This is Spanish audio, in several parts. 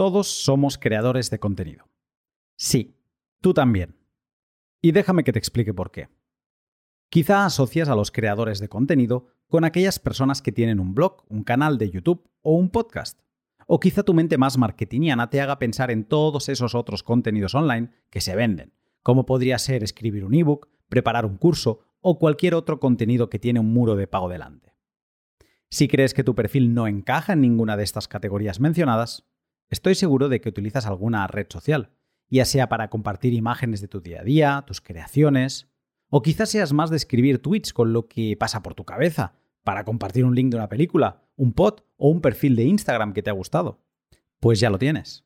Todos somos creadores de contenido. Sí, tú también. Y déjame que te explique por qué. Quizá asocias a los creadores de contenido con aquellas personas que tienen un blog, un canal de YouTube o un podcast. O quizá tu mente más marketingiana te haga pensar en todos esos otros contenidos online que se venden, como podría ser escribir un ebook, preparar un curso o cualquier otro contenido que tiene un muro de pago delante. Si crees que tu perfil no encaja en ninguna de estas categorías mencionadas, estoy seguro de que utilizas alguna red social, ya sea para compartir imágenes de tu día a día, tus creaciones, o quizás seas más de escribir tweets con lo que pasa por tu cabeza, para compartir un link de una película, un pod o un perfil de Instagram que te ha gustado. Pues ya lo tienes.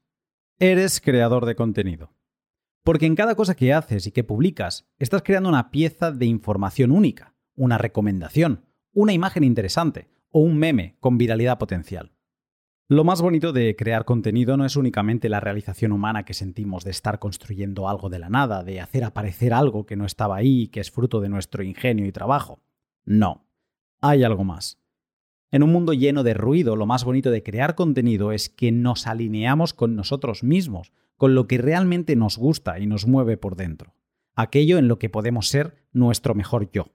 Eres creador de contenido. Porque en cada cosa que haces y que publicas, estás creando una pieza de información única, una recomendación, una imagen interesante o un meme con viralidad potencial. Lo más bonito de crear contenido no es únicamente la realización humana que sentimos de estar construyendo algo de la nada, de hacer aparecer algo que no estaba ahí y que es fruto de nuestro ingenio y trabajo. No, hay algo más. En un mundo lleno de ruido, lo más bonito de crear contenido es que nos alineamos con nosotros mismos, con lo que realmente nos gusta y nos mueve por dentro, aquello en lo que podemos ser nuestro mejor yo.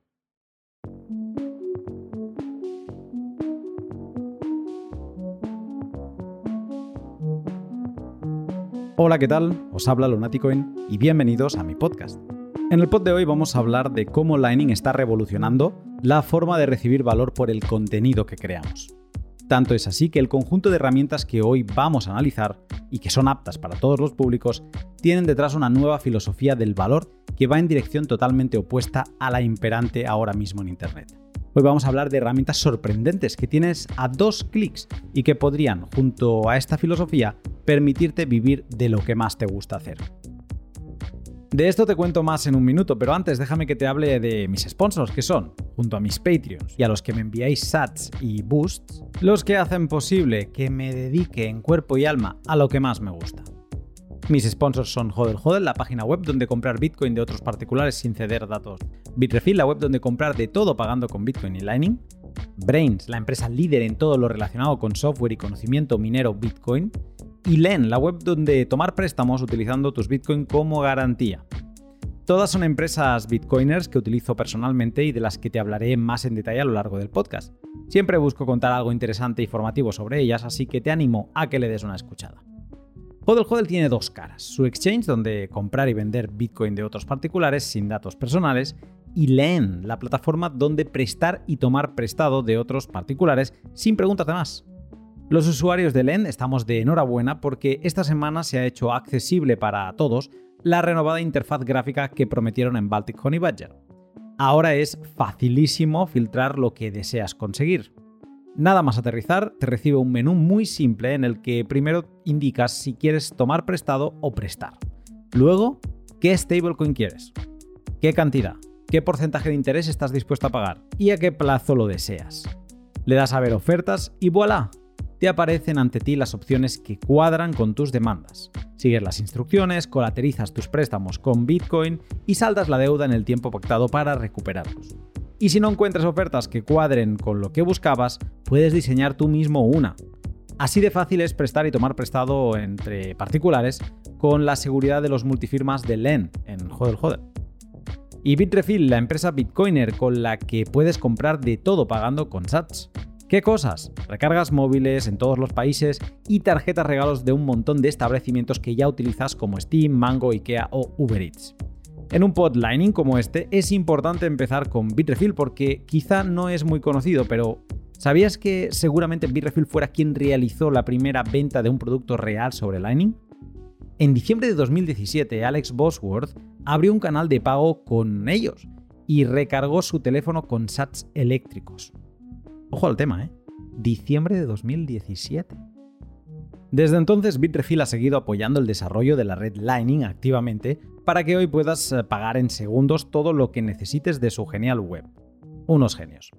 Hola, ¿qué tal? Os habla Lunaticoin y bienvenidos a mi podcast. En el pod de hoy vamos a hablar de cómo Lightning está revolucionando la forma de recibir valor por el contenido que creamos. Tanto es así que el conjunto de herramientas que hoy vamos a analizar y que son aptas para todos los públicos tienen detrás una nueva filosofía del valor que va en dirección totalmente opuesta a la imperante ahora mismo en Internet. Hoy vamos a hablar de herramientas sorprendentes que tienes a dos clics y que podrían, junto a esta filosofía, permitirte vivir de lo que más te gusta hacer. De esto te cuento más en un minuto, pero antes déjame que te hable de mis sponsors, que son, junto a mis Patreons y a los que me enviáis sats y boosts, los que hacen posible que me dedique en cuerpo y alma a lo que más me gusta. Mis sponsors son Hodel Hodel, la página web donde comprar Bitcoin de otros particulares sin ceder datos. Bitrefill, la web donde comprar de todo pagando con Bitcoin y Lightning. Brains, la empresa líder en todo lo relacionado con software y conocimiento minero Bitcoin. Y Len, la web donde tomar préstamos utilizando tus Bitcoin como garantía. Todas son empresas bitcoiners que utilizo personalmente y de las que te hablaré más en detalle a lo largo del podcast. Siempre busco contar algo interesante y formativo sobre ellas, así que te animo a que le des una escuchada. Hodel Hodel tiene dos caras, su exchange donde comprar y vender Bitcoin de otros particulares sin datos personales y Len, la plataforma donde prestar y tomar prestado de otros particulares sin preguntas de más. Los usuarios de Len estamos de enhorabuena porque esta semana se ha hecho accesible para todos la renovada interfaz gráfica que prometieron en Baltic Honey Badger. Ahora es facilísimo filtrar lo que deseas conseguir. Nada más aterrizar, te recibe un menú muy simple en el que primero indicas si quieres tomar prestado o prestar. Luego, qué stablecoin quieres, qué cantidad, qué porcentaje de interés estás dispuesto a pagar y a qué plazo lo deseas. Le das a ver ofertas y voilà, te aparecen ante ti las opciones que cuadran con tus demandas. Sigues las instrucciones, colaterizas tus préstamos con Bitcoin y saldas la deuda en el tiempo pactado para recuperarlos. Y si no encuentras ofertas que cuadren con lo que buscabas, puedes diseñar tú mismo una. Así de fácil es prestar y tomar prestado entre particulares con la seguridad de los multifirmas de LEN en Hodel Hodel. Y Bitrefill, la empresa Bitcoiner con la que puedes comprar de todo pagando con Sats. ¿Qué cosas? Recargas móviles en todos los países y tarjetas regalos de un montón de establecimientos que ya utilizas como Steam, Mango, IKEA o Uber Eats. En un pod Lightning como este es importante empezar con Bitrefill porque quizá no es muy conocido, pero ¿sabías que seguramente Bitrefill fuera quien realizó la primera venta de un producto real sobre Lightning? En diciembre de 2017, Alex Bosworth abrió un canal de pago con ellos y recargó su teléfono con sats eléctricos. Ojo al tema, ¿eh? Diciembre de 2017. Desde entonces, Bitrefill ha seguido apoyando el desarrollo de la red Lightning activamente para que hoy puedas eh, pagar en segundos todo lo que necesites de su genial web. Unos genios.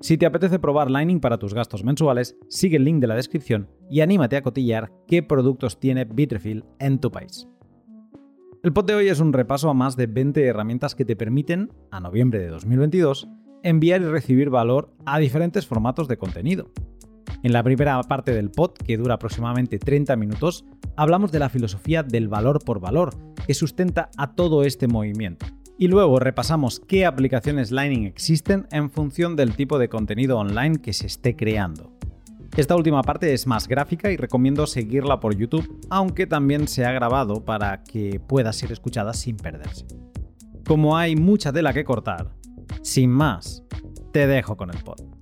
Si te apetece probar Lightning para tus gastos mensuales, sigue el link de la descripción y anímate a cotillar qué productos tiene Bitrefill en tu país. El pod de hoy es un repaso a más de 20 herramientas que te permiten, a noviembre de 2022, enviar y recibir valor a diferentes formatos de contenido. En la primera parte del pod, que dura aproximadamente 30 minutos, hablamos de la filosofía del valor por valor, que sustenta a todo este movimiento. Y luego repasamos qué aplicaciones Lightning existen en función del tipo de contenido online que se esté creando. Esta última parte es más gráfica y recomiendo seguirla por YouTube, aunque también se ha grabado para que pueda ser escuchada sin perderse. Como hay mucha tela que cortar, sin más, te dejo con el pod.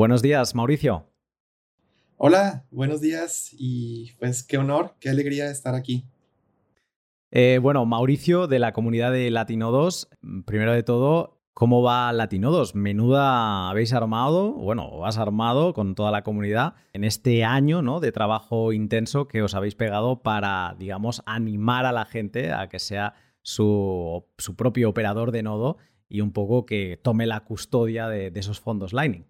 Buenos días, Mauricio. Hola, buenos días y pues qué honor, qué alegría estar aquí. Eh, bueno, Mauricio de la comunidad de Latino 2, primero de todo, ¿cómo va Latino 2? Menuda habéis armado, bueno, has armado con toda la comunidad en este año ¿no? de trabajo intenso que os habéis pegado para, digamos, animar a la gente a que sea su, propio operador de nodo y un poco que tome la custodia de, esos fondos Lightning.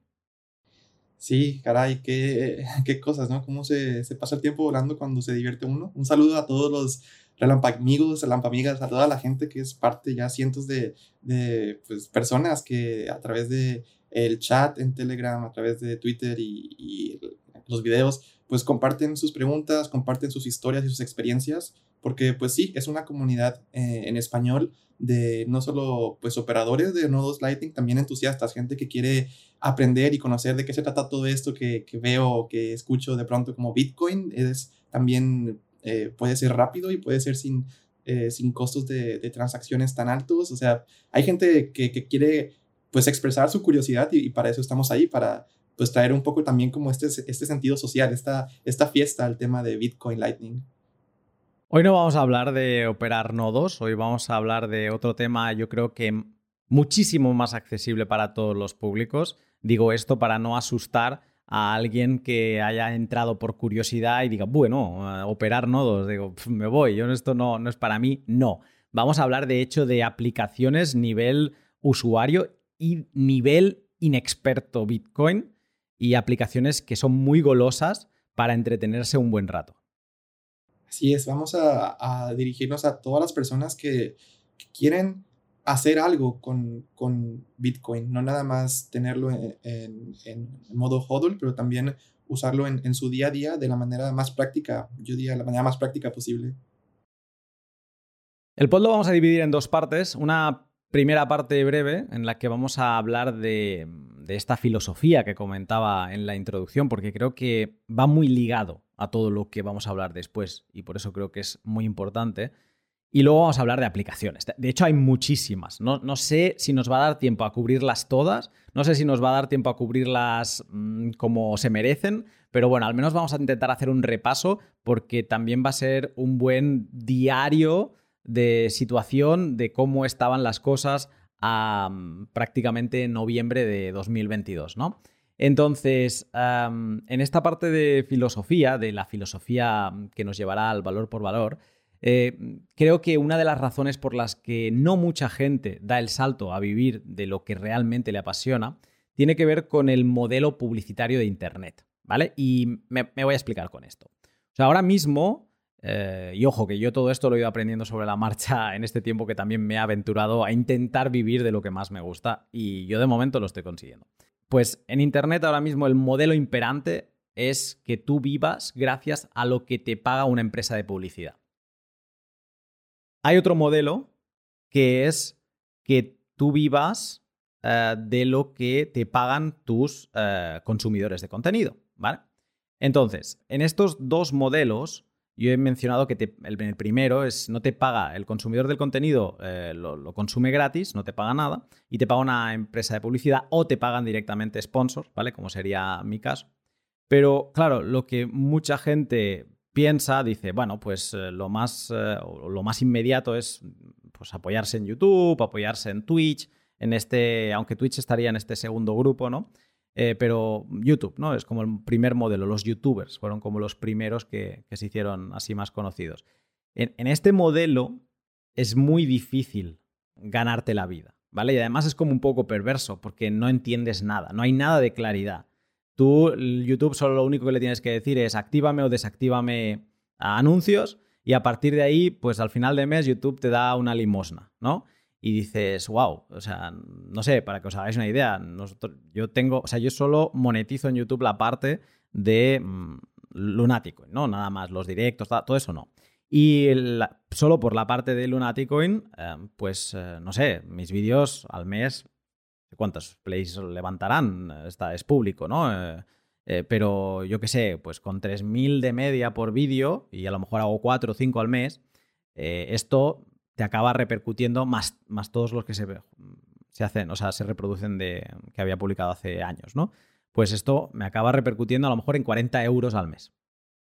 Sí, caray, qué, qué cosas, ¿no? Cómo se, se, pasa el tiempo volando cuando se divierte uno. Un saludo a todos los relampamigos, relampamigas, a toda la gente que es parte ya cientos de, de pues, personas que a través de el chat en Telegram, a través de Twitter y, los videos, pues comparten sus preguntas, comparten sus historias y sus experiencias, porque pues sí, es una comunidad eh, en español de no solo pues operadores de nodos Lightning, también entusiastas, gente que quiere aprender y conocer de qué se trata todo esto que, que veo, que escucho de pronto como Bitcoin, es también eh, puede ser rápido y puede ser sin, eh, sin costos de, transacciones tan altos. O sea, hay gente que, quiere pues expresar su curiosidad y, para eso estamos ahí, para pues traer un poco también como este, este sentido social, esta, esta fiesta al tema de Bitcoin Lightning. Hoy no vamos a hablar de operar nodos, hoy vamos a hablar de otro tema yo creo que muchísimo más accesible para todos los públicos. Digo esto para no asustar a alguien que haya entrado por curiosidad y diga, bueno, eh, operar nodos, digo, me voy, yo esto no, no es para mí. No, vamos a hablar de hecho de aplicaciones nivel usuario y nivel inexperto Bitcoin y aplicaciones que son muy golosas para entretenerse un buen rato. Así es, vamos a, dirigirnos a todas las personas que quieren hacer algo con, con Bitcoin, no nada más tenerlo en, en, modo hodl, pero también usarlo en, en, su día a día de la manera más práctica, yo diría la manera más práctica posible. El pod lo vamos a dividir en dos partes. Una primera parte breve en la que vamos a hablar de, de, esta filosofía que comentaba en la introducción, porque creo que va muy ligado a todo lo que vamos a hablar después y por eso creo que es muy importante. Y luego vamos a hablar de aplicaciones. De hecho, hay muchísimas. No, no, sé si nos va a dar tiempo a cubrirlas todas. No sé si nos va a dar tiempo a cubrirlas mm, como se merecen. Pero bueno, al menos vamos a intentar hacer un repaso porque también va a ser un buen diario de situación de cómo estaban las cosas a mm, prácticamente noviembre de 2022, ¿no? Entonces, en esta parte de filosofía, de la filosofía que nos llevará al valor por valor, eh, creo que una de las razones por las que no mucha gente da el salto a vivir de lo que realmente le apasiona tiene que ver con el modelo publicitario de Internet, ¿vale? Y me, voy a explicar con esto. O sea, ahora mismo, eh, y ojo que yo todo esto lo he ido aprendiendo sobre la marcha en este tiempo que también me he aventurado a intentar vivir de lo que más me gusta y yo de momento lo estoy consiguiendo. Pues en Internet ahora mismo el modelo imperante es que tú vivas gracias a lo que te paga una empresa de publicidad. Hay otro modelo que es que tú vivas eh, de lo que te pagan tus eh, consumidores de contenido, ¿vale? Entonces, en estos dos modelos, yo he mencionado que el, primero es no te paga, el consumidor del contenido eh, lo, consume gratis, no te paga nada, y te paga una empresa de publicidad o te pagan directamente sponsors, ¿vale? Como sería mi caso. Pero claro, lo que mucha gente piensa, dice, bueno, pues eh, lo, más, eh, lo más inmediato es pues, apoyarse en YouTube, apoyarse en Twitch, en este, aunque Twitch estaría en este segundo grupo, ¿no? Eh, pero YouTube, ¿no? Es como el primer modelo, los youtubers fueron como los primeros que, se hicieron así más conocidos. En, este modelo es muy difícil ganarte la vida, ¿vale? Y además es como un poco perverso porque no entiendes nada, no hay nada de claridad. Tú, YouTube, solo lo único que le tienes que decir es actívame o desactívame anuncios y a partir de ahí, pues al final de mes YouTube te da una limosna, ¿no? Y dices, wow, o sea, no sé, para que os hagáis una idea, yo tengo, o sea, yo solo monetizo en YouTube la parte de mm, Lunaticoin, ¿no? Nada más, los directos, todo eso no. Y solo por la parte de Lunaticoin, eh, pues eh, no sé, mis vídeos al mes, ¿cuántos plays levantarán? Está, es público, ¿no? Eh, pero yo qué sé, pues con 3.000 de media por vídeo y a lo mejor hago 4 o 5 al mes, esto te acaba repercutiendo más, más todos los que se, se hacen, o sea, se reproducen de que había publicado hace años, ¿no? Pues esto me acaba repercutiendo a lo mejor en 40 euros al mes,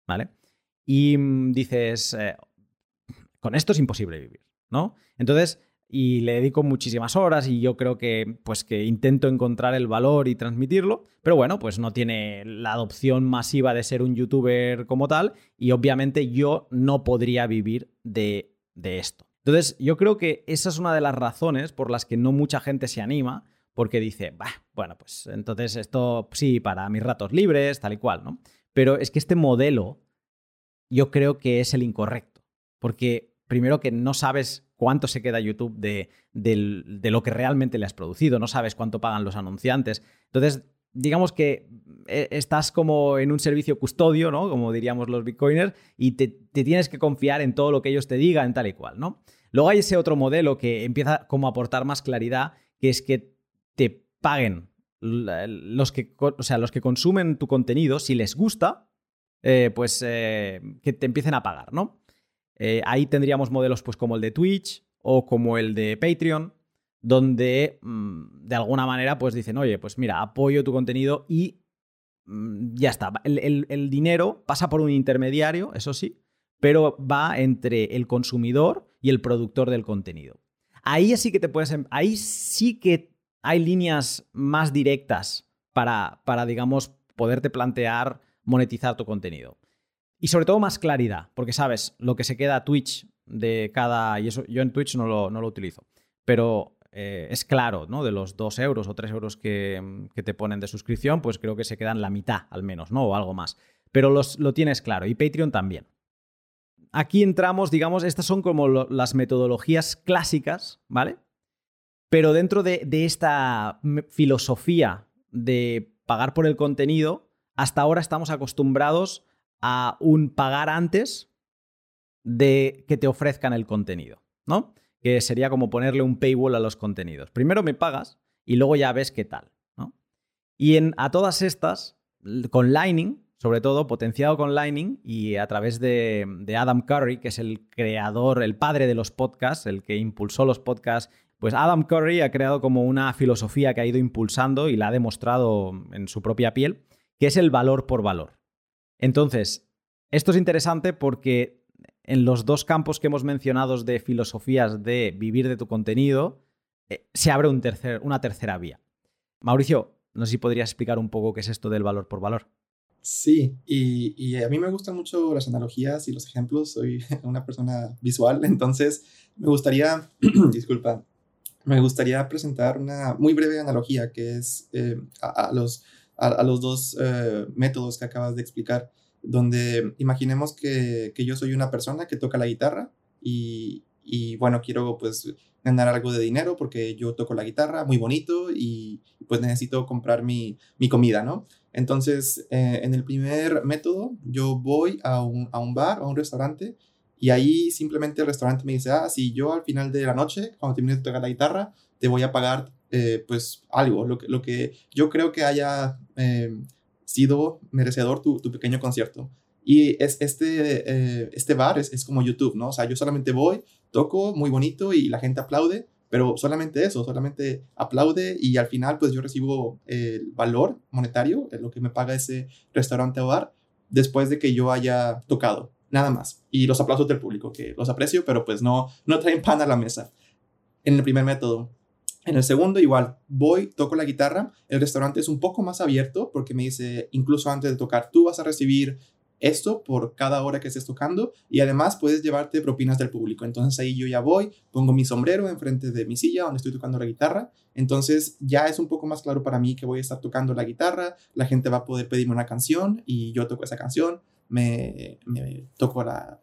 ¿vale? Y mm, dices, eh, con esto es imposible vivir, ¿no? Entonces, y le dedico muchísimas horas y yo creo que pues que intento encontrar el valor y transmitirlo, pero bueno, pues no tiene la adopción masiva de ser un youtuber como tal y obviamente yo no podría vivir de, de esto. Entonces, yo creo que esa es una de las razones por las que no mucha gente se anima, porque dice, bueno, pues entonces esto sí, para mis ratos libres, tal y cual, ¿no? Pero es que este modelo yo creo que es el incorrecto, porque primero que no sabes cuánto se queda YouTube de, de, lo que realmente le has producido, no sabes cuánto pagan los anunciantes. Entonces, digamos que eh, estás como en un servicio custodio, ¿no? Como diríamos los bitcoiners, y te, te, tienes que confiar en todo lo que ellos te digan, tal y cual, ¿no? Luego hay ese otro modelo que empieza como a aportar más claridad, que es que te paguen los que, o sea, los que consumen tu contenido, si les gusta, eh, pues eh, que te empiecen a pagar, ¿no? Eh, ahí tendríamos modelos pues como el de Twitch o como el de Patreon, donde mm, de alguna manera pues dicen, oye, pues mira, apoyo tu contenido y mm, ya está. el, dinero pasa por un intermediario, eso sí, pero va entre el consumidor y el productor del contenido. Ahí sí que te puedes. Em, ahí sí que hay líneas más directas para, para, digamos, poderte plantear monetizar tu contenido. Y sobre todo más claridad, porque sabes lo que se queda Twitch de cada. Y eso yo en Twitch no lo, no lo utilizo. Pero eh, es claro, ¿no? De los 2 euros o 3 euros que, te ponen de suscripción, pues creo que se quedan la mitad al menos, ¿no? O algo más. Pero los, lo tienes claro. Y Patreon también aquí entramos, digamos, estas son como las metodologías clásicas, ¿vale? Pero dentro de, esta filosofía de pagar por el contenido, hasta ahora estamos acostumbrados a un pagar antes de que te ofrezcan el contenido, ¿no? Que sería como ponerle un paywall a los contenidos. Primero me pagas y luego ya ves qué tal, ¿no? Y en, a todas estas, con Lightning, sobre todo potenciado con Lightning y a través de, Adam Curry, que es el creador, el padre de los podcasts, el que impulsó los podcasts. Pues Adam Curry ha creado como una filosofía que ha ido impulsando y la ha demostrado en su propia piel, que es el valor por valor. Entonces, esto es interesante porque en los dos campos que hemos mencionado de filosofías de vivir de tu contenido, eh, se abre una tercera vía. Mauricio, no sé si podrías explicar un poco qué es esto del valor por valor. Sí, y, a mí me gustan mucho las analogías y los ejemplos. Soy una persona visual, entonces me gustaría, disculpa, me gustaría presentar una muy breve analogía que es eh, a, los, a, los dos eh, métodos que acabas de explicar, donde imaginemos que, que, yo soy una persona que toca la guitarra y, y bueno, quiero pues ganar algo de dinero porque yo toco la guitarra muy bonito y pues necesito comprar mi, mi comida, ¿no? Entonces, eh, en el primer método, yo voy a un, a un bar o a un restaurante y ahí simplemente el restaurante me dice, ah, si yo al final de la noche, cuando termine de tocar la guitarra, te voy a pagar eh, pues algo, lo que, lo que yo creo que haya eh, sido merecedor tu, tu, pequeño concierto. Y es, este, este bar es, es como YouTube, ¿no? O sea, yo solamente voy, toco muy bonito y la gente aplaude, pero solamente eso, solamente aplaude y al final pues yo recibo el valor monetario, lo que me paga ese restaurante o bar, después de que yo haya tocado, nada más. Y los aplausos del público, que los aprecio, pero pues no, no traen pan a la mesa. En el primer método. En el segundo, igual, voy, toco la guitarra, el restaurante es un poco más abierto porque me dice, incluso antes de tocar, tú vas a recibir esto por cada hora que estés tocando y además puedes llevarte propinas del público. Entonces ahí yo ya voy, pongo mi sombrero enfrente de mi silla donde estoy tocando la guitarra. Entonces ya es un poco más claro para mí que voy a estar tocando la guitarra, la gente va a poder pedirme una canción y yo toco esa canción, me, toco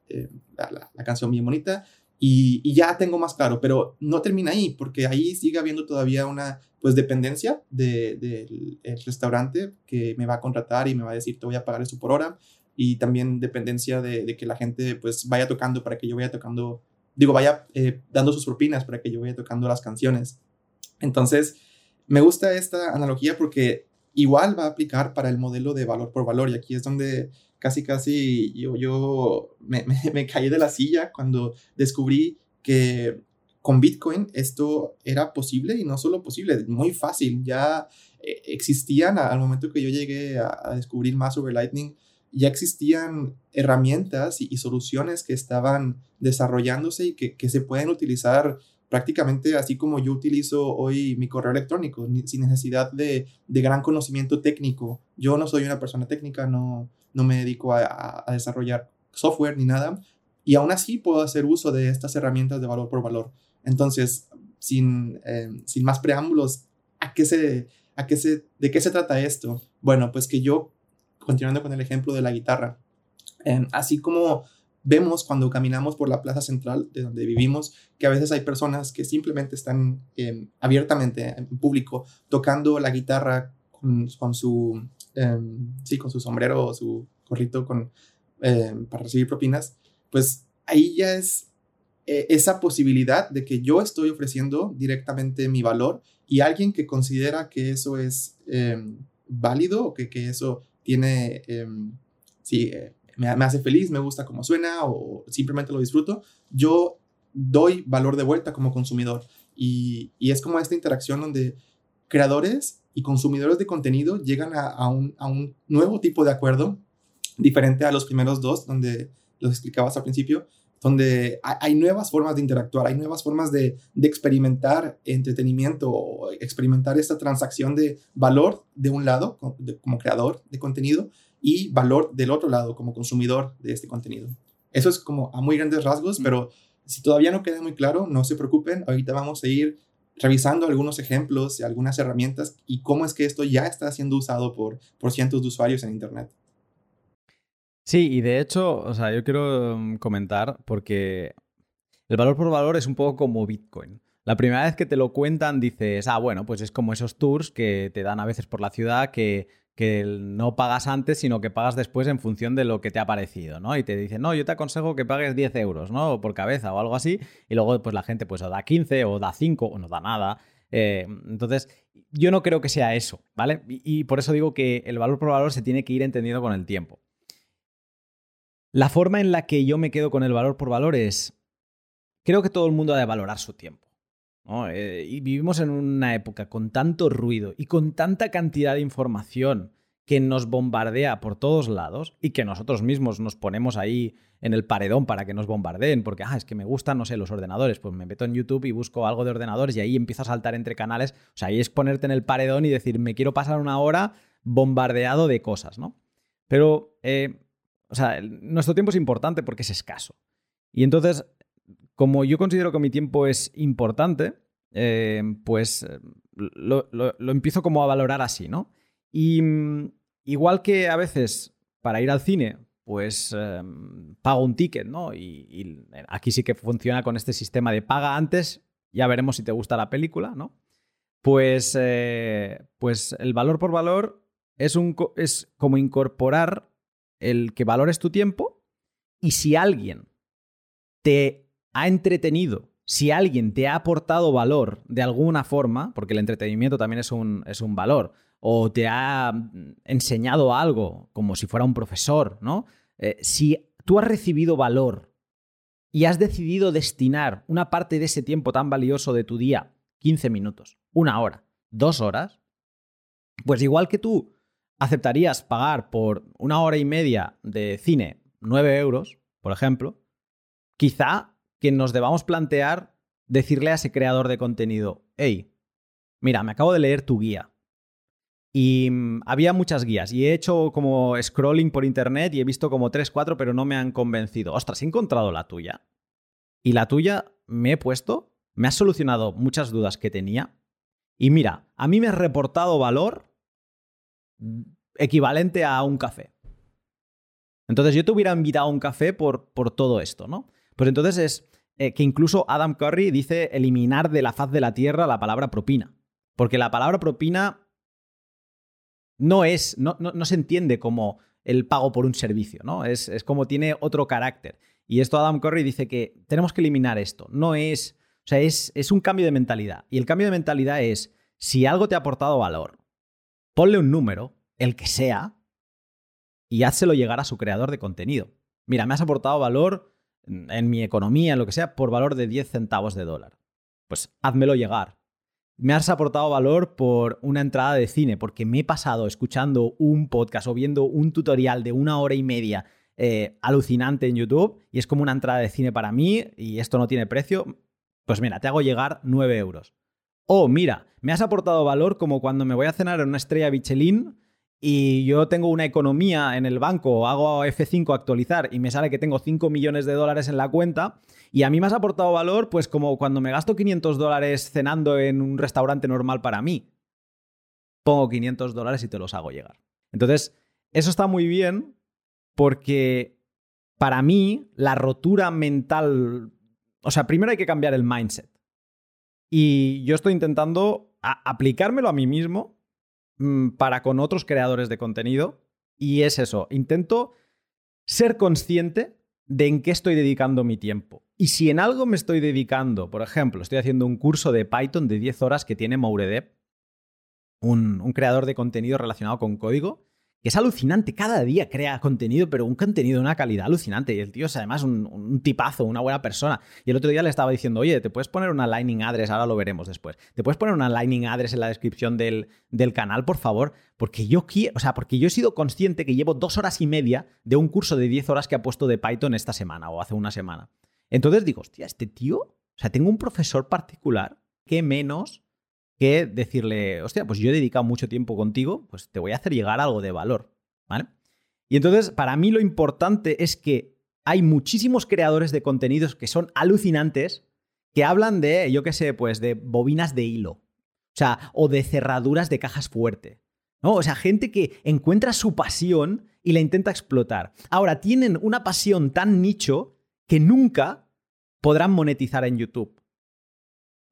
eh, la, la, canción bien bonita y, ya tengo más claro, pero no termina ahí, porque ahí sigue habiendo todavía una pues dependencia del de, restaurante que me va a contratar y me va a decir te voy a pagar eso por hora y también dependencia de, que la gente pues vaya tocando para que yo vaya tocando, digo, vaya eh, dando sus propinas para que yo vaya tocando las canciones. Entonces, me gusta esta analogía porque igual va a aplicar para el modelo de valor por valor y aquí es donde casi, casi yo, yo me, me, caí de la silla cuando descubrí que con Bitcoin esto era posible y no solo posible, muy fácil. Ya eh, existían al momento que yo llegué a, descubrir más sobre Lightning, ya existían herramientas y, soluciones que estaban desarrollándose y que, que, se pueden utilizar prácticamente así como yo utilizo hoy mi correo electrónico, sin necesidad de, de gran conocimiento técnico. Yo no soy una persona técnica, no, no me dedico a, desarrollar software ni nada, y aún así puedo hacer uso de estas herramientas de valor por valor. Entonces, sin, eh, sin más preámbulos, ¿a qué se, a qué se, ¿de qué se trata esto? Bueno, pues que yo, continuando con el ejemplo de la guitarra, eh, así como vemos cuando caminamos por la plaza central de donde vivimos, que a veces hay personas que simplemente están eh, abiertamente en público tocando la guitarra con, su Em, sí, con su sombrero o su gorrito con, em, para recibir propinas, pues ahí ya es eh, esa posibilidad de que yo estoy ofreciendo directamente mi valor y alguien que considera que eso es em, válido o que, que, eso tiene, sí, eh, me, me, hace feliz, me gusta cómo suena o simplemente lo disfruto, yo doy valor de vuelta como consumidor. Y, y es como esta interacción donde creadores y consumidores de contenido llegan a, un, nuevo tipo de acuerdo, diferente a los primeros dos, donde los explicabas al principio, donde hay, nuevas formas de interactuar, hay nuevas formas de, experimentar entretenimiento o experimentar esta transacción de valor de un lado como creador de contenido y valor del otro lado como consumidor de este contenido. Eso es como a muy grandes rasgos, pero si todavía no queda muy claro, no se preocupen, ahorita vamos a ir revisando algunos ejemplos y algunas herramientas y cómo es que esto ya está siendo usado por, por cientos de usuarios en Internet. Sí, y de hecho, o sea, yo quiero mm, comentar porque el valor por valor es un poco como Bitcoin. La primera vez que te lo cuentan dices, ah, bueno, pues es como esos tours que te dan a veces por la ciudad que que no pagas antes, sino que pagas después en función de lo que te ha parecido, ¿no? Y te dicen, no, yo te aconsejo que pagues 10 euros, ¿no? Por cabeza o algo así, y luego pues la gente pues o da 15 o da 5 o no da nada. Eh, entonces, yo no creo que sea eso, ¿vale? Y, por eso digo que el valor por valor se tiene que ir entendiendo con el tiempo. La forma en la que yo me quedo con el valor por valor es, creo que todo el mundo ha de valorar su tiempo. Eh, y vivimos en una época con tanto ruido y con tanta cantidad de información que nos bombardea por todos lados y que nosotros mismos nos ponemos ahí en el paredón para que nos bombardeen, porque ah, es que me gustan, no sé, los ordenadores, pues me meto en YouTube y busco algo de ordenadores y ahí empiezo a saltar entre canales, o sea, ahí es ponerte en el paredón y decir, me quiero pasar una hora bombardeado de cosas, ¿no? Pero, eh, o sea, nuestro tiempo es importante porque es escaso. Y entonces como yo considero que mi tiempo es importante, eh, pues eh, lo, empiezo como a valorar así, ¿no? Y mm, igual que a veces para ir al cine, pues em, pago un ticket, ¿no? Y, aquí sí que funciona con este sistema de paga antes, ya veremos si te gusta la película, ¿no? Pues, eh, pues el valor por valor es, un, es como incorporar el que valores tu tiempo y si alguien te ha entretenido, si alguien te ha aportado valor de alguna forma, porque el entretenimiento también es un, es un valor, o te ha mm, enseñado algo como si fuera un profesor, ¿no? Eh, si tú has recibido valor y has decidido destinar una parte de ese tiempo tan valioso de tu día, 15 minutos, una hora, dos horas, pues igual que tú aceptarías pagar por una hora y media de cine 9 euros, por ejemplo, quizá que nos debamos plantear decirle a ese creador de contenido, hey, mira, me acabo de leer tu guía. Y mm, había muchas guías y he hecho como scrolling por internet y he visto como 3, 4, pero no me han convencido. Ostras, he encontrado la tuya. Y la tuya me he puesto, me ha solucionado muchas dudas que tenía. Y mira, a mí me ha reportado valor equivalente a un café. Entonces yo te hubiera invitado a un café por, por todo esto, ¿no? Pues entonces es, eh, que incluso Adam Curry dice eliminar de la faz de la tierra la palabra propina. Porque la palabra propina no es, no, no, se entiende como el pago por un servicio, ¿no? Es, es, como tiene otro carácter. Y esto Adam Curry dice que tenemos que eliminar esto. No es, o sea, es, es un cambio de mentalidad. Y el cambio de mentalidad es, si algo te ha aportado valor, ponle un número, el que sea, y házselo llegar a su creador de contenido. Mira, me has aportado valor en mi economía, en lo que sea, por valor de 10 centavos de dólar. Pues házmelo llegar. Me has aportado valor por una entrada de cine, porque me he pasado escuchando un podcast o viendo un tutorial de una hora y media eh, alucinante en YouTube y es como una entrada de cine para mí y esto no tiene precio. Pues mira, te hago llegar 9 euros. O mira, me has aportado valor como cuando me voy a cenar en una estrella Michelin y yo tengo una economía en el banco, hago F5 actualizar y me sale que tengo 5 millones de dólares en la cuenta y a mí me has aportado valor pues como cuando me gasto 500 dólares cenando en un restaurante normal para mí. Pongo 500 dólares y te los hago llegar. Entonces, eso está muy bien porque para mí la rotura mental, o sea, primero hay que cambiar el mindset. Y yo estoy intentando aplicármelo a mí mismo mm, para con otros creadores de contenido. Y es eso, intento ser consciente de en qué estoy dedicando mi tiempo. Y si en algo me estoy dedicando, por ejemplo, estoy haciendo un curso de Python de 10 horas que tiene Mouredep, un, un creador de contenido relacionado con código, es alucinante. Cada día crea contenido, pero un contenido de una calidad alucinante. Y el tío es además un, tipazo, una buena persona. Y el otro día le estaba diciendo, oye, te puedes poner una Lightning Address, ahora lo veremos después. ¿Te puedes poner una Lightning Address en la descripción del, del canal, por favor? Porque yo quiero, o sea, porque yo he sido consciente que llevo dos horas y media de un curso de 10 horas que ha puesto de Python esta semana o hace una semana. Entonces digo, hostia, este tío, o sea, tengo un profesor particular que menos que decirle, hostia, pues yo he dedicado mucho tiempo contigo, pues te voy a hacer llegar algo de valor, ¿vale? Y entonces, para mí lo importante es que hay muchísimos creadores de contenidos que son alucinantes, que hablan de, yo qué sé, pues de bobinas de hilo, o sea, o de cerraduras de cajas fuerte, ¿no? O sea, gente que encuentra su pasión y la intenta explotar. Ahora, tienen una pasión tan nicho que nunca podrán monetizar en YouTube.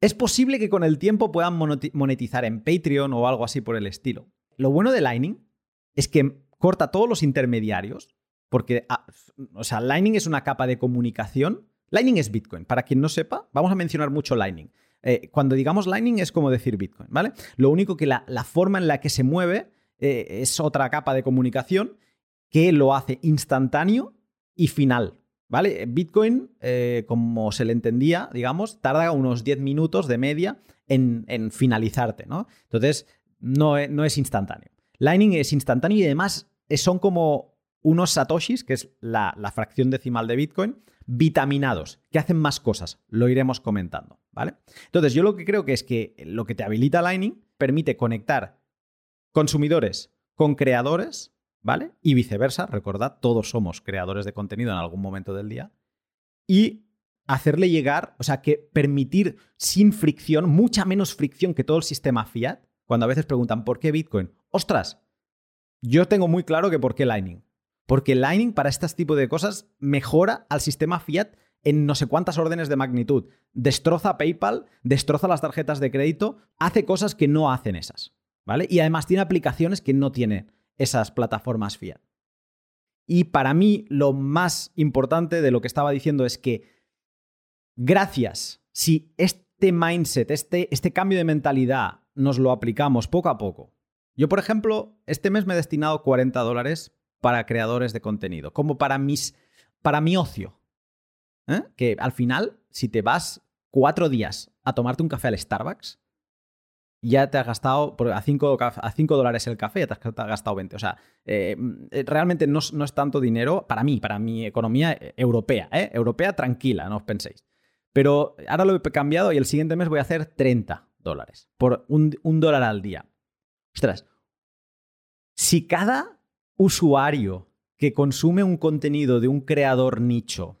Es posible que con el tiempo puedan monetizar en Patreon o algo así por el estilo. Lo bueno de Lightning es que corta todos los intermediarios, porque, ah, o sea, Lightning es una capa de comunicación. Lightning es Bitcoin. Para quien no sepa, vamos a mencionar mucho Lightning. Eh, cuando digamos Lightning es como decir Bitcoin, ¿vale? Lo único que la, forma en la que se mueve eh, es otra capa de comunicación que lo hace instantáneo y final. ¿Vale? Bitcoin, eh, como se le entendía, digamos, tarda unos 10 minutos de media en, finalizarte, ¿no? Entonces, no, e, no, es instantáneo. Lightning es instantáneo y además eh, son como unos satoshis, que es la, la, fracción decimal de Bitcoin, vitaminados, que hacen más cosas. Lo iremos comentando, ¿vale? Entonces, yo lo que creo que es que lo que te habilita Lightning permite conectar consumidores con creadores ¿vale? Y viceversa, recordad, todos somos creadores de contenido en algún momento del día. Y hacerle llegar, o sea, que permitir sin fricción, mucha menos fricción que todo el sistema fiat, cuando a veces preguntan, ¿por qué Bitcoin? Ostras, yo tengo muy claro que por qué Lightning. Porque Lightning para este tipo de cosas mejora al sistema fiat en no sé cuántas órdenes de magnitud. Destroza PayPal, destroza las tarjetas de crédito, hace cosas que no hacen esas. ¿Vale? Y además tiene aplicaciones que no tiene esas plataformas fiat. Y para mí lo más importante de lo que estaba diciendo es que gracias, si este mindset, este, este cambio de mentalidad nos lo aplicamos poco a poco. Yo, por ejemplo, este mes me he destinado 40 dólares para creadores de contenido, como para, mis, para mi ocio. ¿eh? Que al final, si te vas cuatro días a tomarte un café al Starbucks, ya te has gastado, a 5 a dólares el café, ya te has gastado 20. O sea, eh, realmente no, es tanto dinero para mí, para mi economía eh, europea, ¿eh? Europea tranquila, no os penséis. Pero ahora lo he cambiado y el siguiente mes voy a hacer 30 dólares por un, un dólar al día. Ostras, si cada usuario que consume un contenido de un creador nicho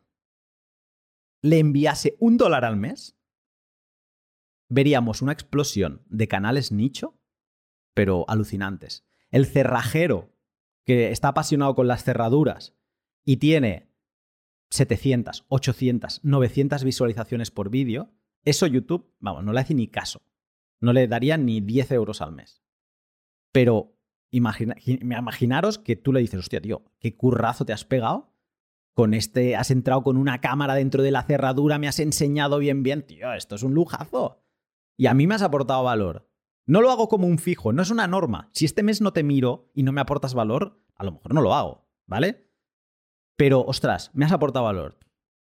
le enviase un dólar al mes, veríamos una explosión de canales nicho, pero alucinantes. El cerrajero, que está apasionado con las cerraduras y tiene 700, 800, 900 visualizaciones por vídeo, eso YouTube, vamos, no le hace ni caso. No le daría ni 10 euros al mes. Pero imaginaros que tú le dices, hostia, tío, qué currazo te has pegado. Con este, has entrado con una cámara dentro de la cerradura, me has enseñado bien, bien, tío, esto es un lujazo. Y a mí me has aportado valor. No lo hago como un fijo, no es una norma. Si este mes no te miro y no me aportas valor, a lo mejor no lo hago, ¿vale? Pero, ostras, me has aportado valor.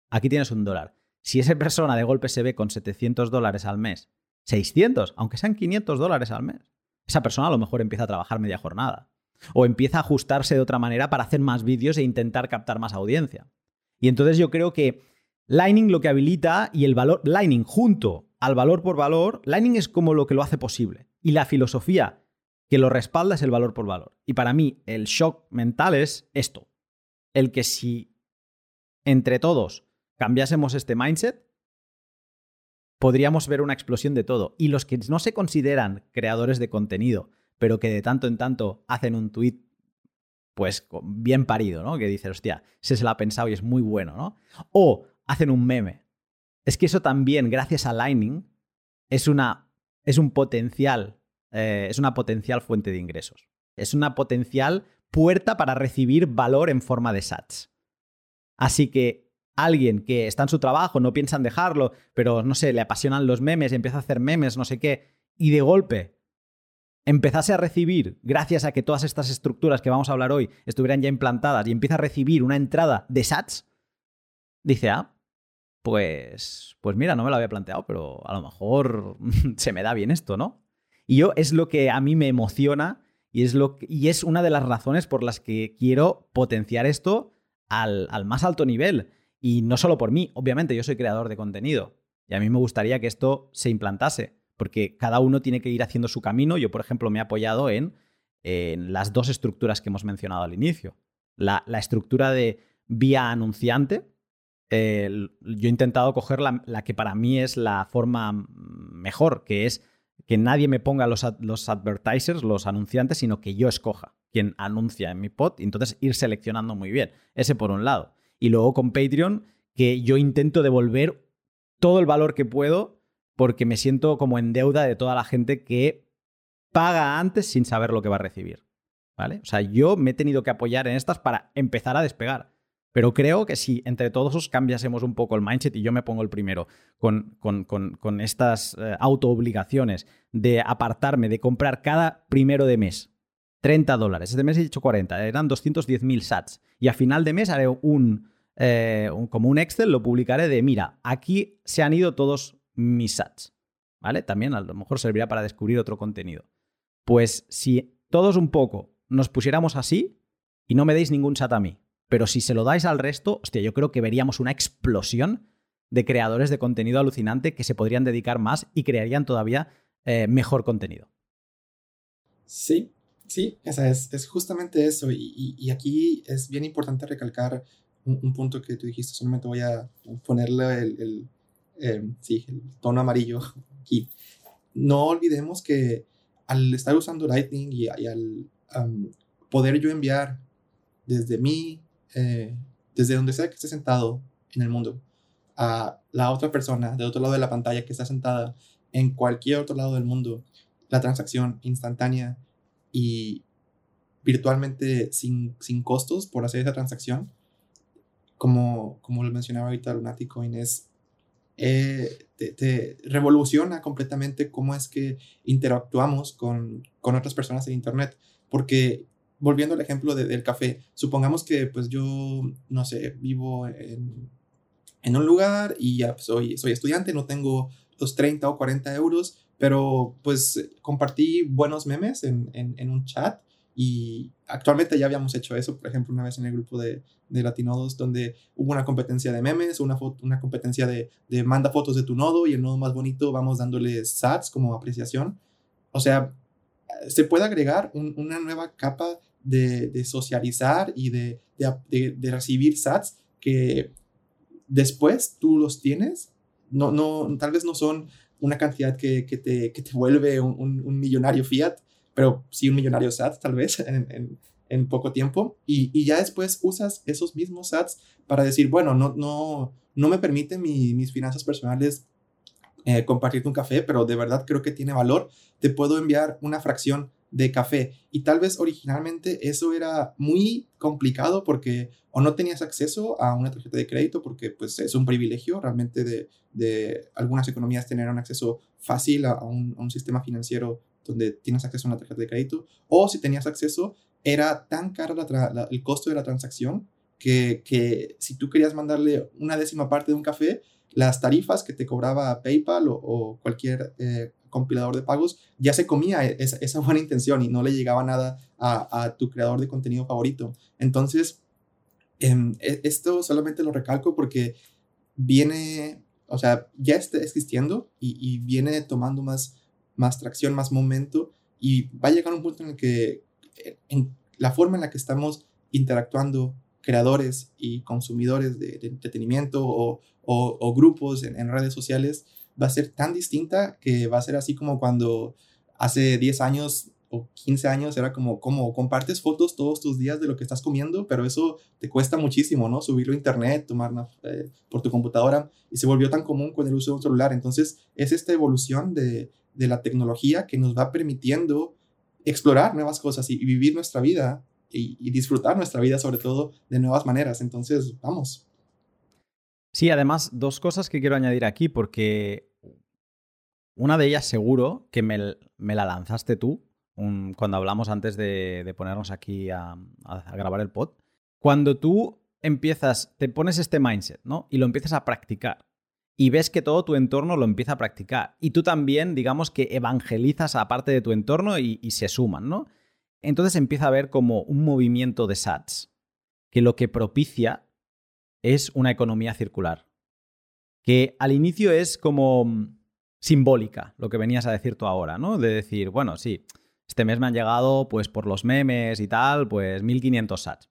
Aquí tienes un dólar. Si esa persona de golpe se ve con 700 dólares al mes 600, aunque sean 500 dólares al mes. Esa persona a lo mejor empieza a trabajar media jornada. O empieza a ajustarse de otra manera para hacer más vídeos e intentar captar más audiencia. Y entonces yo creo que Lightning lo que habilita y el valor, Lightning junto al valor por valor, Lightning es como lo que lo hace posible. Y la filosofía que lo respalda es el valor por valor. Y para mí el shock mental es esto. El que si entre todos cambiásemos este mindset, podríamos ver una explosión de todo. Y los que no se consideran creadores de contenido, pero que de tanto en tanto hacen un tweet pues bien parido, ¿no? Que dice, hostia, se se lo ha pensado y es muy bueno, ¿no? O hacen un meme. Es que eso también, gracias a Lightning, es, una, es un potencial, eh, es una potencial fuente de ingresos. Es una potencial puerta para recibir valor en forma de sats. Así que alguien que está en su trabajo, no piensa en dejarlo, pero no sé, le apasionan los memes, empieza a hacer memes, no sé qué, y de golpe empezase a recibir, gracias a que todas estas estructuras que vamos a hablar hoy estuvieran ya implantadas y empieza a recibir una entrada de sats, dice, ah, pues, pues mira, no me lo había planteado, pero a lo mejor se me da bien esto, ¿no? Y yo es lo que a mí me emociona y es, lo y es una de las razones por las que quiero potenciar esto al, al más alto nivel. Y no solo por mí, obviamente yo soy creador de contenido y a mí me gustaría que esto se implantase, porque cada uno tiene que ir haciendo su camino. Yo, por ejemplo, me he apoyado en, las dos estructuras que hemos mencionado al inicio. La, estructura de vía anunciante, yo he intentado coger la, la, que para mí es la forma mejor, que es que nadie me ponga los, los advertisers, los anunciantes, sino que yo escoja quien anuncia en mi pod y entonces ir seleccionando muy bien. Ese por un lado y luego con Patreon, que yo intento devolver todo el valor que puedo porque me siento como en deuda de toda la gente que paga antes sin saber lo que va a recibir. ¿Vale? O sea, yo me he tenido que apoyar en estas para empezar a despegar. Pero creo que si entre todos os cambiásemos un poco el mindset y yo me pongo el primero con, con, estas eh, auto-obligaciones de apartarme, de comprar cada primero de mes 30 dólares. Este mes he dicho 40, eran 210.000 sats. Y a final de mes haré eh, un, como un Excel, lo publicaré de, mira, aquí se han ido todos mis sats. ¿Vale? También a lo mejor servirá para descubrir otro contenido. Pues si todos un poco nos pusiéramos así y no me deis ningún sat a mí, pero si se lo dais al resto, hostia, yo creo que veríamos una explosión de creadores de contenido alucinante que se podrían dedicar más y crearían todavía eh, mejor contenido. Sí, Sí, esa es, justamente eso. Y, y, aquí es bien importante recalcar un, punto que tú dijiste. Solamente voy a ponerle em, el tono amarillo aquí. No olvidemos que al estar usando Lightning y, al poder yo enviar desde mí, eh, desde donde sea que esté sentado en el mundo, a la otra persona del otro lado de la pantalla que está sentada en cualquier otro lado del mundo, la transacción instantánea y virtualmente sin, sin costos por hacer esa transacción, como, como lo mencionaba ahorita Lunaticoin, es, eh, te, revoluciona completamente cómo es que interactuamos con, con otras personas en Internet. Porque, volviendo al ejemplo del café, supongamos que pues yo, no sé, vivo en, en un lugar y ya soy, soy estudiante, no tengo los 30 o 40 euros, pero pues compartí buenos memes en, en, un chat y actualmente ya habíamos hecho eso, por ejemplo, una vez en el grupo de, de Latinodos, donde hubo una competencia de memes, una, una competencia de, de, manda fotos de tu nodo y el nodo más bonito vamos dándole sats como apreciación. O sea, se puede agregar una nueva capa de, de socializar y de, de, recibir sats que después tú los tienes. No, no, tal vez no son una cantidad que, que, te, que te, vuelve un, un, millonario fiat, pero sí un millonario SAT tal vez en, en poco tiempo y, y, ya después usas esos mismos ads para decir, bueno, no, no, no me permite mis finanzas personales eh, compartirte un café, pero de verdad creo que tiene valor, te puedo enviar una fracción de café. Y tal vez originalmente eso era muy complicado porque o no tenías acceso a una tarjeta de crédito porque pues es un privilegio realmente de, de algunas economías tener un acceso fácil a un, a un, sistema financiero donde tienes acceso a una tarjeta de crédito o si tenías acceso era tan caro la el costo de la transacción que, que, si tú querías mandarle una décima parte de un café las tarifas que te cobraba PayPal o, cualquier eh, compilador de pagos, ya se comía e-, esa, buena intención y no le llegaba nada a, tu creador de contenido favorito. Entonces, eh, esto solamente lo recalco porque viene, o sea, ya está existiendo y, viene tomando más, más tracción, más momento y va a llegar un punto en el que eh, la forma en la que estamos interactuando creadores y consumidores de, entretenimiento o, grupos en, redes sociales va a ser tan distinta que va a ser así como cuando hace 10 años o 15 años era como, como compartes fotos todos tus días de lo que estás comiendo, pero eso te cuesta muchísimo, ¿no? Subirlo a internet, tomar eh, por tu computadora y se volvió tan común con el uso de un celular. Entonces es esta evolución de, de la tecnología que nos va permitiendo explorar nuevas cosas y, vivir nuestra vida y, y, disfrutar nuestra vida sobre todo de nuevas maneras. Entonces, vamos. Sí, además, dos cosas que quiero añadir aquí, porque una de ellas seguro que me, me la lanzaste tú cuando hablamos antes de, ponernos aquí a, grabar el pod. Cuando tú empiezas, te pones este mindset, ¿no? Y lo empiezas a practicar. Y ves que todo tu entorno lo empieza a practicar. Y tú también, digamos que evangelizas a parte de tu entorno y, se suman, ¿no? Entonces empieza a haber como un movimiento de SATs, que lo que propicia es una economía circular, que al inicio es como simbólica, lo que venías a decir tú ahora, ¿no? De decir, bueno, sí, este mes me han llegado, pues por los memes y tal, pues 1500 sats.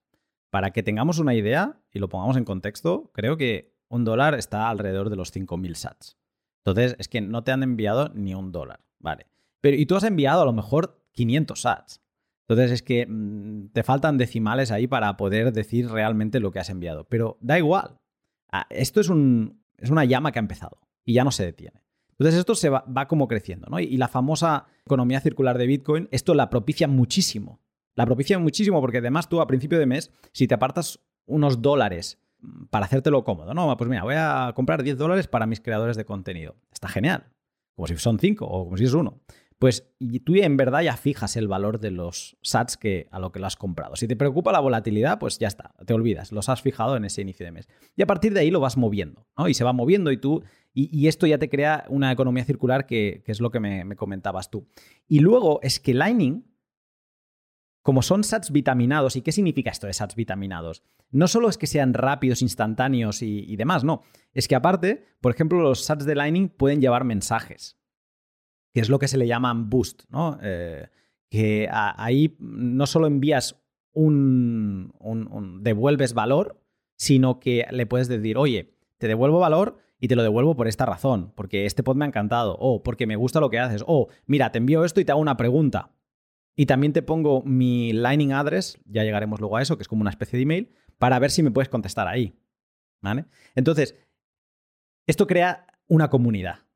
Para que tengamos una idea y lo pongamos en contexto, creo que un dólar está alrededor de los 5000 sats. Entonces, es que no te han enviado ni un dólar, ¿vale? Pero, y tú has enviado a lo mejor 500 sats. Entonces es que mmm, te faltan decimales ahí para poder decir realmente lo que has enviado. Pero da igual. Ah, esto es, un, es, una llama que ha empezado y ya no se detiene. Entonces esto se va, como creciendo, ¿no? Y, la famosa economía circular de Bitcoin, esto la propicia muchísimo. La propicia muchísimo porque además tú a principio de mes, si te apartas unos dólares para hacértelo cómodo, ¿no? Pues mira, voy a comprar 10 dólares para mis creadores de contenido. Está genial. Como si son 5 o como si es uno pues tú en verdad ya fijas el valor de los sats que, a lo que lo has comprado. Si te preocupa la volatilidad, pues ya está, te olvidas, los has fijado en ese inicio de mes. Y a partir de ahí lo vas moviendo, ¿no? Y se va moviendo y tú, y, esto ya te crea una economía circular que, es lo que me, me, comentabas tú. Y luego es que Lightning, como son sats vitaminados, ¿y qué significa esto de sats vitaminados? No solo es que sean rápidos, instantáneos y, y demás, no. Es que aparte, por ejemplo, los sats de Lightning pueden llevar mensajes que es lo que se le llaman boost, ¿no? Eh, que ahí no solo envías un, un, devuelves valor, sino que le puedes decir, oye, te devuelvo valor y te lo devuelvo por esta razón, porque este pod me ha encantado, o porque me gusta lo que haces, o mira, te envío esto y te hago una pregunta. Y también te pongo mi Lightning address, ya llegaremos luego a eso, que es como una especie de email, para ver si me puedes contestar ahí. ¿Vale? Entonces, esto crea una comunidad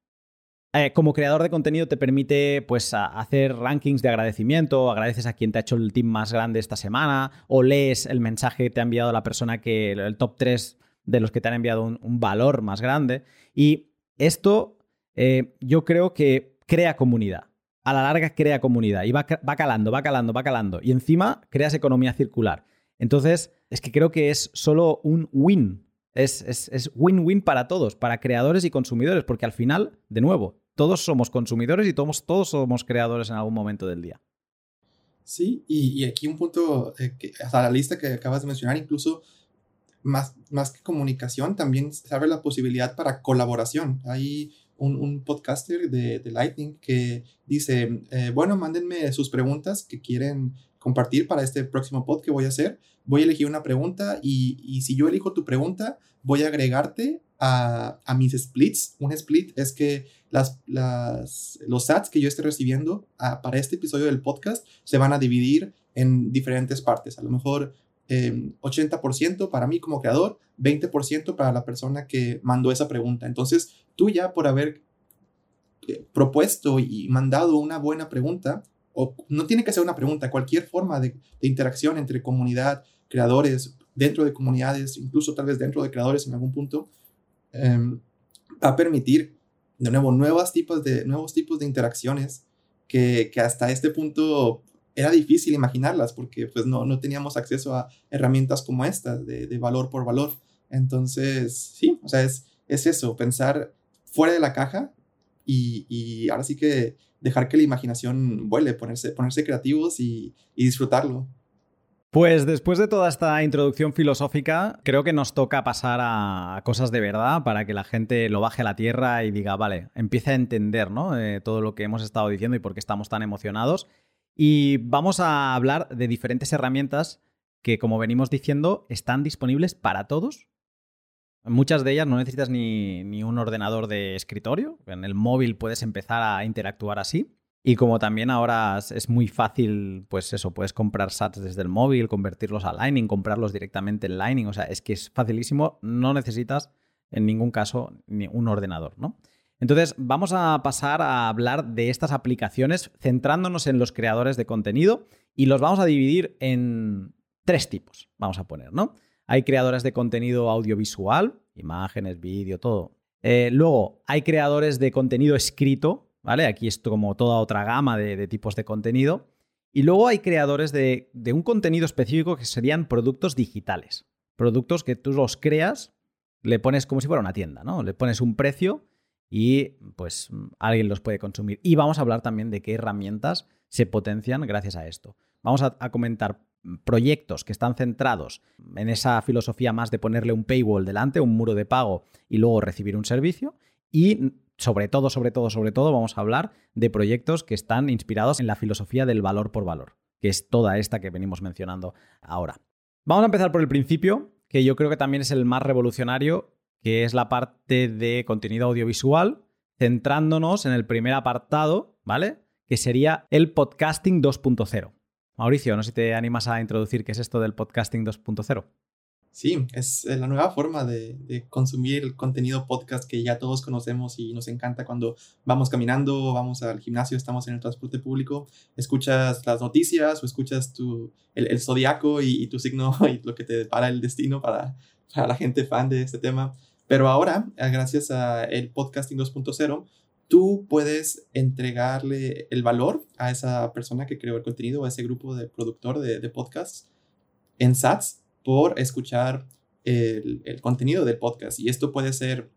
eh, como creador de contenido te permite pues, hacer rankings de agradecimiento, agradeces a quien te ha hecho el team más grande esta semana, o lees el mensaje que te ha enviado la persona que, el top 3 de los que te han enviado un, valor más grande. Y esto eh, yo creo que crea comunidad. A la larga crea comunidad y va, va calando, va calando, va calando. Y encima creas economía circular. Entonces, es que creo que es solo un win. Es win-win para todos, para creadores y consumidores, porque al final, de nuevo, todos somos consumidores y todos, todos somos creadores en algún momento del día. Sí, y, aquí un punto, eh, hasta la lista que acabas de mencionar, incluso más, más que comunicación, también se abre la posibilidad para colaboración. Hay un, un podcaster de, de, Lightning que dice, eh, bueno, mándenme sus preguntas que quieren compartir para este próximo pod que voy a hacer. Voy a elegir una pregunta y, y si yo elijo tu pregunta, voy a agregarte a, mis splits. Un split es que las, las, los sats que yo esté recibiendo a, para este episodio del podcast se van a dividir en diferentes partes. A lo mejor 80% em, para mí como creador, 20% para la persona que mandó esa pregunta. Entonces, tú ya por haber eh, propuesto y mandado una buena pregunta, o no tiene que ser una pregunta, cualquier forma de, interacción entre comunidad, creadores, dentro de comunidades, incluso tal vez dentro de creadores en algún punto, em, va a permitir de nuevo nuevos tipos de, nuevos tipos de interacciones que, que hasta este punto era difícil imaginarlas porque pues no, no teníamos acceso a herramientas como estas de, de, valor por valor. Entonces, sí, o sea, es, es eso, pensar fuera de la caja y, y, ahora sí que dejar que la imaginación vuele, ponerse, ponerse creativos y, y disfrutarlo. Pues después de toda esta introducción filosófica, creo que nos toca pasar a cosas de verdad para que la gente lo baje a la tierra y diga, vale, empiece a entender ¿no? Eh, todo lo que hemos estado diciendo y por qué estamos tan emocionados. Y vamos a hablar de diferentes herramientas que, como venimos diciendo, están disponibles para todos. Muchas de ellas no necesitas ni, ni un ordenador de escritorio. En el móvil puedes empezar a interactuar así. Y como también ahora es muy fácil, pues eso, puedes comprar sats desde el móvil, convertirlos a Lightning, comprarlos directamente en Lightning, o sea, es que es facilísimo, no necesitas en ningún caso ni un ordenador, ¿no? Entonces, vamos a pasar a hablar de estas aplicaciones centrándonos en los creadores de contenido y los vamos a dividir en tres tipos, vamos a poner, ¿no? Hay creadores de contenido audiovisual, imágenes, vídeo, todo. Eh, luego, hay creadores de contenido escrito, ¿vale? Aquí es como toda otra gama de, tipos de contenido. Y luego hay creadores de, un contenido específico que serían productos digitales. Productos que tú los creas, le pones como si fuera una tienda, ¿no? Le pones un precio y pues alguien los puede consumir. Y vamos a hablar también de qué herramientas se potencian gracias a esto. Vamos a, a comentar proyectos que están centrados en esa filosofía más de ponerle un paywall delante, un muro de pago y luego recibir un servicio. Y sobre todo, sobre todo, sobre todo, vamos a hablar de proyectos que están inspirados en la filosofía del valor por valor, que es toda esta que venimos mencionando ahora. Vamos a empezar por el principio, que yo creo que también es el más revolucionario, que es la parte de contenido audiovisual, centrándonos en el primer apartado, ¿vale? Que sería el podcasting 2.0. Mauricio, no sé si te animas a introducir qué es esto del podcasting 2.0. Sí, es la nueva forma de, consumir el contenido podcast que ya todos conocemos y nos encanta cuando vamos caminando, vamos al gimnasio, estamos en el transporte público, escuchas las noticias o escuchas tu, el, zodiaco y, tu signo y lo que te depara el destino para, para la gente fan de este tema. Pero ahora, eh, gracias al podcasting 2.0, tú puedes entregarle el valor a esa persona que creó el contenido, a ese grupo de productor de, de podcasts en SATs por escuchar el, contenido del podcast. Y esto puede ser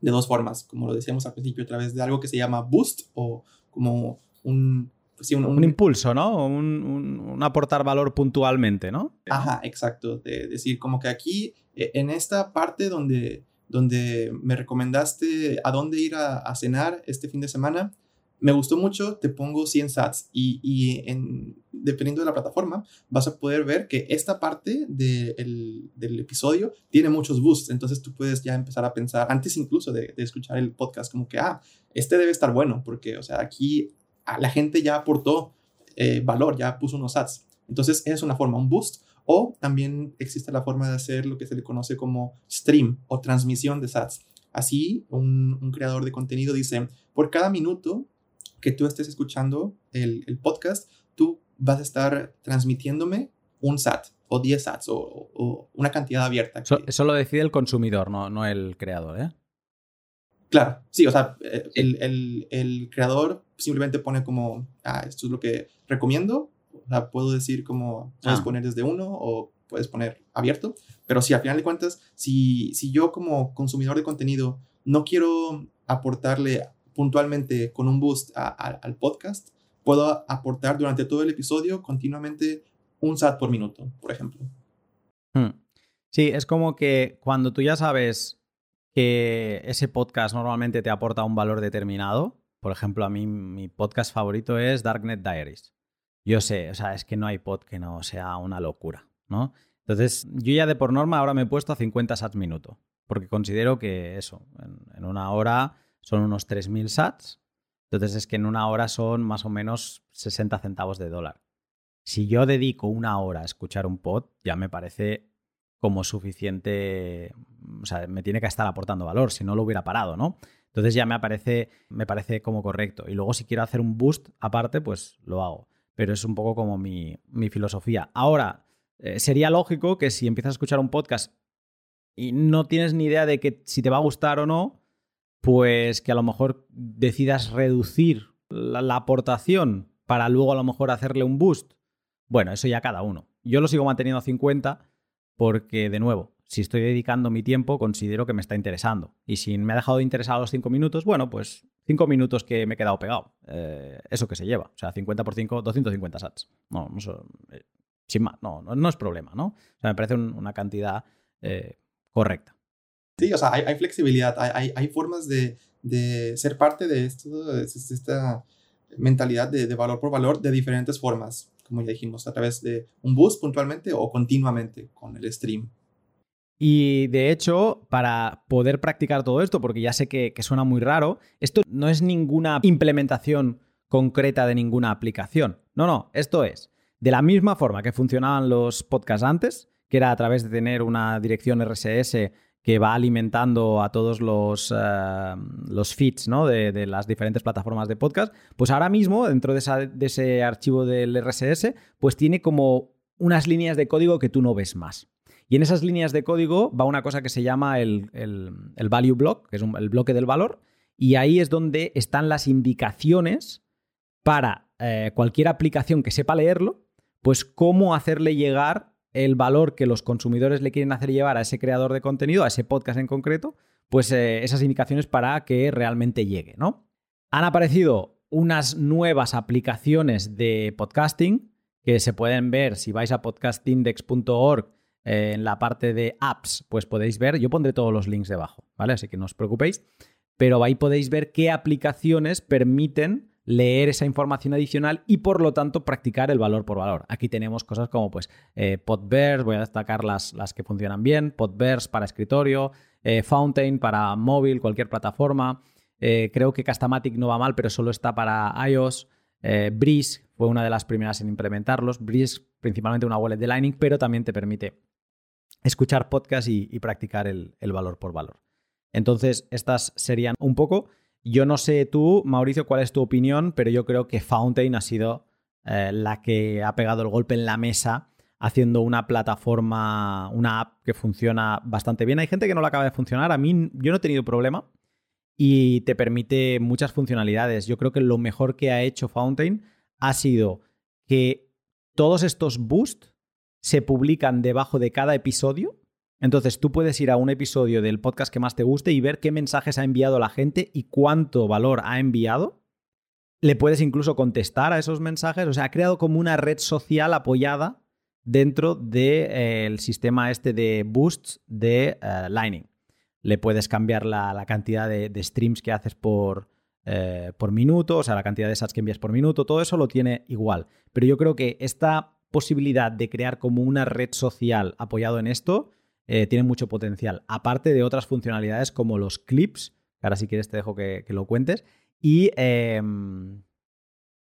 de dos formas, como lo decíamos al principio, a través de algo que se llama boost o como un... Pues un, impulso, ¿no? Un, aportar valor puntualmente, ¿no? Ajá, exacto. De decir, como que aquí, e, en esta parte donde, donde me recomendaste a dónde ir a cenar este fin de semana, me gustó mucho, te pongo 100 sats y, y en, dependiendo de la plataforma vas a poder ver que esta parte del episodio tiene muchos boosts, entonces tú puedes ya empezar a pensar, antes incluso de, escuchar el podcast, como que, ah, este debe estar bueno, porque, o sea, aquí la gente ya aportó eh, valor, ya puso unos sats. Entonces, es una forma, un boost. O también existe la forma de hacer lo que se le conoce como stream o transmisión de sats. Así, un, un creador de contenido dice, por cada minuto que tú estés escuchando el, el podcast, tú vas a estar transmitiéndome un SAT o 10 SATs o, una cantidad abierta. Eso, lo decide el consumidor, no, no el creador, ¿eh? Claro, sí, o sea, el, el, el, creador simplemente pone como, ah, esto es lo que recomiendo, o sea, puedo decir como, puedes ah. poner desde uno o puedes poner abierto, pero si al final de cuentas, si, si yo como consumidor de contenido no quiero aportarle puntualmente con un boost al podcast, puedo aportar durante todo el episodio continuamente un SAT por minuto, por ejemplo. Hmm. Sí, es como que cuando tú ya sabes que ese podcast normalmente te aporta un valor determinado, por ejemplo, a mí mi podcast favorito es Darknet Diaries. Yo sé, o sea, es que no hay pod que no sea una locura, ¿no? Entonces, yo ya de por norma ahora me he puesto a 50 sats minuto, porque considero que eso, en una hora son unos 3.000 sats. Entonces es que en una hora son más o menos 60 centavos de dólar. Si yo dedico una hora a escuchar un pod, ya me parece como suficiente, o sea, me tiene que estar aportando valor, si no lo hubiera parado, ¿no? Entonces ya me parece, me parece como correcto. Y luego si quiero hacer un boost aparte, pues lo hago. Pero es un poco como mi, filosofía. Ahora, eh, sería lógico que si empiezas a escuchar un podcast y no tienes ni idea de que si te va a gustar o no, pues que a lo mejor decidas reducir la, aportación para luego a lo mejor hacerle un boost. Bueno, eso ya cada uno. Yo lo sigo manteniendo a 50 porque, de nuevo, si estoy dedicando mi tiempo, considero que me está interesando. Y si me ha dejado de interesar a los 5 minutos, bueno, pues 5 minutos que me he quedado pegado. Eh, eso que se lleva. O sea, 50 por 5, 250 sats. No, no eh, sin más, no, no, es problema, ¿no? O sea, me parece una cantidad eh, correcta. Sí, o sea, hay, flexibilidad, hay, formas de, ser parte de, esto, de esta mentalidad de, valor por valor de diferentes formas, como ya dijimos, a través de un boost puntualmente o continuamente con el stream. Y de hecho, para poder practicar todo esto, porque ya sé que, que, suena muy raro, esto no es ninguna implementación concreta de ninguna aplicación. No, no, esto es de la misma forma que funcionaban los podcasts antes, que era a través de tener una dirección RSS que va alimentando a todos los, eh, los feeds de, las diferentes plataformas de podcast, pues ahora mismo dentro de, ese archivo del RSS, pues tiene como unas líneas de código que tú no ves más. Y en esas líneas de código va una cosa que se llama el, value block, que es el bloque del valor, y ahí es donde están las indicaciones para eh, cualquier aplicación que sepa leerlo, pues cómo hacerle llegar el valor que los consumidores le quieren hacer llevar a ese creador de contenido, a ese podcast en concreto, pues eh, esas indicaciones para que realmente llegue, ¿no? Han aparecido unas nuevas aplicaciones de podcasting que se pueden ver si vais a podcastindex.org eh, en la parte de apps, pues podéis ver, yo pondré todos los links debajo, ¿vale? Así que no os preocupéis, pero ahí podéis ver qué aplicaciones permiten leer esa información adicional y por lo tanto practicar el valor por valor. Aquí tenemos cosas como pues eh, Podverse, voy a destacar las, las, que funcionan bien, Podverse para escritorio, eh, Fountain para móvil, cualquier plataforma. Eh, creo que Castamatic no va mal, pero solo está para iOS. Breeze fue una de las primeras en implementarlos. Breeze principalmente una wallet de Lightning, pero también te permite escuchar podcast y, practicar el, el valor por valor. Entonces, estas serían un poco yo no sé tú, Mauricio, cuál es tu opinión, pero yo creo que Fountain ha sido eh, la que ha pegado el golpe en la mesa haciendo una plataforma, una app que funciona bastante bien. Hay gente que no la acaba de funcionar. A mí yo no he tenido problema y te permite muchas funcionalidades. Yo creo que lo mejor que ha hecho Fountain ha sido que todos estos boosts se publican debajo de cada episodio entonces tú puedes ir a un episodio del podcast que más te guste y ver qué mensajes ha enviado la gente y cuánto valor ha enviado. Le puedes incluso contestar a esos mensajes. O sea, ha creado como una red social apoyada dentro del sistema este de boosts de uh, Lightning. Le puedes cambiar la, cantidad de, streams que haces por, eh, por minuto, o sea, la cantidad de sats que envías por minuto, todo eso lo tiene igual. Pero yo creo que esta posibilidad de crear como una red social apoyado en esto eh, tiene mucho potencial. Aparte de otras funcionalidades como los clips, que ahora si quieres te dejo que, lo cuentes. Y, em,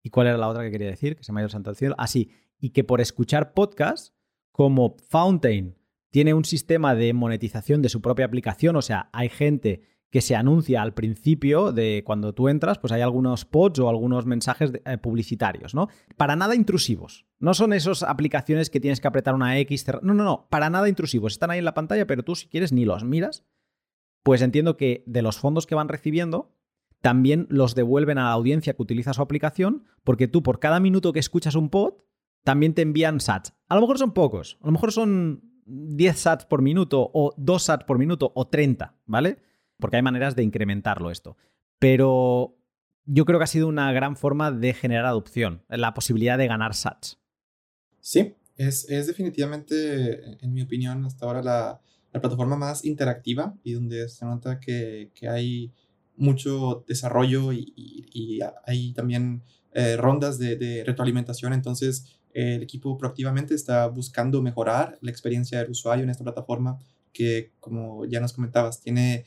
¿Y cuál era la otra que quería decir? Que se me ha ido el santo al cielo. Ah, sí. Y que por escuchar podcast, como Fountain tiene un sistema de monetización de su propia aplicación, o sea, hay gente que se anuncia al principio de cuando tú entras, pues hay algunos pods o algunos mensajes eh, publicitarios, ¿no? Para nada intrusivos. No son esas aplicaciones que tienes que apretar una X. No, no, no, para nada intrusivos. Están ahí en la pantalla, pero tú si quieres ni los miras. Pues entiendo que de los fondos que van recibiendo, también los devuelven a la audiencia que utiliza su aplicación, porque tú por cada minuto que escuchas un pod, también te envían sats. A lo mejor son pocos, a lo mejor son 10 sats por minuto o 2 sats por minuto o 30, ¿vale? Porque hay maneras de incrementarlo esto. Pero yo creo que ha sido una gran forma de generar adopción, la posibilidad de ganar sats. Sí, es, definitivamente, en mi opinión, hasta ahora la, plataforma más interactiva y donde se nota que, hay mucho desarrollo y, hay también eh, rondas de, de, retroalimentación. Entonces, el equipo proactivamente está buscando mejorar la experiencia del usuario en esta plataforma que, como ya nos comentabas, tiene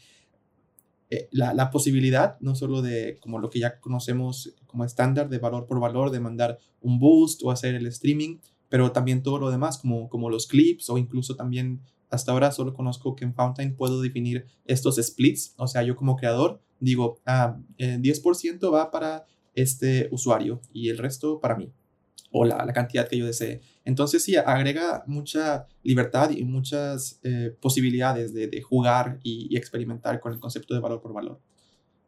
eh, la, la, posibilidad, no solo de como lo que ya conocemos como estándar de valor por valor, de mandar un boost o hacer el streaming, pero también todo lo demás, como, como los clips o incluso también hasta ahora solo conozco que en Fountain puedo definir estos splits, o sea, yo como creador digo, ah, el 10% va para este usuario y el resto para mí, o la, la cantidad que yo desee. Entonces sí, agrega mucha libertad y muchas eh, posibilidades de, jugar y, experimentar con el concepto de valor por valor.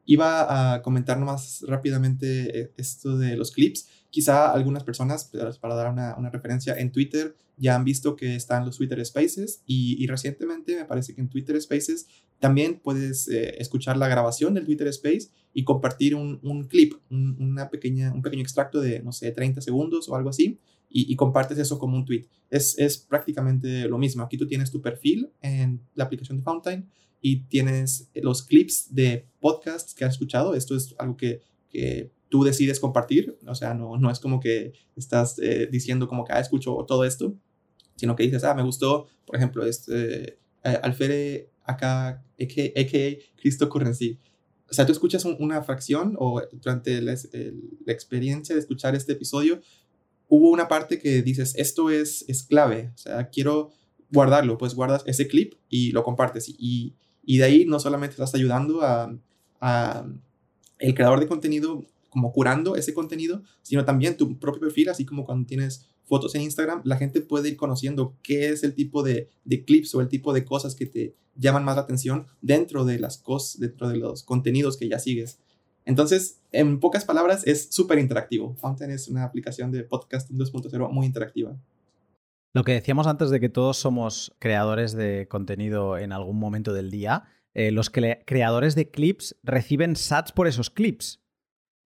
Iba a comentar más rápidamente eh, esto de los clips. Quizá algunas personas, para dar una, referencia, en Twitter ya han visto que están los Twitter Spaces y, recientemente me parece que en Twitter Spaces también puedes eh, escuchar la grabación del Twitter Space y compartir un, clip, un, una pequeña, un pequeño extracto de, no sé, 30 segundos o algo así y, y compartes eso como un tweet. Es, es prácticamente lo mismo. Aquí tú tienes tu perfil en la aplicación de Fountain y tienes los clips de podcasts que has escuchado. Esto es algo que, que tú decides compartir, o sea, no, no es como que estás eh, diciendo como que, ah, escucho todo esto, sino que dices, ah, me gustó, por ejemplo, este, eh, Alfere acá, a.k.a. Cristo Currency. O sea, tú escuchas un, una fracción o durante la, el, la, experiencia de escuchar este episodio, hubo una parte que dices, esto es, es clave, o sea, quiero guardarlo, pues guardas ese clip y lo compartes y, y de ahí no solamente estás ayudando a, a el creador de contenido como curando ese contenido, sino también tu propio perfil, así como cuando tienes fotos en Instagram, la gente puede ir conociendo qué es el tipo de, de clips o el tipo de cosas que te llaman más la atención dentro de las cosas, dentro de los contenidos que ya sigues. Entonces, en pocas palabras, es súper interactivo. Fountain es una aplicación de podcasting 2.0 muy interactiva. Lo que decíamos antes de que todos somos creadores de contenido en algún momento del día, eh, los cre creadores de clips reciben sats por esos clips.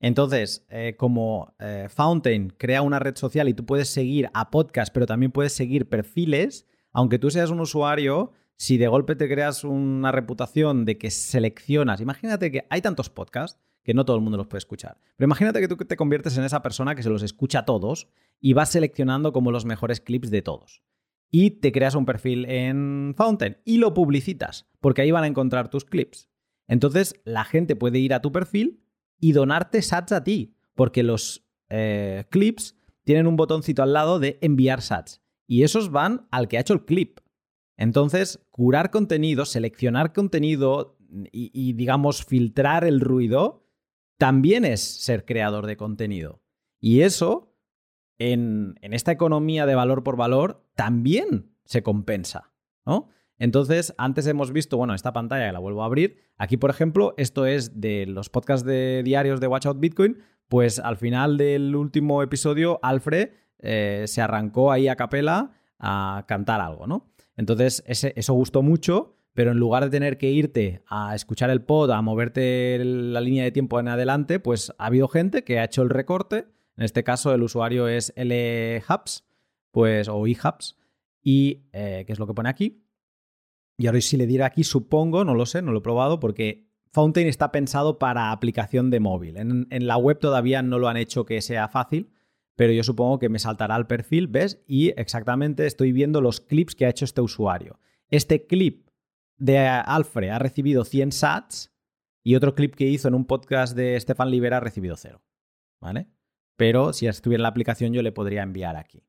Entonces, eh, como eh, Fountain crea una red social y tú puedes seguir a podcast, pero también puedes seguir perfiles, aunque tú seas un usuario, si de golpe te creas una reputación de que seleccionas, imagínate que hay tantos podcasts que no todo el mundo los puede escuchar, pero imagínate que tú te conviertes en esa persona que se los escucha a todos y vas seleccionando como los mejores clips de todos. Y te creas un perfil en Fountain y lo publicitas, porque ahí van a encontrar tus clips. Entonces la gente puede ir a tu perfil y donarte sats a ti, porque los eh, clips tienen un botoncito al lado de enviar sats y esos van al que ha hecho el clip. Entonces, curar contenido, seleccionar contenido y, y, digamos, filtrar el ruido, también es ser creador de contenido. Y eso, en, en esta economía de valor por valor, también se compensa, ¿no? Entonces, antes hemos visto, bueno, esta pantalla que la vuelvo a abrir. Aquí, por ejemplo, esto es de los podcasts de diarios de Watch Out Bitcoin. Pues al final del último episodio, Alfred eh, se arrancó ahí a capela a cantar algo, ¿no? Entonces, eso gustó mucho, pero en lugar de tener que irte a escuchar el pod, a moverte la línea de tiempo en adelante, pues ha habido gente que ha hecho el recorte. En este caso, el usuario es LHubs, pues, o eHubs, y eh, ¿qué es lo que pone aquí? Y ahora si le diera aquí, supongo, no lo sé, no lo he probado, porque Fountain está pensado para aplicación de móvil. En, en, la web todavía no lo han hecho que sea fácil, pero yo supongo que me saltará el perfil, ¿ves? Y exactamente estoy viendo los clips que ha hecho este usuario. Este clip de Alfred ha recibido 100 sats y otro clip que hizo en un podcast de Stefan Libera ha recibido 0. ¿Vale? Pero si estuviera en la aplicación yo le podría enviar aquí.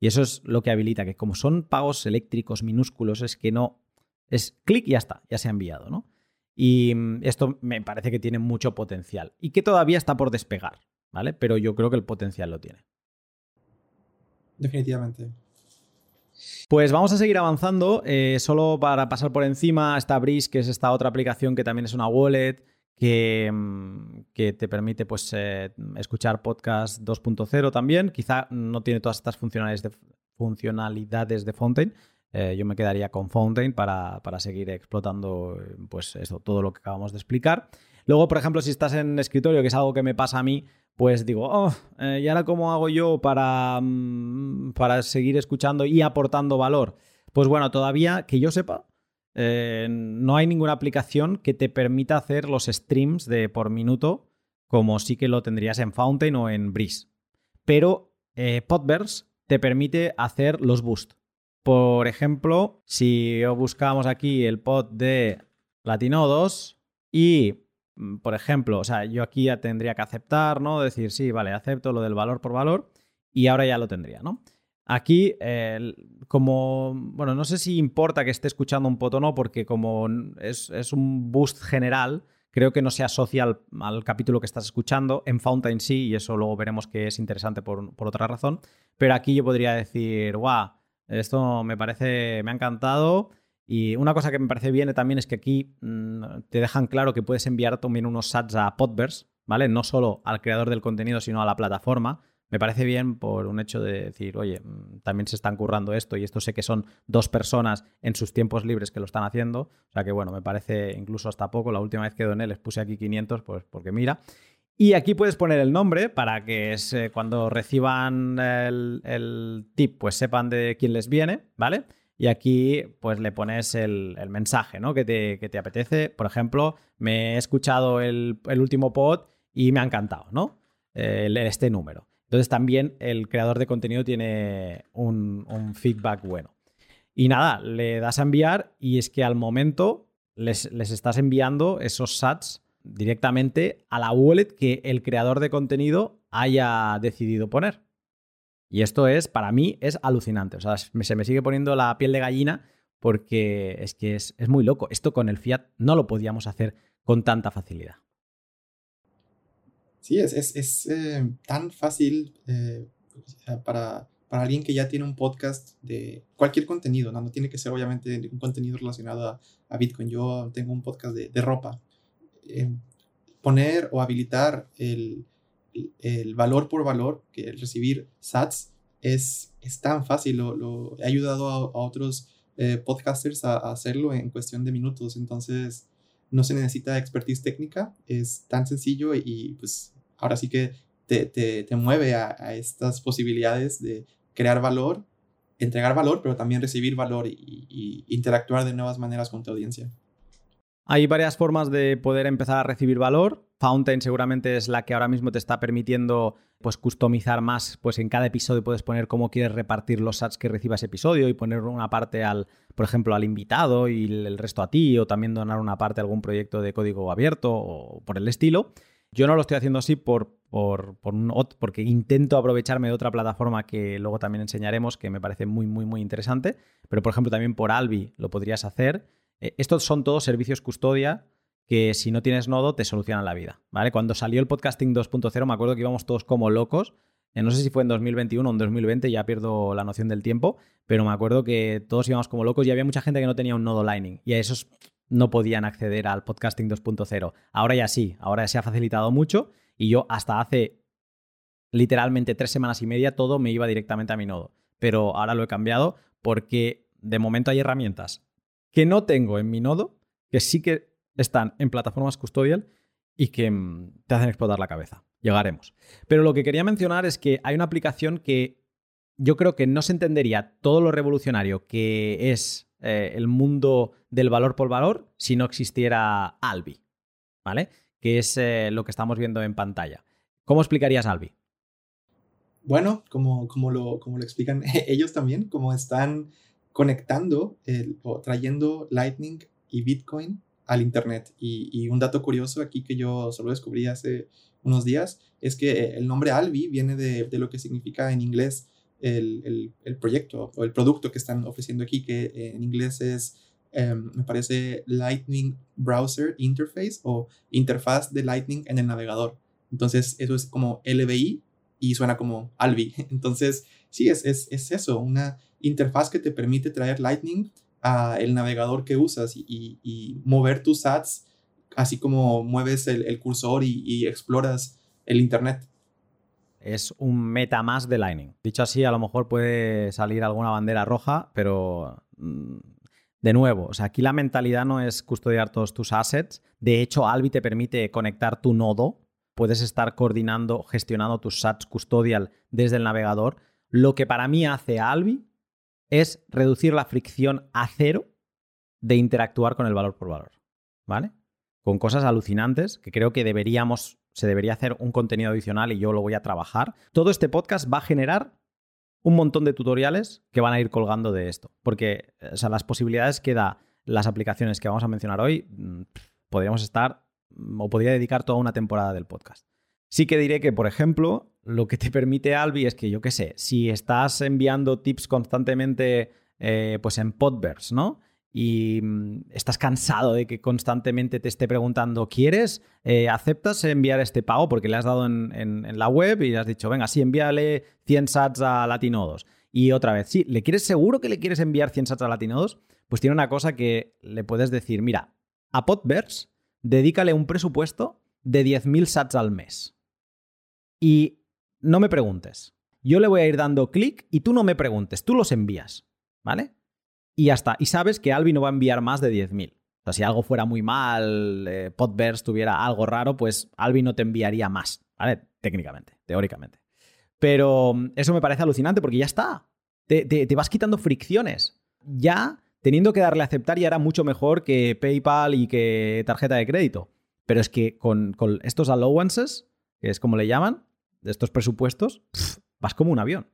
Y eso es lo que habilita, que como son pagos eléctricos minúsculos, es que no es clic y ya está, ya se ha enviado, ¿no? Y mm, esto me parece que tiene mucho potencial y que todavía está por despegar, ¿vale? Pero yo creo que el potencial lo tiene. Definitivamente. Pues vamos a seguir avanzando. Eh, solo para pasar por encima está Breeze, que es esta otra aplicación que también es una wallet que, mm, que te permite pues, eh, escuchar podcast 2.0 también. Quizá no tiene todas estas funcionalidades de, funcionalidades de Fountain, eh, yo me quedaría con Fountain para, para seguir explotando pues todo lo que acabamos de explicar. Luego, por ejemplo, si estás en escritorio, que es algo que me pasa a mí, pues digo, oh, eh, ¿y ahora cómo hago yo para, mm, para seguir escuchando y aportando valor? Pues bueno, todavía que yo sepa, eh, no hay ninguna aplicación que te permita hacer los streams de por minuto como sí que lo tendrías en Fountain o en Breeze. Pero eh, Podverse te permite hacer los boosts. Por ejemplo, si buscamos aquí el pod de Latinodos, y, mm, por ejemplo, o sea, yo aquí ya tendría que aceptar, ¿no? Decir, sí, vale, acepto lo del valor por valor y ahora ya lo tendría, ¿no? Aquí, como, bueno, no sé si importa que esté escuchando un pot o no, porque como es, un boost general, creo que no se asocia al, capítulo que estás escuchando. En Fountain sí, y eso luego veremos que es interesante por, por otra razón. Pero aquí yo podría decir, guau, esto me parece, me ha encantado. Y una cosa que me parece bien también es que aquí mm, te dejan claro que puedes enviar también unos sats a Podverse, ¿vale? No solo al creador del contenido, sino a la plataforma. Me parece bien por un hecho de decir, oye, mm, también se están currando esto y esto sé que son dos personas en sus tiempos libres que lo están haciendo. O sea que bueno, me parece incluso hasta poco. La última vez que doné les puse aquí 500, pues porque mira. Y aquí puedes poner el nombre para que cuando reciban el, tip, pues sepan de quién les viene, ¿vale? Y aquí pues le pones el, mensaje, ¿no? Que te, apetece. Por ejemplo, me he escuchado el, último pod y me ha encantado, ¿no? este número. Entonces también el creador de contenido tiene un, feedback bueno. Y nada, le das a enviar y es que al momento les, les estás enviando esos sats directamente a la wallet que el creador de contenido haya decidido poner. Y esto es, para mí, es alucinante. O sea, se me sigue poniendo la piel de gallina porque es que es, muy loco. Esto con el fiat no lo podíamos hacer con tanta facilidad. Sí, es, eh, tan fácil eh, para, alguien que ya tiene un podcast de cualquier contenido, no, tiene que ser obviamente un contenido relacionado a, Bitcoin. Yo tengo un podcast de ropa eh, poner o habilitar el, valor por valor, que el recibir sats es, es tan fácil. Lo, he ayudado a, otros eh, podcasters a, hacerlo en cuestión de minutos. Entonces, no se necesita expertise técnica, es tan sencillo y pues ahora sí que te, mueve a, estas posibilidades de crear valor, entregar valor, pero también recibir valor y interactuar de nuevas maneras con tu audiencia. Hay varias formas de poder empezar a recibir valor. Fountain seguramente es la que ahora mismo te está permitiendo pues customizar más, pues en cada episodio puedes poner cómo quieres repartir los sats que reciba ese episodio y poner una parte al, por ejemplo, al invitado y el resto a ti o también donar una parte a algún proyecto de código abierto o por el estilo. Yo no lo estoy haciendo así por, por, por un, porque intento aprovecharme de otra plataforma que luego también enseñaremos que me parece muy, muy, muy interesante. Pero, por ejemplo, también por Albi lo podrías hacer estos son todos servicios custodia que si no tienes nodo te solucionan la vida, ¿vale? Cuando salió el podcasting 2.0 me acuerdo que íbamos todos como locos. Eh, no sé si fue en 2021 o en 2020, ya pierdo la noción del tiempo, pero me acuerdo que todos íbamos como locos y había mucha gente que no tenía un nodo Lightning y a esos no podían acceder al podcasting 2.0. Ahora ya sí, ahora se ha facilitado mucho y yo hasta hace literalmente tres semanas y media todo me iba directamente a mi nodo. Pero ahora lo he cambiado porque de momento hay herramientas que no tengo en mi nodo, que sí que están en plataformas custodial y que mm, te hacen explotar la cabeza. Llegaremos. Pero lo que quería mencionar es que hay una aplicación que yo creo que no se entendería todo lo revolucionario que es eh, el mundo del valor por valor si no existiera Albi, ¿vale? Que es eh, lo que estamos viendo en pantalla. ¿Cómo explicarías Albi? Bueno, como, como, lo, como lo explican ellos también, como están conectando o trayendo Lightning y Bitcoin al Internet. Y, un dato curioso aquí que yo solo descubrí hace unos días es que el nombre Albi viene de, lo que significa en inglés el, proyecto o el producto que están ofreciendo aquí, que en inglés es, em, me parece, Lightning Browser Interface o interfaz de Lightning en el navegador. Entonces, eso es como LBI y suena como Albi. Entonces, sí, es, es, es eso, una interfaz que te permite traer Lightning a el navegador que usas y, mover tus ads así como mueves el, cursor y, exploras el Internet. Es un meta más de Lightning. Dicho así, a lo mejor puede salir alguna bandera roja, pero mm, de nuevo, o sea, aquí la mentalidad no es custodiar todos tus assets. De hecho, Albi te permite conectar tu nodo. Puedes estar coordinando, gestionando tus sats custodial desde el navegador. Lo que para mí hace Albi es reducir la fricción a cero de interactuar con el valor por valor. ¿Vale? Con cosas alucinantes que creo que deberíamos, se debería hacer un contenido adicional y yo lo voy a trabajar. Todo este podcast va a generar un montón de tutoriales que van a ir colgando de esto. Porque o sea, las posibilidades que da las aplicaciones que vamos a mencionar hoy, mm, podríamos estar o podría dedicar toda una temporada del podcast. Sí que diré que, por ejemplo, lo que te permite Albi es que, yo qué sé, si estás enviando tips constantemente eh, pues en Podverse, ¿no? y mm, estás cansado de que constantemente te esté preguntando, ¿quieres? Eh, ¿Aceptas enviar este pago? Porque le has dado en, la web y le has dicho, venga, sí, envíale 100 sats a Latinodos. Y otra vez, sí, ¿le quieres seguro que le quieres enviar 100 sats a Latinodos? Pues tiene una cosa que le puedes decir, mira, a Podverse dedícale un presupuesto de 10.000 sats al mes. Y no me preguntes. Yo le voy a ir dando clic y tú no me preguntes, tú los envías, ¿vale? y ya está. Y sabes que Albi no va a enviar más de 10.000. O sea, si algo fuera muy mal, eh, Podverse tuviera algo raro, pues Albi no te enviaría más, ¿vale? Técnicamente, teóricamente. Pero mm, eso me parece alucinante porque ya está. Te, te, vas quitando fricciones. Ya teniendo que darle a aceptar ya era mucho mejor que PayPal y que tarjeta de crédito. Pero es que con, estos allowances, que es como le llaman, de estos presupuestos, vas como un avión.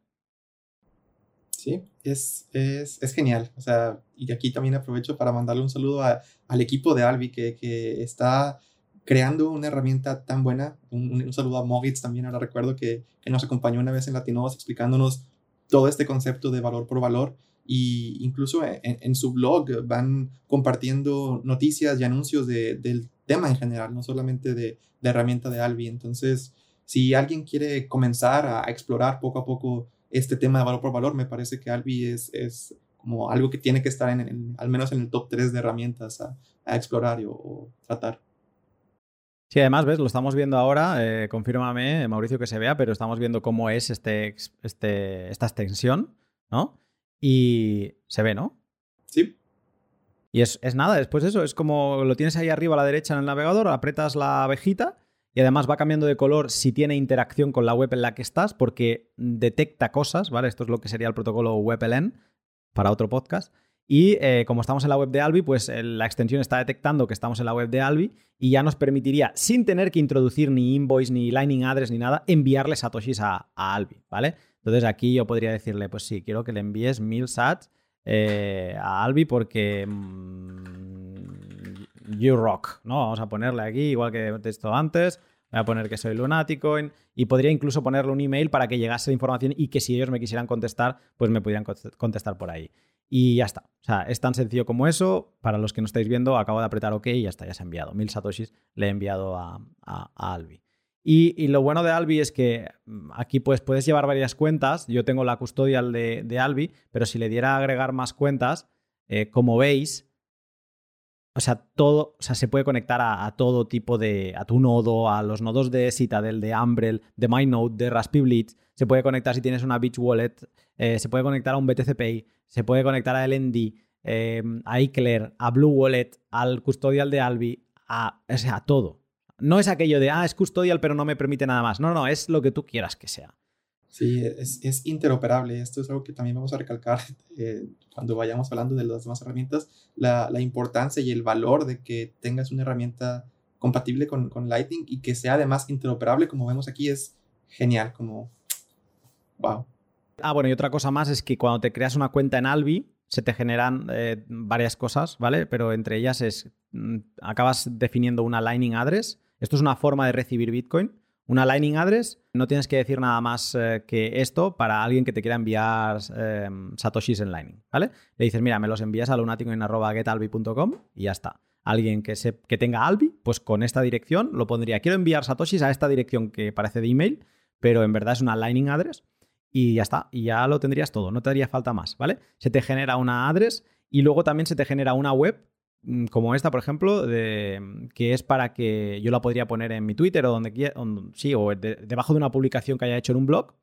Sí, es, es, es, genial. O sea, y aquí también aprovecho para mandarle un saludo al equipo de Albi que, que, está creando una herramienta tan buena. Un, saludo a Mogits también, ahora recuerdo que, que, nos acompañó una vez en Latinos explicándonos todo este concepto de valor por valor. Y incluso en, su blog van compartiendo noticias y anuncios de, del tema en general, no solamente de, de herramienta de Albi. Entonces, si alguien quiere comenzar a explorar poco a poco este tema de valor por valor, me parece que Albi es, es como algo que tiene que estar en, al menos en el top 3 de herramientas a, explorar o, tratar. Sí, además, ves, lo estamos viendo ahora, eh, confírmame, Mauricio, que se vea, pero estamos viendo cómo es este, este, esta extensión, ¿no? Y se ve, ¿no? Sí. Y es, es nada, después eso, es como lo tienes ahí arriba a la derecha en el navegador, apretas la abejita y además va cambiando de color si tiene interacción con la web en la que estás, porque detecta cosas, ¿vale? Esto es lo que sería el protocolo WebLN para otro podcast. Y eh, como estamos en la web de Albi, pues eh, la extensión está detectando que estamos en la web de Albi y ya nos permitiría, sin tener que introducir ni invoice, ni lightning address, ni nada, enviarle satoshis a, Albi, ¿vale? Entonces aquí yo podría decirle, pues sí, quiero que le envíes mil sats eh, a Albi porque mm, you rock, ¿no? Vamos a ponerle aquí, igual que he texto antes, voy a poner que soy Lunaticoin y podría incluso ponerle un email para que llegase la información y que si ellos me quisieran contestar, pues me pudieran contestar por ahí. Y ya está. O sea, es tan sencillo como eso. Para los que no estáis viendo, acabo de apretar OK y ya está, ya se ha enviado. Mil satoshis le he enviado a, Albi. Y, lo bueno de Albi es que mm, aquí pues puedes llevar varias cuentas. Yo tengo la custodial de, Albi, pero si le diera a agregar más cuentas, eh, como veis, o sea, todo, o sea, se puede conectar a, todo tipo de, a tu nodo, a los nodos de Citadel, de Umbrel, de MyNode, de Raspberry. Se puede conectar si tienes una Beach Wallet, eh, se puede conectar a un BTC Pay, se puede conectar a LND, eh, a iClear, a Blue Wallet, al custodial de Albi, a, o sea, a todo. No es aquello de, ah, es custodial pero no me permite nada más. No, no, es lo que tú quieras que sea. Sí, es, es, interoperable. Esto es algo que también vamos a recalcar eh, cuando vayamos hablando de las demás herramientas, la, la, importancia y el valor de que tengas una herramienta compatible con, con, Lightning y que sea además interoperable, como vemos aquí, es genial, como wow. Ah, bueno, y otra cosa más es que cuando te creas una cuenta en Albi, se te generan eh, varias cosas, ¿vale? Pero entre ellas es, mm, acabas definiendo una Lightning Address. Esto es una forma de recibir Bitcoin una Lightning Address, no tienes que decir nada más eh, que esto para alguien que te quiera enviar eh, satoshis en Lightning, ¿vale? Le dices, mira, me los envías a lunaticoin.getalbi.com y ya está. Alguien que, se, que tenga Albi, pues con esta dirección lo pondría, quiero enviar satoshis a esta dirección que parece de email, pero en verdad es una Lightning Address y ya está, y ya lo tendrías todo, no te haría falta más, ¿vale? Se te genera una address y luego también se te genera una web como esta, por ejemplo, de, que es para que yo la podría poner en mi Twitter o donde quiera, sí, o debajo de una publicación que haya hecho en un blog.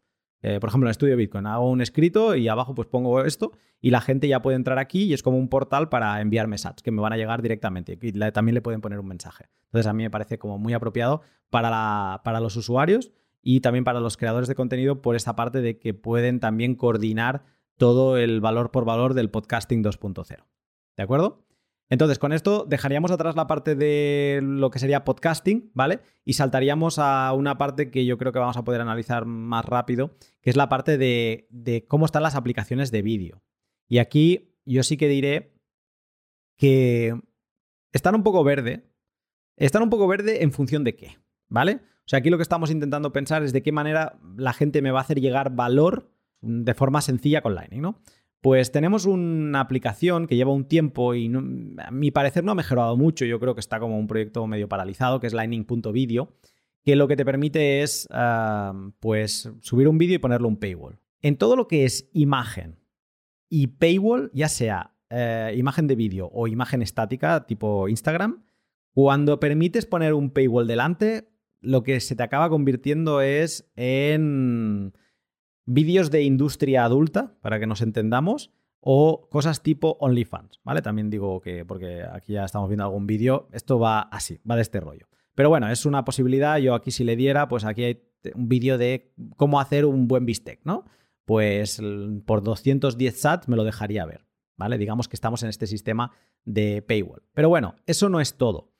Eh, por ejemplo, en Estudio Bitcoin, hago un escrito y abajo pues pongo esto y la gente ya puede entrar aquí y es como un portal para enviarme sats que me van a llegar directamente y también le pueden poner un mensaje. Entonces a mí me parece como muy apropiado para, para los usuarios y también para los creadores de contenido por esta parte de que pueden también coordinar todo el valor por valor del podcasting 2.0. ¿De acuerdo? Entonces, con esto dejaríamos atrás la parte de lo que sería podcasting, ¿vale? Y saltaríamos a una parte que yo creo que vamos a poder analizar más rápido, que es la parte de, cómo están las aplicaciones de vídeo. Y aquí yo sí que diré que están un poco verde, están un poco verde en función de qué, ¿vale? O sea, aquí lo que estamos intentando pensar es de qué manera la gente me va a hacer llegar valor de forma sencilla con Lightning, ¿no? Pues tenemos una aplicación que lleva un tiempo y a mi parecer no ha mejorado mucho, yo creo que está como un proyecto medio paralizado, que es lightning.video, que lo que te permite es pues subir un vídeo y ponerle un paywall. En todo lo que es imagen y paywall, ya sea eh, imagen de vídeo o imagen estática tipo Instagram, cuando permites poner un paywall delante, lo que se te acaba convirtiendo es en vídeos de industria adulta, para que nos entendamos, o cosas tipo OnlyFans, ¿vale? También digo que, porque aquí ya estamos viendo algún vídeo, esto va así, va de este rollo. Pero bueno, es una posibilidad, yo aquí si le diera, pues aquí hay un vídeo de cómo hacer un buen bistec, ¿no? Pues por 210 sats me lo dejaría ver, ¿vale? Digamos que estamos en este sistema de paywall. Pero bueno, eso no es todo.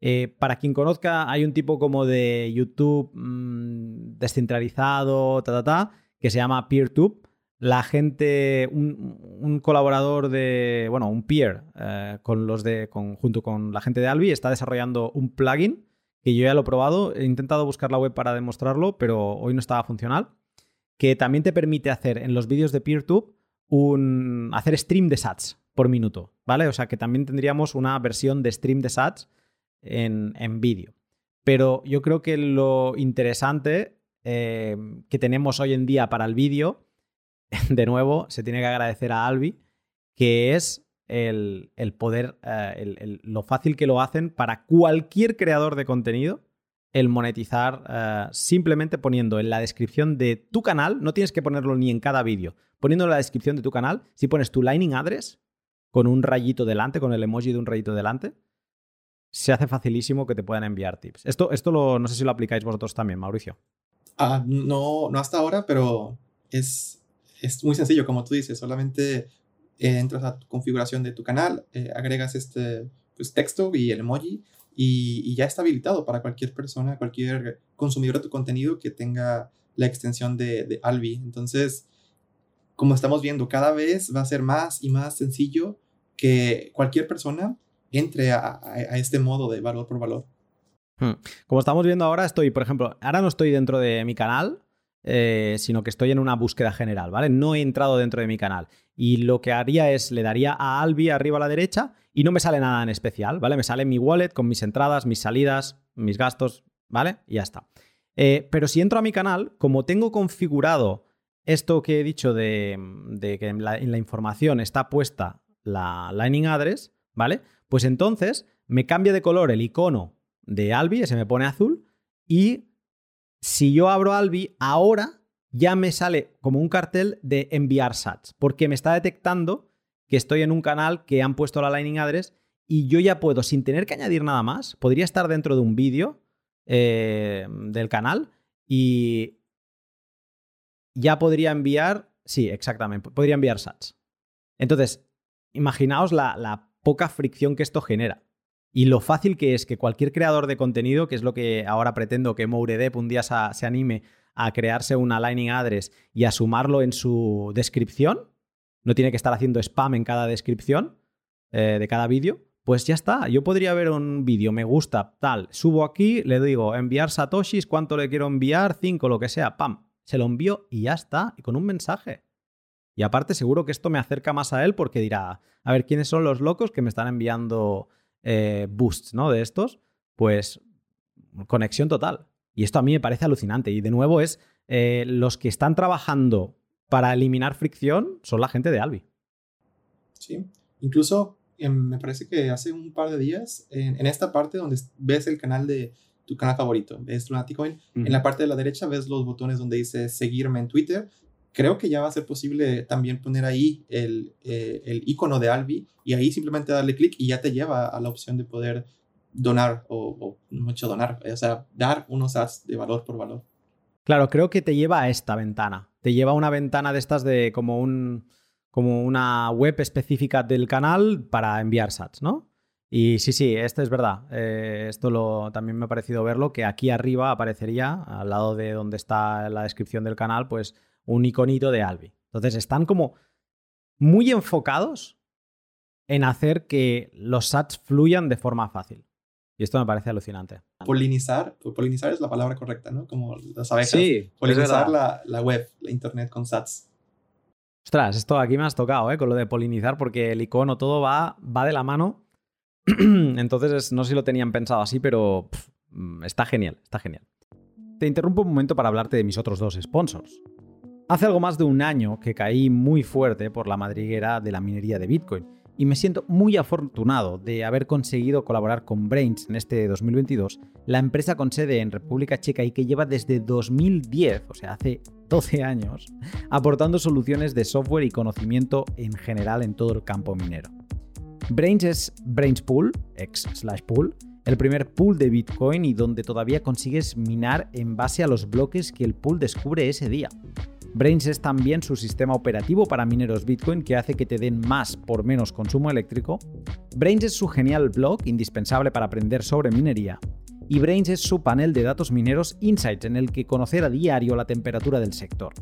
Eh, para quien conozca, hay un tipo como de YouTube mm, descentralizado, ta, ta, ta, que se llama PeerTube. La gente, un, colaborador de, bueno, un peer eh, con los de, junto con la gente de Albi, está desarrollando un plugin que yo ya lo he probado. He intentado buscar la web para demostrarlo, pero hoy no estaba funcional. Que también te permite hacer en los vídeos de PeerTube un, hacer stream de sats por minuto, ¿vale? O sea que también tendríamos una versión de stream de sats en, en vídeo. Pero yo creo que lo interesante eh, que tenemos hoy en día para el vídeo, de nuevo, se tiene que agradecer a Albi, que es el, poder, eh, lo fácil que lo hacen para cualquier creador de contenido el monetizar eh, simplemente poniendo en la descripción de tu canal, no tienes que ponerlo ni en cada vídeo, poniendo en la descripción de tu canal, si pones tu Lightning Address con un rayito delante, con el emoji de un rayito delante, se hace facilísimo que te puedan enviar tips. Esto, esto no sé si lo aplicáis vosotros también, Mauricio. Ah, no, no hasta ahora, pero es, es muy sencillo, como tú dices, solamente eh, entras a tu configuración de tu canal, eh, agregas este pues, texto y el emoji y, ya está habilitado para cualquier persona, cualquier consumidor de tu contenido que tenga la extensión de, de Albi. Entonces, como estamos viendo, cada vez va a ser más y más sencillo que cualquier persona entre a este modo de valor por valor. Hmm. Como estamos viendo ahora, estoy, por ejemplo, ahora no estoy dentro de mi canal, eh, sino que estoy en una búsqueda general, ¿vale? No he entrado dentro de mi canal. Y lo que haría es, le daría a Albi arriba a la derecha y no me sale nada en especial, ¿vale? Me sale mi wallet con mis entradas, mis salidas, mis gastos, ¿vale? Y ya está. Eh, pero si entro a mi canal, como tengo configurado esto que he dicho de, que en la, en la información está puesta la Lightning Address, ¿vale? Pues entonces me cambia de color el icono de Albi, ese me pone azul, y si yo abro Albi, ahora ya me sale como un cartel de enviar sats, porque me está detectando que estoy en un canal que han puesto la Lightning Address y yo ya puedo, sin tener que añadir nada más, podría estar dentro de un vídeo eh, del canal y ya podría enviar, sí, exactamente, podría enviar sats. Entonces, imaginaos la, la poca fricción que esto genera. Y lo fácil que es que cualquier creador de contenido, que es lo que ahora pretendo que Mouredep un día se anime a crearse una Lightning Address y a sumarlo en su descripción, no tiene que estar haciendo spam en cada descripción eh, de cada vídeo, pues ya está. Yo podría ver un vídeo, me gusta, tal, subo aquí, le digo enviar satoshis, cuánto le quiero enviar, cinco, lo que sea, pam, se lo envío y ya está, y con un mensaje. Y aparte seguro que esto me acerca más a él porque dirá, a ver, ¿quiénes son los locos que me están enviando eh, boosts, ¿no? De estos, pues conexión total. Y esto a mí me parece alucinante. Y de nuevo es eh, los que están trabajando para eliminar fricción son la gente de Albi. Sí, incluso em, me parece que hace un par de días, en, esta parte donde ves el canal de tu canal favorito, ves Lunaticoin, en la parte de la derecha ves los botones donde dice seguirme en Twitter creo que ya va a ser posible también poner ahí el, eh, el icono de Albi y ahí simplemente darle clic y ya te lleva a la opción de poder donar o, mucho donar, o sea, dar unos ads de valor por valor. Claro, creo que te lleva a esta ventana. Te lleva a una ventana de estas de como un como una web específica del canal para enviar sats, ¿no? Y sí, sí, esto es verdad. Eh, esto lo, también me ha parecido verlo, que aquí arriba aparecería, al lado de donde está la descripción del canal, pues un iconito de Albi. Entonces están como muy enfocados en hacer que los sats fluyan de forma fácil. Y esto me parece alucinante. Polinizar, polinizar es la palabra correcta, ¿no? Como las abejas. Sí, polinizar la, la, web, la internet con sats. Ostras, esto aquí me has tocado, ¿eh? Con lo de polinizar, porque el icono todo va, va de la mano. Entonces, no sé si lo tenían pensado así, pero mm, está genial, está genial. Te interrumpo un momento para hablarte de mis otros dos sponsors. Hace algo más de un año que caí muy fuerte por la madriguera de la minería de Bitcoin y me siento muy afortunado de haber conseguido colaborar con Brains en este 2022, la empresa con sede en República Checa y que lleva desde 2010, o sea, hace 12 años, aportando soluciones de software y conocimiento en general en todo el campo minero. Brains es Brains Pool, ex slash pool, el primer pool de Bitcoin y donde todavía consigues minar en base a los bloques que el pool descubre ese día. Brains es también su sistema operativo para mineros Bitcoin que hace que te den más por menos consumo eléctrico. Brains es su genial blog indispensable para aprender sobre minería. Y Brains es su panel de datos mineros Insights en el que conocer a diario la temperatura del sector.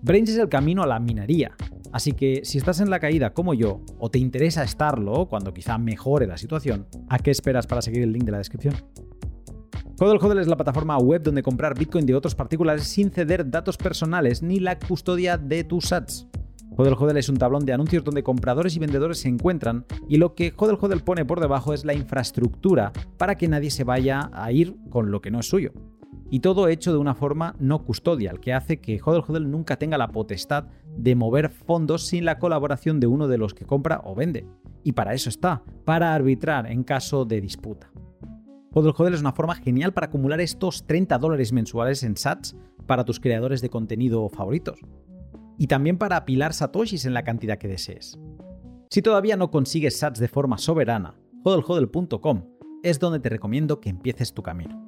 Brains es el camino a la minería, así que si estás en la caída como yo o te interesa estarlo cuando quizá mejore la situación, ¿a qué esperas para seguir el link de la descripción? Hodl Hodl es la plataforma web donde comprar Bitcoin de otros particulares sin ceder datos personales ni la custodia de tus sats. Hodl Hodl es un tablón de anuncios donde compradores y vendedores se encuentran y lo que Hodl Hodl pone por debajo es la infraestructura para que nadie se vaya a ir con lo que no es suyo. Y todo hecho de una forma no custodial, que hace que Hodl Hodl nunca tenga la potestad de mover fondos sin la colaboración de uno de los que compra o vende. Y para eso está, para arbitrar en caso de disputa. Hodl Hodl es una forma genial para acumular estos 30 dólares mensuales en sats para tus creadores de contenido favoritos. Y también para apilar satoshis en la cantidad que desees. Si todavía no consigues sats de forma soberana, hodlhodl.com es donde te recomiendo que empieces tu camino.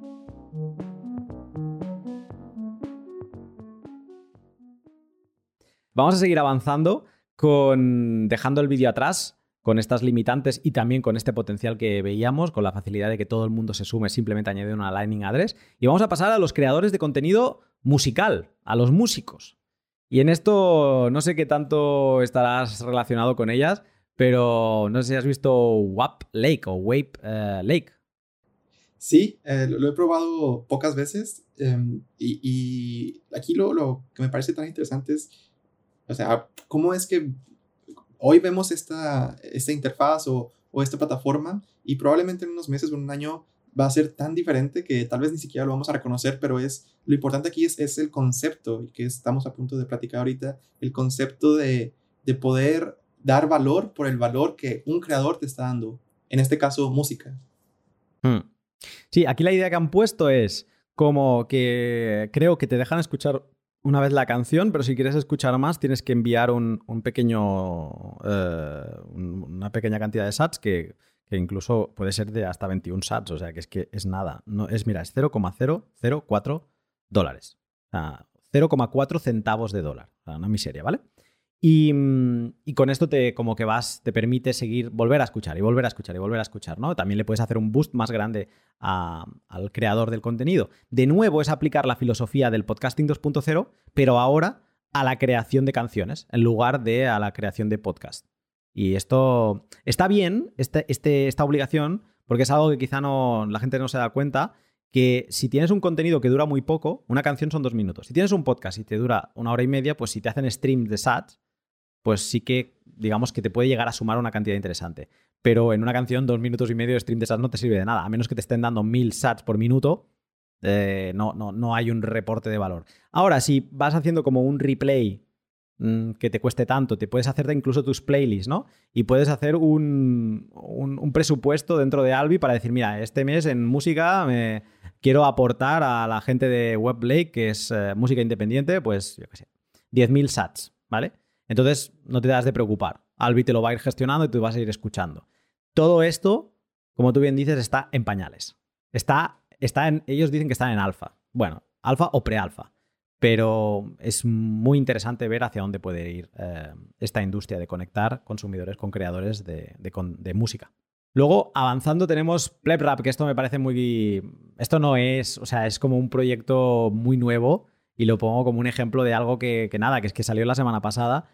Vamos a seguir avanzando con dejando el vídeo atrás con estas limitantes y también con este potencial que veíamos, con la facilidad de que todo el mundo se sume simplemente añadiendo una Lightning Address. Y vamos a pasar a los creadores de contenido musical, a los músicos. Y en esto no sé qué tanto estarás relacionado con ellas, pero no sé si has visto WAP Lake o Wape eh, Lake. Sí, eh, lo, he probado pocas veces em, y, aquí lo, lo que me parece tan interesante es, o sea, cómo es que hoy vemos esta, esta interfaz o, o, esta plataforma y probablemente en unos meses o en un año va a ser tan diferente que tal vez ni siquiera lo vamos a reconocer, pero es lo importante aquí es, es el concepto y que estamos a punto de platicar ahorita, el concepto de, de poder dar valor por el valor que un creador te está dando, en este caso música. Hmm. Sí, aquí la idea que han puesto es como que creo que te dejan escuchar una vez la canción, pero si quieres escuchar más tienes que enviar un, pequeño, eh, una pequeña cantidad de sats que, incluso puede ser de hasta 21 sats, o sea que es que es nada. No, es, mira, es 0,004 dólares. O sea, 0,4 centavos de dólar. O una miseria, ¿vale? Mm, y, con esto te como que vas, te permite seguir, volver a escuchar y volver a escuchar y volver a escuchar, ¿no? También le puedes hacer un boost más grande al creador del contenido. De nuevo es aplicar la filosofía del podcasting 2.0, pero ahora a la creación de canciones, en lugar de a la creación de podcast. Y esto está bien, este, este, esta obligación, porque es algo que quizá no, la gente no se da cuenta, que si tienes un contenido que dura muy poco, una canción son dos minutos. Si tienes un podcast y te dura una hora y media, pues si te hacen streams de sats, pues sí que, digamos que te puede llegar a sumar una cantidad interesante. Pero en una canción, dos minutos y medio de stream de sats no te sirve de nada. A menos que te estén dando mil sats por minuto, eh, no, no, no hay un reporte de valor. Ahora, si vas haciendo como un replay mm, que te cueste tanto, te puedes hacer incluso tus playlists, ¿no? Y puedes hacer un, un, presupuesto dentro de Albi para decir, mira, este mes en música me quiero aportar a la gente de WebLake, que es eh, música independiente, pues, yo qué sé, 10.000 sats, ¿vale? Entonces, no te das de preocupar. Albi te lo va a ir gestionando y tú vas a ir escuchando. Todo esto, como tú bien dices, está en pañales. Está, está en, ellos dicen que están en alfa. Bueno, alfa o pre-alfa. Pero es muy interesante ver hacia dónde puede ir eh, esta industria de conectar consumidores con creadores de, de música. Luego, avanzando, tenemos PlebRap, que esto me parece muy. Esto no es. O sea, es como un proyecto muy nuevo y lo pongo como un ejemplo de algo que, nada, que es que salió la semana pasada,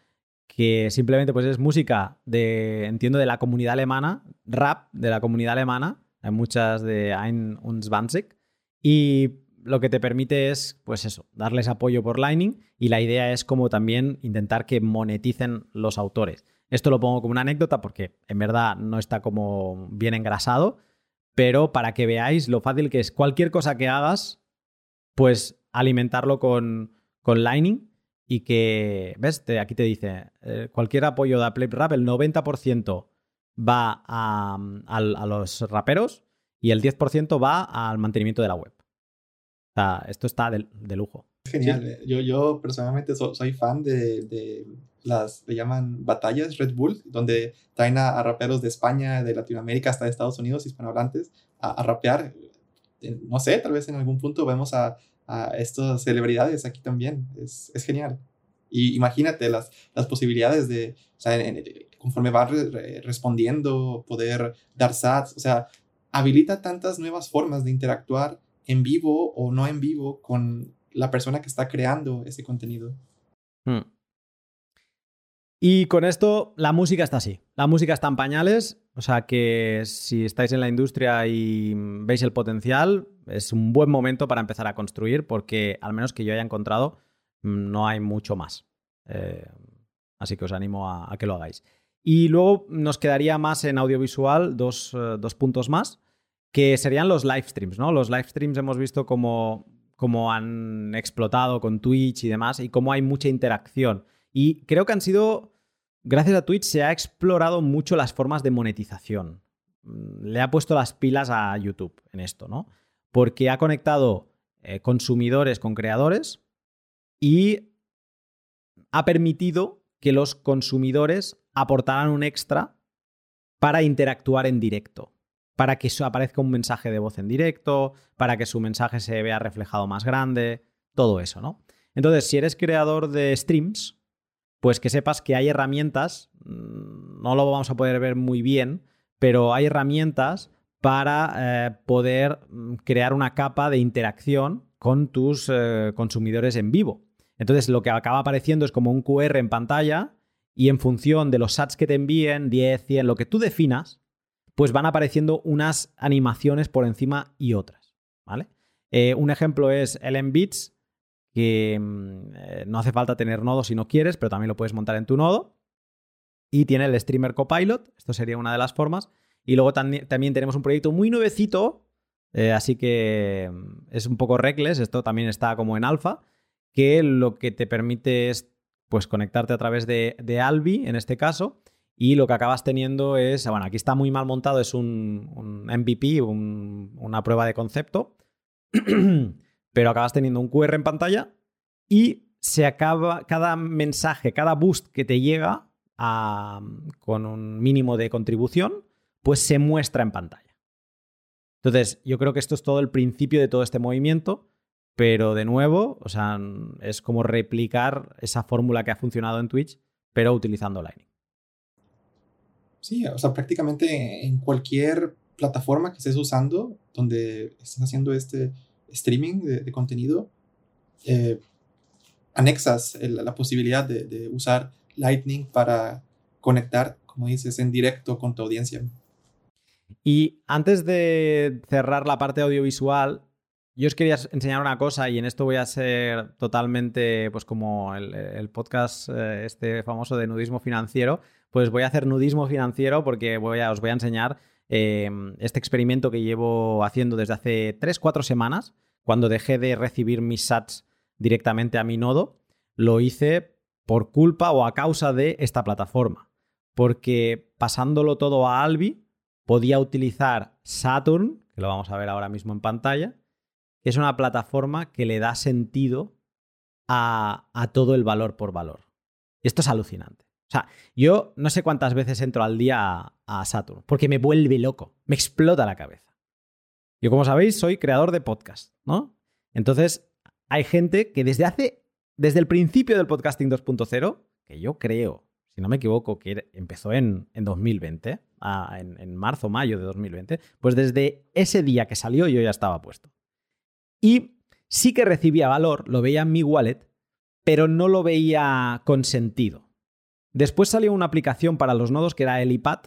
que simplemente pues es música de, entiendo, de la comunidad alemana, rap de la comunidad alemana, hay muchas de Ein und Zwanzig, y lo que te permite es, pues eso, darles apoyo por Lightning. Y la idea es como también intentar que moneticen los autores. Esto lo pongo como una anécdota porque en verdad no está como bien engrasado, pero para que veáis lo fácil que es. Cualquier cosa que hagas, pues alimentarlo con, con Lightning y que, ¿ves? aquí te dice, eh, cualquier apoyo de Apple Rap, el 90% va a, a, los raperos y el 10% va al mantenimiento de la web. O sea, esto está de, lujo. Genial. Eh. Yo, yo personalmente soy fan de, de, las, le llaman batallas Red Bull, donde traen a, raperos de España, de Latinoamérica, hasta de Estados Unidos, hispanohablantes, a, a rapear. No sé, tal vez en algún punto vemos a, a estas celebridades aquí también. Es, es genial. Y imagínate las, las posibilidades de, o sea, conforme va respondiendo, poder dar sats, o sea, habilita tantas nuevas formas de interactuar en vivo o no en vivo con la persona que está creando ese contenido. Hmm. Y con esto la música está así. La música está en pañales, o sea que si estáis en la industria y veis el potencial, es un buen momento para empezar a construir porque al menos que yo haya encontrado no hay mucho más. Eh, así que os animo a, que lo hagáis. Y luego nos quedaría más en audiovisual dos, eh, dos puntos más que serían los live streams, ¿no? Los live streams hemos visto cómo, han explotado con Twitch y demás y cómo hay mucha interacción. Y creo que han sido, gracias a Twitch se ha explorado mucho las formas de monetización. Mm, le ha puesto las pilas a YouTube en esto, ¿no? Porque ha conectado eh, consumidores con creadores y ha permitido que los consumidores aportaran un extra para interactuar en directo para que aparezca un mensaje de voz en directo, para que su mensaje se vea reflejado más grande, todo eso, ¿no? Entonces, si eres creador de streams, pues que sepas que hay herramientas, mm, no lo vamos a poder ver muy bien, pero hay herramientas para eh, poder mm, crear una capa de interacción con tus eh, consumidores en vivo. Entonces, lo que acaba apareciendo es como un QR en pantalla y en función de los sats que te envíen, 10, 100, lo que tú definas, pues van apareciendo unas animaciones por encima y otras. ¿vale? Eh, un ejemplo es el Embits, que mm, no hace falta tener nodo si no quieres, pero también lo puedes montar en tu nodo. Y tiene el Streamer Copilot, esto sería una de las formas. Y luego también, tenemos un proyecto muy nuevecito, eh, así que mm, es un poco reckless, esto también está como en alfa, que lo que te permite es pues, conectarte a través de, de Albi, en este caso, y lo que acabas teniendo es, bueno, aquí está muy mal montado, es un, MVP, una prueba de concepto, pero acabas teniendo un QR en pantalla y se acaba, cada mensaje, cada boost que te llega con un mínimo de contribución, pues se muestra en pantalla. Entonces, yo creo que esto es todo el principio de todo este movimiento, pero de nuevo, o sea, es como replicar esa fórmula que ha funcionado en Twitch, pero utilizando Lightning. Sí, o sea, prácticamente en cualquier plataforma que estés usando, donde estés haciendo este streaming de, contenido, eh, anexas la posibilidad de, usar Lightning para conectar, como dices, en directo con tu audiencia. Y antes de cerrar la parte audiovisual, yo os quería enseñar una cosa y en esto voy a ser totalmente, pues como el, podcast eh, este famoso de nudismo financiero, pues voy a hacer nudismo financiero porque voy a, os voy a enseñar em, este experimento que llevo haciendo desde hace 3-4 semanas, cuando dejé de recibir mis sats directamente a mi nodo, lo hice por culpa o a causa de esta plataforma. Porque pasándolo todo a Albi, podía utilizar Saturn, que lo vamos a ver ahora mismo en pantalla, que es una plataforma que le da sentido a, a todo el valor por valor. Y esto es alucinante. O sea, yo no sé cuántas veces entro al día a, Saturn, porque me vuelve loco, me explota la cabeza. Yo, como sabéis, soy creador de podcast, ¿no? Entonces, hay gente que desde hace, desde el principio del podcasting 2.0, que yo creo, si no me equivoco, que empezó en, 2020, en, en marzo, mayo de 2020, pues desde ese día que salió yo ya estaba puesto. Y sí que recibía valor, lo veía en mi wallet, pero no lo veía con sentido. Después salió una aplicación para los nodos que era el iPad,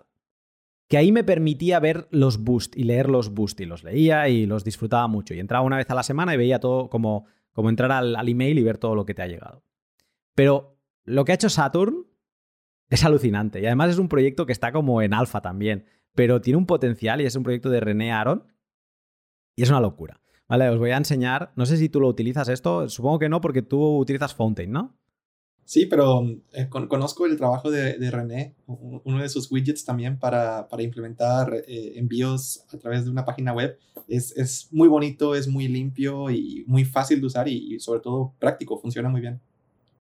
que ahí me permitía ver los boost y leer los boost y los leía y los disfrutaba mucho. Y entraba una vez a la semana y veía todo como, como entrar al, al email y ver todo lo que te ha llegado. Pero lo que ha hecho Saturn es alucinante y además es un proyecto que está como en alfa también, pero tiene un potencial y es un proyecto de René Aaron y es una locura. Vale, os voy a enseñar, no sé si tú lo utilizas esto, supongo que no porque tú utilizas Fountain, ¿no? Sí, pero eh, conozco el trabajo de, René, uno de sus widgets también para, implementar eh, envíos a través de una página web. Es, muy bonito, es muy limpio y muy fácil de usar y, sobre todo práctico, funciona muy bien.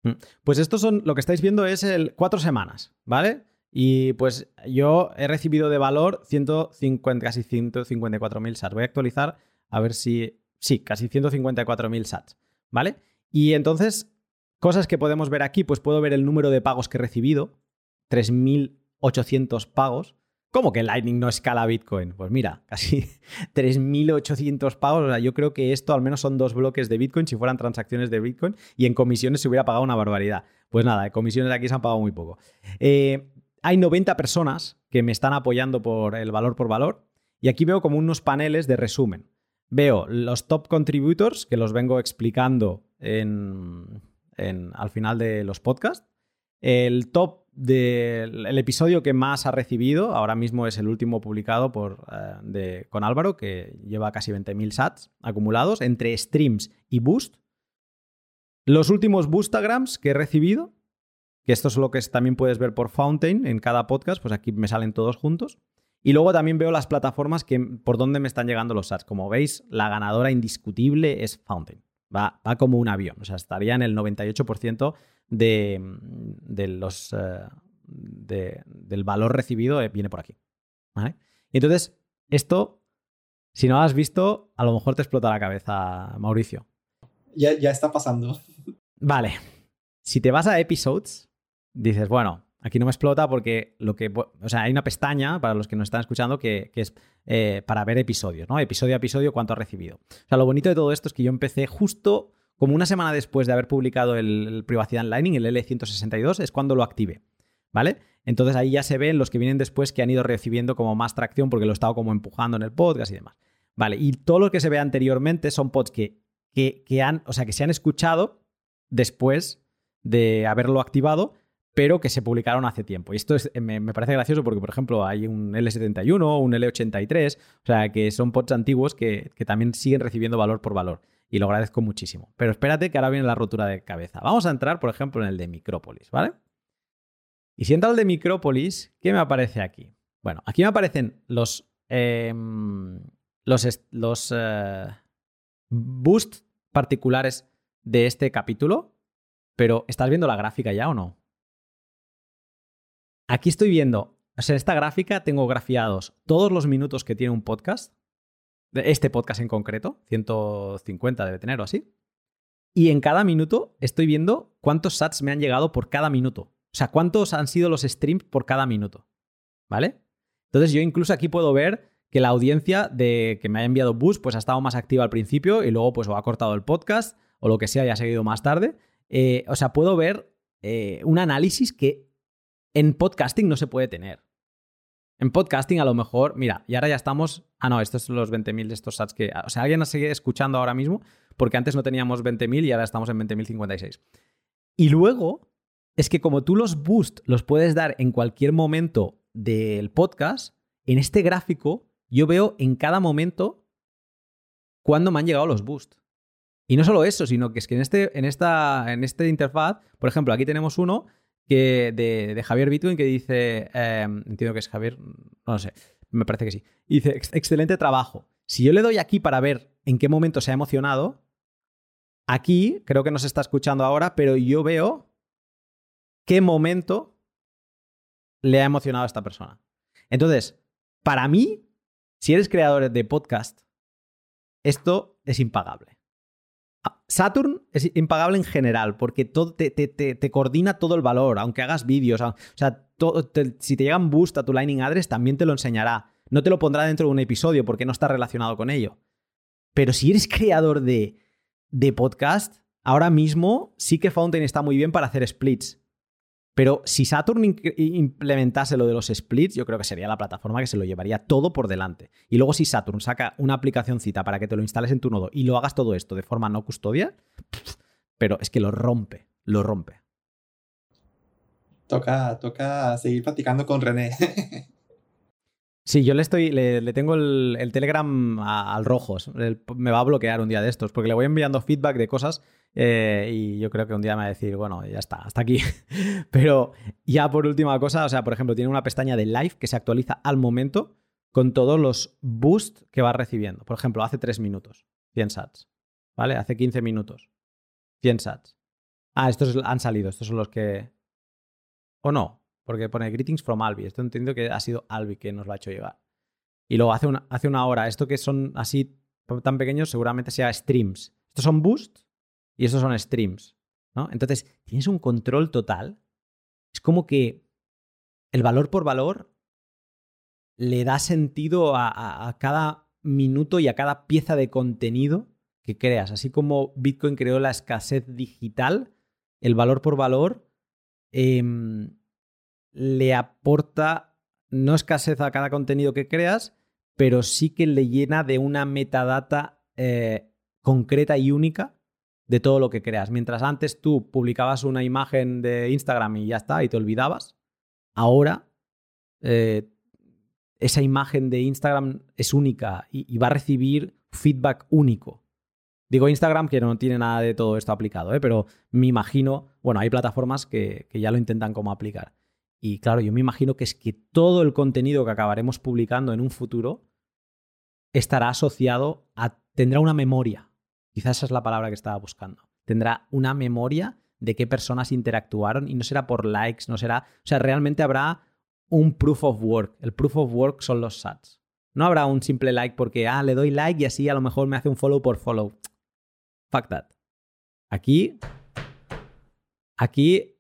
Mm. Pues esto son, lo que estáis viendo es el cuatro semanas, ¿vale? Y pues yo he recibido de valor 150, casi 154.000 sats. Voy a actualizar a ver si... Sí, casi 154.000 sats, ¿vale? Y entonces Cosas que podemos ver aquí, pues puedo ver el número de pagos que he recibido, 3.800 pagos. ¿Cómo que Lightning no escala Bitcoin? Pues mira, casi 3.800 pagos. O sea, yo creo que esto al menos son dos bloques de Bitcoin si fueran transacciones de Bitcoin y en comisiones se hubiera pagado una barbaridad. Pues nada, de comisiones aquí se han pagado muy poco. Eh, hay 90 personas que me están apoyando por el valor por valor y aquí veo como unos paneles de resumen. Veo los top contributors, que los vengo explicando en, al final de los podcasts. El top del episodio que más ha recibido ahora mismo es el último publicado por, eh, con Álvaro, que lleva casi 20.000 sats acumulados entre streams y boost. Los últimos boostagrams que he recibido, que esto es lo que también puedes ver por Fountain en cada podcast, pues aquí me salen todos juntos. Y luego también veo las plataformas que, por donde me están llegando los sats. Como veis, la ganadora indiscutible es Fountain. Va, como un avión. O sea, estaría en el 98% de, de los, eh, del valor recibido eh, viene por aquí. ¿vale? Y entonces, esto, si no lo has visto, a lo mejor te explota la cabeza, Mauricio. Ya, ya está pasando. Vale. Si te vas a episodes, dices, bueno, Aquí no me explota porque lo que. O sea, hay una pestaña para los que nos están escuchando que, es eh, para ver episodios, ¿no? Episodio a episodio, cuánto ha recibido. O sea, lo bonito de todo esto es que yo empecé justo como una semana después de haber publicado el, Privacidad Lightning, el L162, es cuando lo active. ¿Vale? Entonces ahí ya se ven los que vienen después que han ido recibiendo como más tracción porque lo he estado como empujando en el podcast y demás. Vale, y todo lo que se ve anteriormente son pods que, que, que han, o sea, que se han escuchado después de haberlo activado, pero que se publicaron hace tiempo. Y esto me, parece gracioso porque, por ejemplo, hay un L71, un L83, o sea, que son pods antiguos que, también siguen recibiendo valor por valor. Y lo agradezco muchísimo. Pero espérate que ahora viene la rotura de cabeza. Vamos a entrar, por ejemplo, en el de Micrópolis, ¿vale? Y si entro al de Micrópolis, ¿qué me aparece aquí? Bueno, aquí me aparecen los, em, los, los eh, boosts particulares de este capítulo, pero ¿estás viendo la gráfica ya o no? Aquí estoy viendo, o sea, en esta gráfica tengo grafiados todos los minutos que tiene un podcast, este podcast en concreto, 150 debe tener o así. Y en cada minuto estoy viendo cuántos sats me han llegado por cada minuto. O sea, cuántos han sido los streams por cada minuto. ¿Vale? Entonces yo incluso aquí puedo ver que la audiencia de que me haya enviado bus pues ha estado más activa al principio y luego pues o ha cortado el podcast o lo que sea y ha seguido más tarde. Eh, o sea, puedo ver eh, un análisis que en podcasting no se puede tener. En podcasting a lo mejor, mira, y ahora ya estamos, ah no, estos son los 20.000 de estos sats que, o sea, alguien nos sigue escuchando ahora mismo, porque antes no teníamos 20.000 y ahora estamos en 20.056. Y luego, es que como tú los boosts los puedes dar en cualquier momento del podcast, en este gráfico yo veo en cada momento cuándo me han llegado los boosts. Y no solo eso, sino que es que en este, en esta, en este interfaz, por ejemplo, aquí tenemos uno de, Javier Bitcoin que dice, em, entiendo que es Javier, no lo sé, me parece que sí, dice, excelente trabajo. Si yo le doy aquí para ver en qué momento se ha emocionado, aquí creo que no se está escuchando ahora, pero yo veo qué momento le ha emocionado a esta persona. Entonces, para mí, si eres creador de podcast, esto es impagable. Saturn es impagable en general porque te, coordina todo el valor, aunque hagas vídeos. O sea, si te llegan boost a tu Lightning Address, también te lo enseñará. No te lo pondrá dentro de un episodio porque no está relacionado con ello. Pero si eres creador de podcast, ahora mismo sí que Fountain está muy bien para hacer splits. Pero si Saturn implementase lo de los splits, yo creo que sería la plataforma que se lo llevaría todo por delante. Y luego si Saturn saca una aplicacióncita para que te lo instales en tu nodo y lo hagas todo esto de forma no custodia, pero es que lo rompe, lo rompe. Toca, toca seguir platicando con René. Sí, yo le estoy, le, tengo el, Telegram al rojos. me va a bloquear un día de estos, porque le voy enviando feedback de cosas eh, y yo creo que un día me va a decir, bueno, ya está, hasta aquí. Pero ya por última cosa, o sea, por ejemplo, tiene una pestaña de live que se actualiza al momento con todos los boosts que va recibiendo. Por ejemplo, hace 3 minutos, 100 sats. ¿Vale? Hace 15 minutos, 100 sats. Ah, estos han salido, estos son los que... ¿O no? porque pone greetings from Albi. Esto entiendo que ha sido Albi que nos lo ha hecho llegar. Y luego hace una, hace una hora, esto que son así tan pequeños, seguramente sea streams. Estos son boosts y estos son streams. ¿no? Entonces, tienes un control total. Es como que el valor por valor le da sentido a, cada minuto y a cada pieza de contenido que creas. Así como Bitcoin creó la escasez digital, el valor por valor em, le aporta no escasez a cada contenido que creas, pero sí que le llena de una metadata eh, concreta y única de todo lo que creas. Mientras antes tú publicabas una imagen de Instagram y ya está, y te olvidabas, ahora eh, esa imagen de Instagram es única y, va a recibir feedback único. Digo Instagram que no tiene nada de todo esto aplicado, ¿eh? pero me imagino, bueno, hay plataformas que, que ya lo intentan como aplicar. Y claro, yo me imagino que es que todo el contenido que acabaremos publicando en un futuro estará asociado a, tendrá una memoria. Quizás esa es la palabra que estaba buscando. Tendrá una memoria de qué personas interactuaron y no será por likes, no será, o sea, realmente habrá un proof of work. El proof of work son los sats. No habrá un simple like porque, ah, le doy like y así a lo mejor me hace un follow por follow. Fuck that. Aquí, aquí,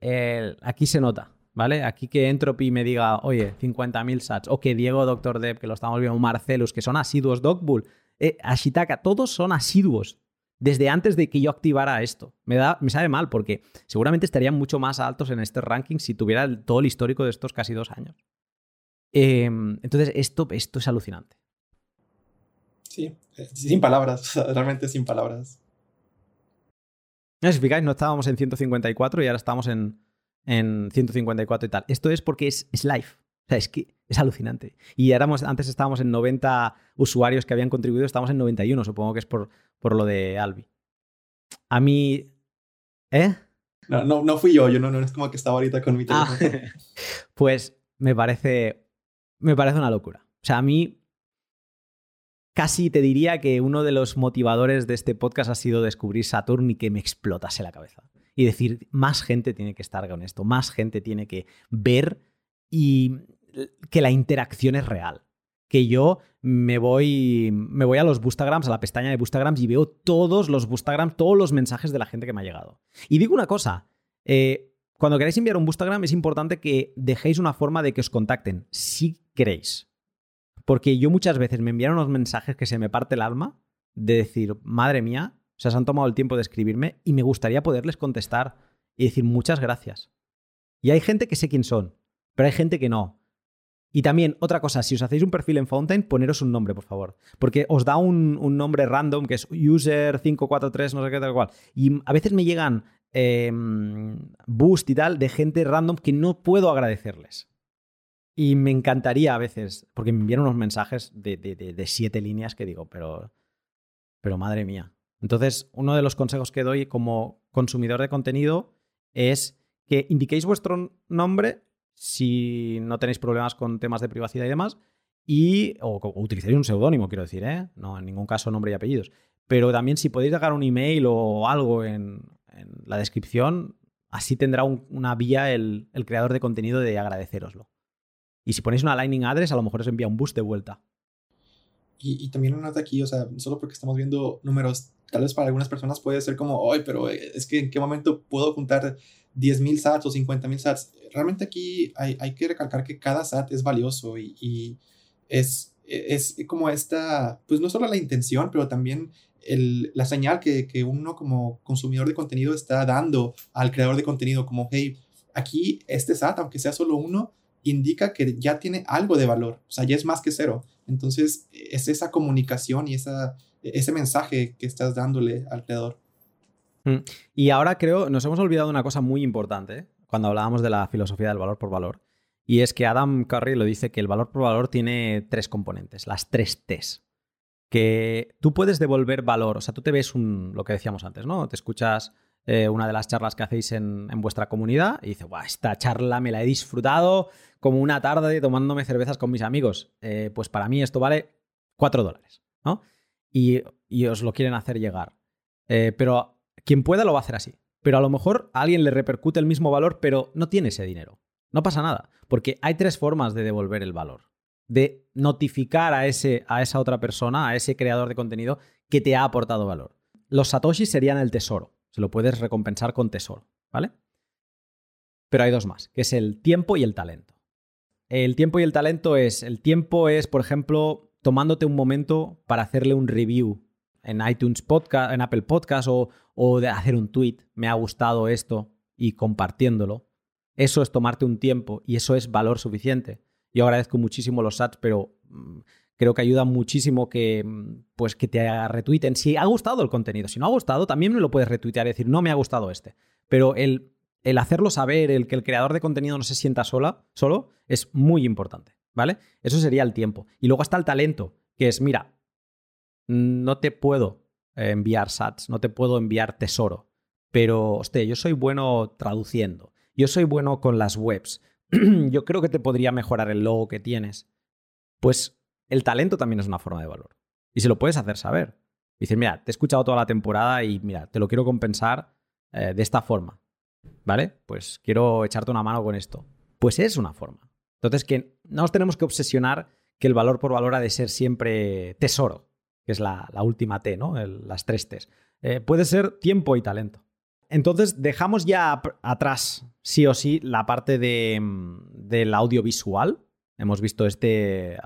aquí se nota. ¿vale? Aquí que Entropy me diga, oye, 50.000 sats, o que Diego Doctor Dev, que lo estamos viendo, Marcelus, que son asiduos, Dogbull, eh, Ashitaka, todos son asiduos desde antes de que yo activara esto. Me, da, me sabe mal porque seguramente estarían mucho más altos en este ranking si tuviera todo el histórico de estos casi dos años. Em, entonces, esto, esto es alucinante. Sí, eh, sin palabras, realmente sin palabras. Si no estábamos en 154 y ahora estamos en, en 154 y tal. Esto es porque es, live. O sea, es que es alucinante. Y éramos, antes estábamos en 90 usuarios que habían contribuido, estamos en 91, supongo que es por, por lo de Albi. A mí... ¿Eh? No, no, no fui yo, yo no, no es como que estaba ahorita con mi ah, teléfono. pues me parece, me parece una locura. O sea, a mí casi te diría que uno de los motivadores de este podcast ha sido descubrir Saturn y que me explotase la cabeza y decir, más gente tiene que estar con esto, más gente tiene que ver y que la interacción es real. Que yo me voy, me voy a los Boostagrams, a la pestaña de Boostagrams y veo todos los Boostagrams, todos los mensajes de la gente que me ha llegado. Y digo una cosa, eh, cuando queráis enviar un Boostagram es importante que dejéis una forma de que os contacten, si queréis. Porque yo muchas veces me enviaron unos mensajes que se me parte el alma de decir, madre mía, sea, se han tomado el tiempo de escribirme y me gustaría poderles contestar y decir muchas gracias. Y hay gente que sé quién son, pero hay gente que no. Y también, otra cosa, si os hacéis un perfil en Fountain, poneros un nombre, por favor. Porque os da un, nombre random que es user543, no sé qué tal cual. Y a veces me llegan em, boost y tal de gente random que no puedo agradecerles. Y me encantaría a veces, porque me envían unos mensajes de, de siete líneas que digo, pero, pero madre mía. Entonces, uno de los consejos que doy como consumidor de contenido es que indiquéis vuestro nombre si no tenéis problemas con temas de privacidad y demás, y, o, utilicéis un seudónimo, quiero decir, ¿eh? no en ningún caso nombre y apellidos. Pero también si podéis dejar un email o algo en, la descripción, así tendrá una vía el, el, creador de contenido de agradeceroslo. Y si ponéis una Lightning Address, a lo mejor os envía un boost de vuelta. Y, también una nota aquí, o sea, solo porque estamos viendo números tal vez para algunas personas puede ser como, ay, pero eh, es que en qué momento puedo juntar 10.000 sats o 50.000 sats. Realmente aquí hay, hay, que recalcar que cada sat es valioso y, y, es, es como esta, pues no solo la intención, pero también el, la señal que, que uno como consumidor de contenido está dando al creador de contenido, como, hey, aquí este SAT, aunque sea solo uno, indica que ya tiene algo de valor, o sea, ya es más que cero. Entonces, es esa comunicación y esa, ese mensaje que estás dándole al creador. Mm. Y ahora creo, nos hemos olvidado una cosa muy importante cuando hablábamos de la filosofía del valor por valor, y es que Adam Curry lo dice que el valor por valor tiene tres componentes, las tres T's. Que tú puedes devolver valor, o sea, tú te ves un, lo que decíamos antes, ¿no? Te escuchas eh, una de las charlas que hacéis en, vuestra comunidad y dices, Buah, esta charla me la he disfrutado como una tarde tomándome cervezas con mis amigos. Eh, pues para mí esto vale cuatro dólares, ¿no? Y, os lo quieren hacer llegar. Eh, pero quien pueda lo va a hacer así. Pero a lo mejor a alguien le repercute el mismo valor, pero no tiene ese dinero. No pasa nada, porque hay tres formas de devolver el valor. De notificar a, ese, a esa otra persona, a ese creador de contenido, que te ha aportado valor. Los satoshis serían el tesoro. Se lo puedes recompensar con tesoro, ¿vale? Pero hay dos más, que es el tiempo y el talento. El tiempo y el talento es, el tiempo es, por ejemplo, tomándote un momento para hacerle un review en iTunes Podcast, en Apple Podcast o, o de hacer un tweet, me ha gustado esto y compartiéndolo. Eso es tomarte un tiempo y eso es valor suficiente. Yo agradezco muchísimo los sats, pero mm, creo que ayuda muchísimo que, mm, pues, que te retuiten. Si ha gustado el contenido, si no ha gustado, también me lo puedes retuitear y decir, no me ha gustado este. Pero el, el hacerlo saber, el que el creador de contenido no se sienta sola, solo, es muy importante, ¿vale? Eso sería el tiempo. Y luego está el talento, que es, mira, no te puedo enviar sats, no te puedo enviar tesoro, pero, hostia, yo soy bueno traduciendo, yo soy bueno con las webs, yo creo que te podría mejorar el logo que tienes. Pues el talento también es una forma de valor. Y se lo puedes hacer saber. Dices, mira, te he escuchado toda la temporada y mira, te lo quiero compensar eh, de esta forma. ¿Vale? Pues quiero echarte una mano con esto. Pues es una forma. Entonces, que no nos tenemos que obsesionar que el valor por valor ha de ser siempre tesoro, que es la, última T, ¿no? las tres T's. Eh, puede ser tiempo y talento. Entonces, dejamos ya atrás, sí o sí, la parte de, mm, del audiovisual. Hemos visto este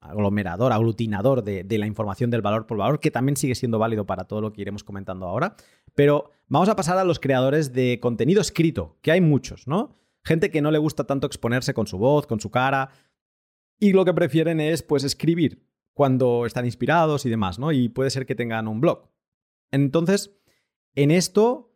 aglomerador, aglutinador de, de, la información del valor por valor, que también sigue siendo válido para todo lo que iremos comentando ahora. Pero vamos a pasar a los creadores de contenido escrito, que hay muchos, ¿no? Gente que no le gusta tanto exponerse con su voz, con su cara, y lo que prefieren es, pues, escribir cuando están inspirados y demás, ¿no? Y puede ser que tengan un blog. Entonces, en esto,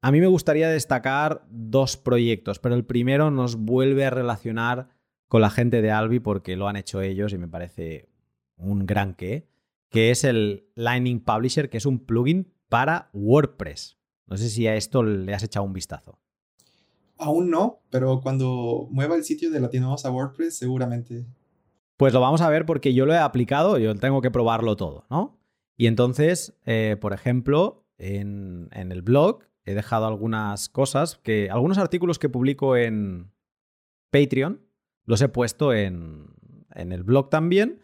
a mí me gustaría destacar dos proyectos, pero el primero nos vuelve a relacionar con la gente de Albi porque lo han hecho ellos y me parece un gran qué, que es el Lightning Publisher, que es un plugin para WordPress. No sé si a esto le has echado un vistazo. Aún no, pero cuando mueva el sitio de Latinos a WordPress, seguramente. Pues lo vamos a ver porque yo lo he aplicado, yo tengo que probarlo todo, ¿no? Y entonces, eh, por ejemplo, en, el blog. He dejado algunas cosas que. Algunos artículos que publico en Patreon los he puesto en, en el blog también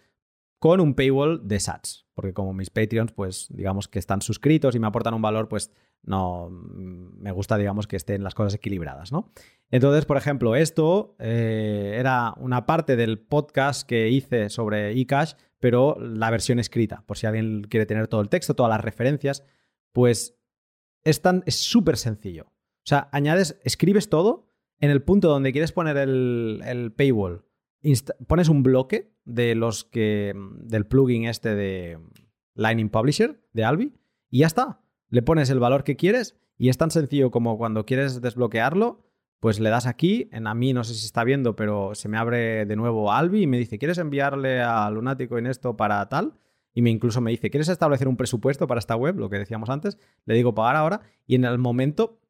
con un paywall de sats. Porque como mis Patreons, pues digamos que están suscritos y me aportan un valor, pues no me gusta, digamos, que estén las cosas equilibradas, ¿no? Entonces, por ejemplo, esto eh, era una parte del podcast que hice sobre eCash, pero la versión escrita, por si alguien quiere tener todo el texto, todas las referencias. Pues es súper sencillo. O sea, añades, escribes todo en el punto donde quieres poner el, paywall. pones un bloque de los que del plugin este de Lightning Publisher de Albi y ya está. Le pones el valor que quieres y es tan sencillo como cuando quieres desbloquearlo, pues le das aquí, en a mí no sé si está viendo, pero se me abre de nuevo Albi y me dice, ¿quieres enviarle a Lunático en esto para tal? y me incluso me dice, ¿quieres establecer un presupuesto para esta web? Lo que decíamos antes, le digo pagar ahora y en el momento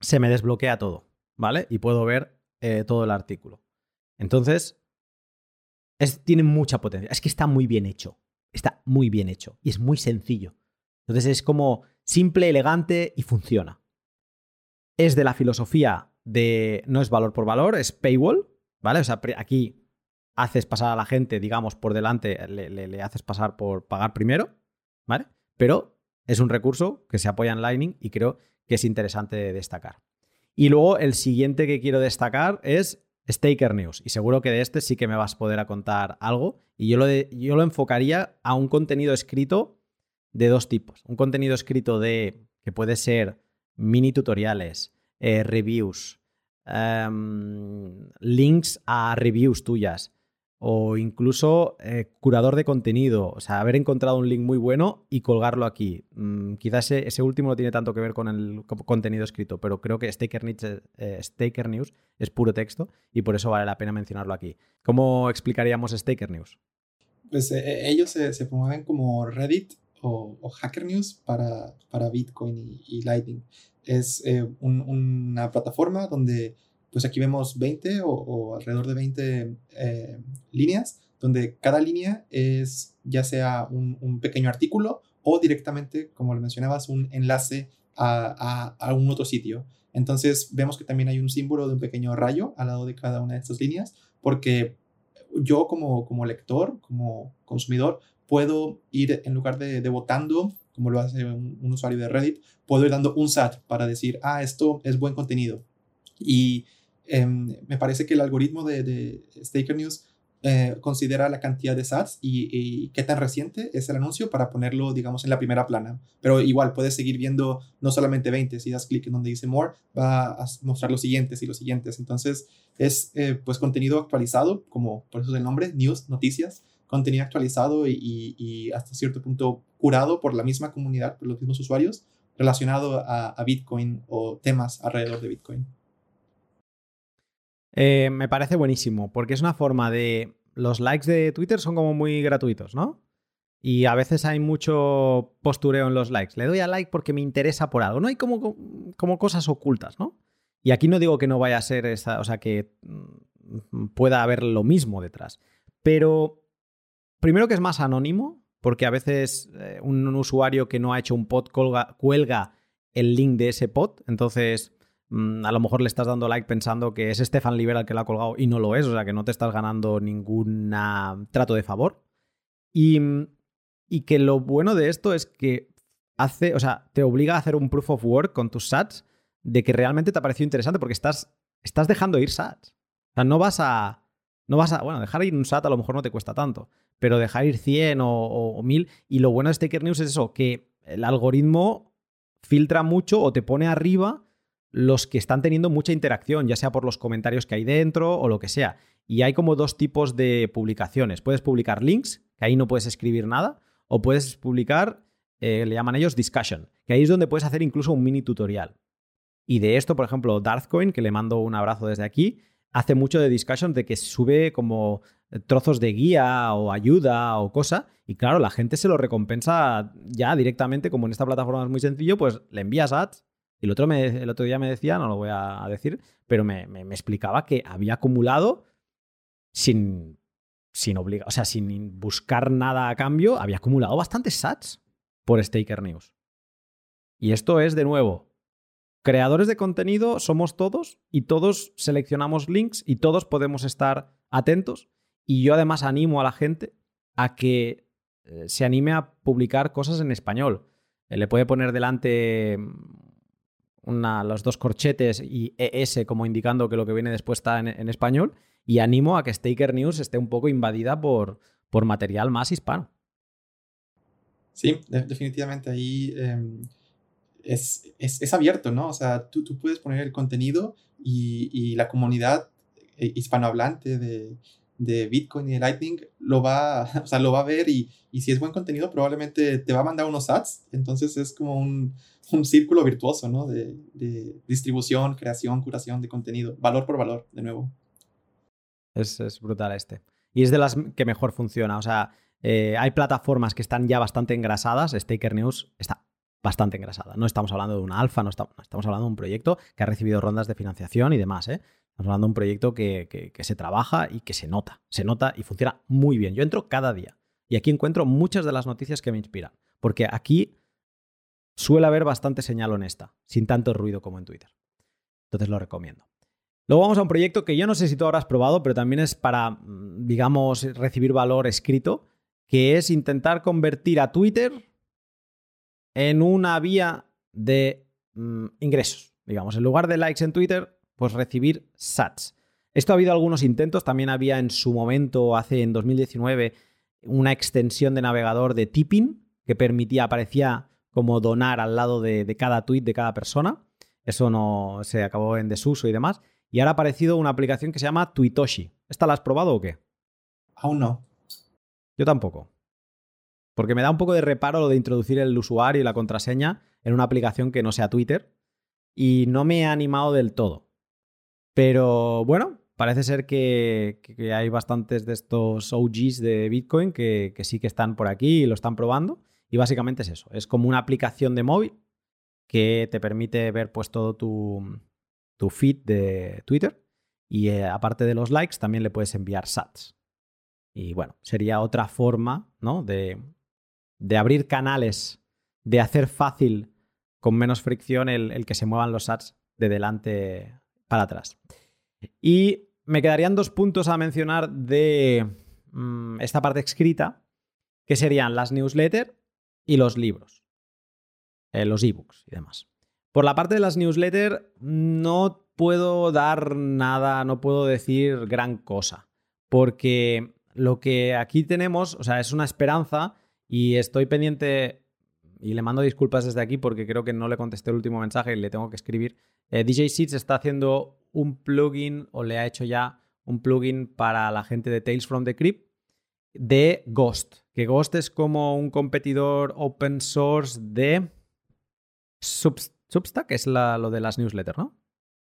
se me desbloquea todo, ¿vale? Y puedo ver eh, todo el artículo. Entonces, tiene mucha potencia. Es que está muy bien hecho. Está muy bien hecho y es muy sencillo. Entonces es como simple, elegante y funciona. Es de la filosofía de no es valor por valor, es paywall, ¿vale? O sea, aquí haces pasar a la gente, digamos, por delante, le, haces pasar por pagar primero, ¿vale? Pero es un recurso que se apoya en Lightning y creo que es interesante destacar. Y luego el siguiente que quiero destacar es Staker News. Y seguro que de este sí que me vas a poder contar algo. Y yo lo, yo lo enfocaría a un contenido escrito de dos tipos. Un contenido escrito de que puede ser mini tutoriales, eh, reviews, em, links a reviews tuyas o incluso eh, curador de contenido, o sea, haber encontrado un link muy bueno y colgarlo aquí. Mm, quizás ese, último no tiene tanto que ver con el contenido escrito, pero creo que Staker News, eh, Staker News, es puro texto y por eso vale la pena mencionarlo aquí. ¿Cómo explicaríamos Staker News? Pues ellos se, promueven como Reddit o, Hacker News para, para Bitcoin y, Lightning. Es una plataforma donde pues aquí vemos 20 o, alrededor de 20 eh, líneas, donde cada línea es ya sea un, pequeño artículo o directamente, como lo mencionabas, un enlace a, a, un otro sitio. Entonces vemos que también hay un símbolo de un pequeño rayo al lado de cada una de estas líneas, porque yo como, como lector, como consumidor, puedo ir en lugar de, de votando, como lo hace un, usuario de Reddit, puedo ir dando un SAT para decir, ah, esto es buen contenido. Y Em, me parece que el algoritmo de, de Staker News eh, considera la cantidad de sats y, qué tan reciente es el anuncio para ponerlo, digamos, en la primera plana. Pero igual puedes seguir viendo no solamente 20, si das clic en donde dice more, va a mostrar los siguientes y los siguientes. Entonces es eh, pues contenido actualizado, como por eso es el nombre, news, noticias, contenido actualizado y, y, hasta cierto punto curado por la misma comunidad, por los mismos usuarios, relacionado a Bitcoin o temas alrededor de Bitcoin. Eh, me parece buenísimo, porque es una forma de... Los likes de Twitter son como muy gratuitos, ¿no? Y a veces hay mucho postureo en los likes. Le doy a like porque me interesa por algo. No hay como, como cosas ocultas, ¿no? Y aquí no digo que no vaya a ser esa, o sea, que mm, pueda haber lo mismo detrás. Pero primero que es más anónimo, porque a veces eh, un, usuario que no ha hecho un pod cuelga el link de ese pod. Entonces, Mm, a lo mejor le estás dando like pensando que es Stefan Libera el que lo ha colgado y no lo es, o sea que no te estás ganando ningún trato de favor. Y, y, que lo bueno de esto es que hace, o sea, te obliga a hacer un proof of work con tus sats de que realmente te ha parecido interesante porque estás, estás dejando ir sats. O sea, no vas a. No vas a. Bueno, dejar ir un SAT a lo mejor no te cuesta tanto, pero dejar ir 100 o, o 1000. Y lo bueno de Staker News es eso, que el algoritmo filtra mucho o te pone arriba los que están teniendo mucha interacción, ya sea por los comentarios que hay dentro o lo que sea. Y hay como dos tipos de publicaciones. Puedes publicar links, que ahí no puedes escribir nada, o puedes publicar, eh, le llaman ellos discussion, que ahí es donde puedes hacer incluso un mini tutorial. Y de esto, por ejemplo, Darthcoin, que le mando un abrazo desde aquí, hace mucho de discussion, de que sube como trozos de guía o ayuda o cosa, y claro, la gente se lo recompensa ya directamente, como en esta plataforma es muy sencillo, pues le envías ads y el otro, me, el otro día me decía, no lo voy a decir, pero me, explicaba que había acumulado sin, sin obligar, o sea, sin buscar nada a cambio, había acumulado bastantes sats por Staker News. Y esto es, de nuevo, creadores de contenido somos todos y todos seleccionamos links y todos podemos estar atentos. Y yo además animo a la gente a que eh, se anime a publicar cosas en español. Eh, le puede poner delante los dos corchetes y ES como indicando que lo que viene después está en, español. Y animo a que Staker News esté un poco invadida por, por material más hispano. Sí, definitivamente ahí em, es, es, abierto, ¿no? O sea, tú, tú puedes poner el contenido y, y la comunidad eh, hispanohablante de, de Bitcoin y de Lightning lo va, o sea, lo va a ver y, y, si es buen contenido probablemente te va a mandar unos ads. Entonces es como un, un círculo virtuoso, ¿no? De, de, distribución, creación, curación de contenido, valor por valor, de nuevo. Es, es brutal este. Y es de las que mejor funciona. O sea, eh, hay plataformas que están ya bastante engrasadas. Staker News está bastante engrasada. No estamos hablando de una alfa, no estamos, estamos hablando de un proyecto que ha recibido rondas de financiación y demás. ¿eh? Estamos hablando de un proyecto que, que, se trabaja y que se nota. Se nota y funciona muy bien. Yo entro cada día y aquí encuentro muchas de las noticias que me inspiran. Porque aquí suele haber bastante señal honesta, sin tanto ruido como en Twitter. Entonces lo recomiendo. Luego vamos a un proyecto que yo no sé si tú habrás probado, pero también es para, mm, digamos, recibir valor escrito, que es intentar convertir a Twitter en una vía de mm, ingresos. Digamos, en lugar de likes en Twitter, pues recibir sats. Esto ha habido algunos intentos, también había en su momento, hace en 2019, una extensión de navegador de tipping que permitía, aparecía como donar al lado de, cada tweet de cada persona. Eso no se acabó en desuso y demás. Y ahora ha aparecido una aplicación que se llama Twitoshi. ¿Esta la has probado o qué? Aún no. Yo tampoco. Porque me da un poco de reparo lo de introducir el usuario y la contraseña en una aplicación que no sea Twitter. Y no me he animado del todo. Pero bueno, parece ser que, hay bastantes de estos OGs de Bitcoin que, sí que están por aquí y lo están probando. Y básicamente es eso. Es como una aplicación de móvil que te permite ver pues todo tu, tu feed de Twitter. Y eh, aparte de los likes, también le puedes enviar sats. Y bueno, sería otra forma ¿no? de, de abrir canales, de hacer fácil, con menos fricción, el, que se muevan los ads de delante para atrás. Y me quedarían dos puntos a mencionar de mm, esta parte escrita, que serían las newsletters y los libros, eh, los ebooks y demás. Por la parte de las newsletters no puedo dar nada, no puedo decir gran cosa, porque lo que aquí tenemos, o sea, es una esperanza y estoy pendiente, y le mando disculpas desde aquí porque creo que no le contesté el último mensaje y le tengo que escribir. Eh, DJ Seeds está haciendo un plugin, o le ha hecho ya un plugin para la gente de Tales from the Crypt de Ghost. Que Ghost es como un competidor open source de Substack, es lo de las newsletters, ¿no?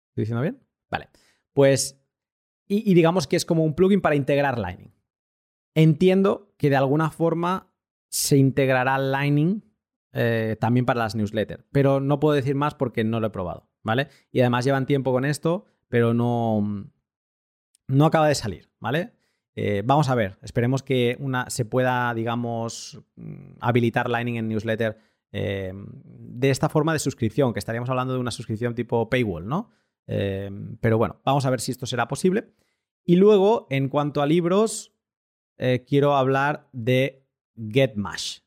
¿Estoy diciendo bien? Vale. Pues, y, y digamos que es como un plugin para integrar Lightning. Entiendo que de alguna forma se integrará Lightning eh, también para las newsletters, pero no puedo decir más porque no lo he probado, ¿vale? Y además llevan tiempo con esto, pero no, no acaba de salir, ¿vale? Eh, vamos a ver, esperemos que una, se pueda, digamos, mm, habilitar Lightning en newsletter eh, de esta forma de suscripción, que estaríamos hablando de una suscripción tipo paywall, ¿no? pero bueno, vamos a ver si esto será posible. Y luego, en cuanto a libros, quiero hablar de GetMash.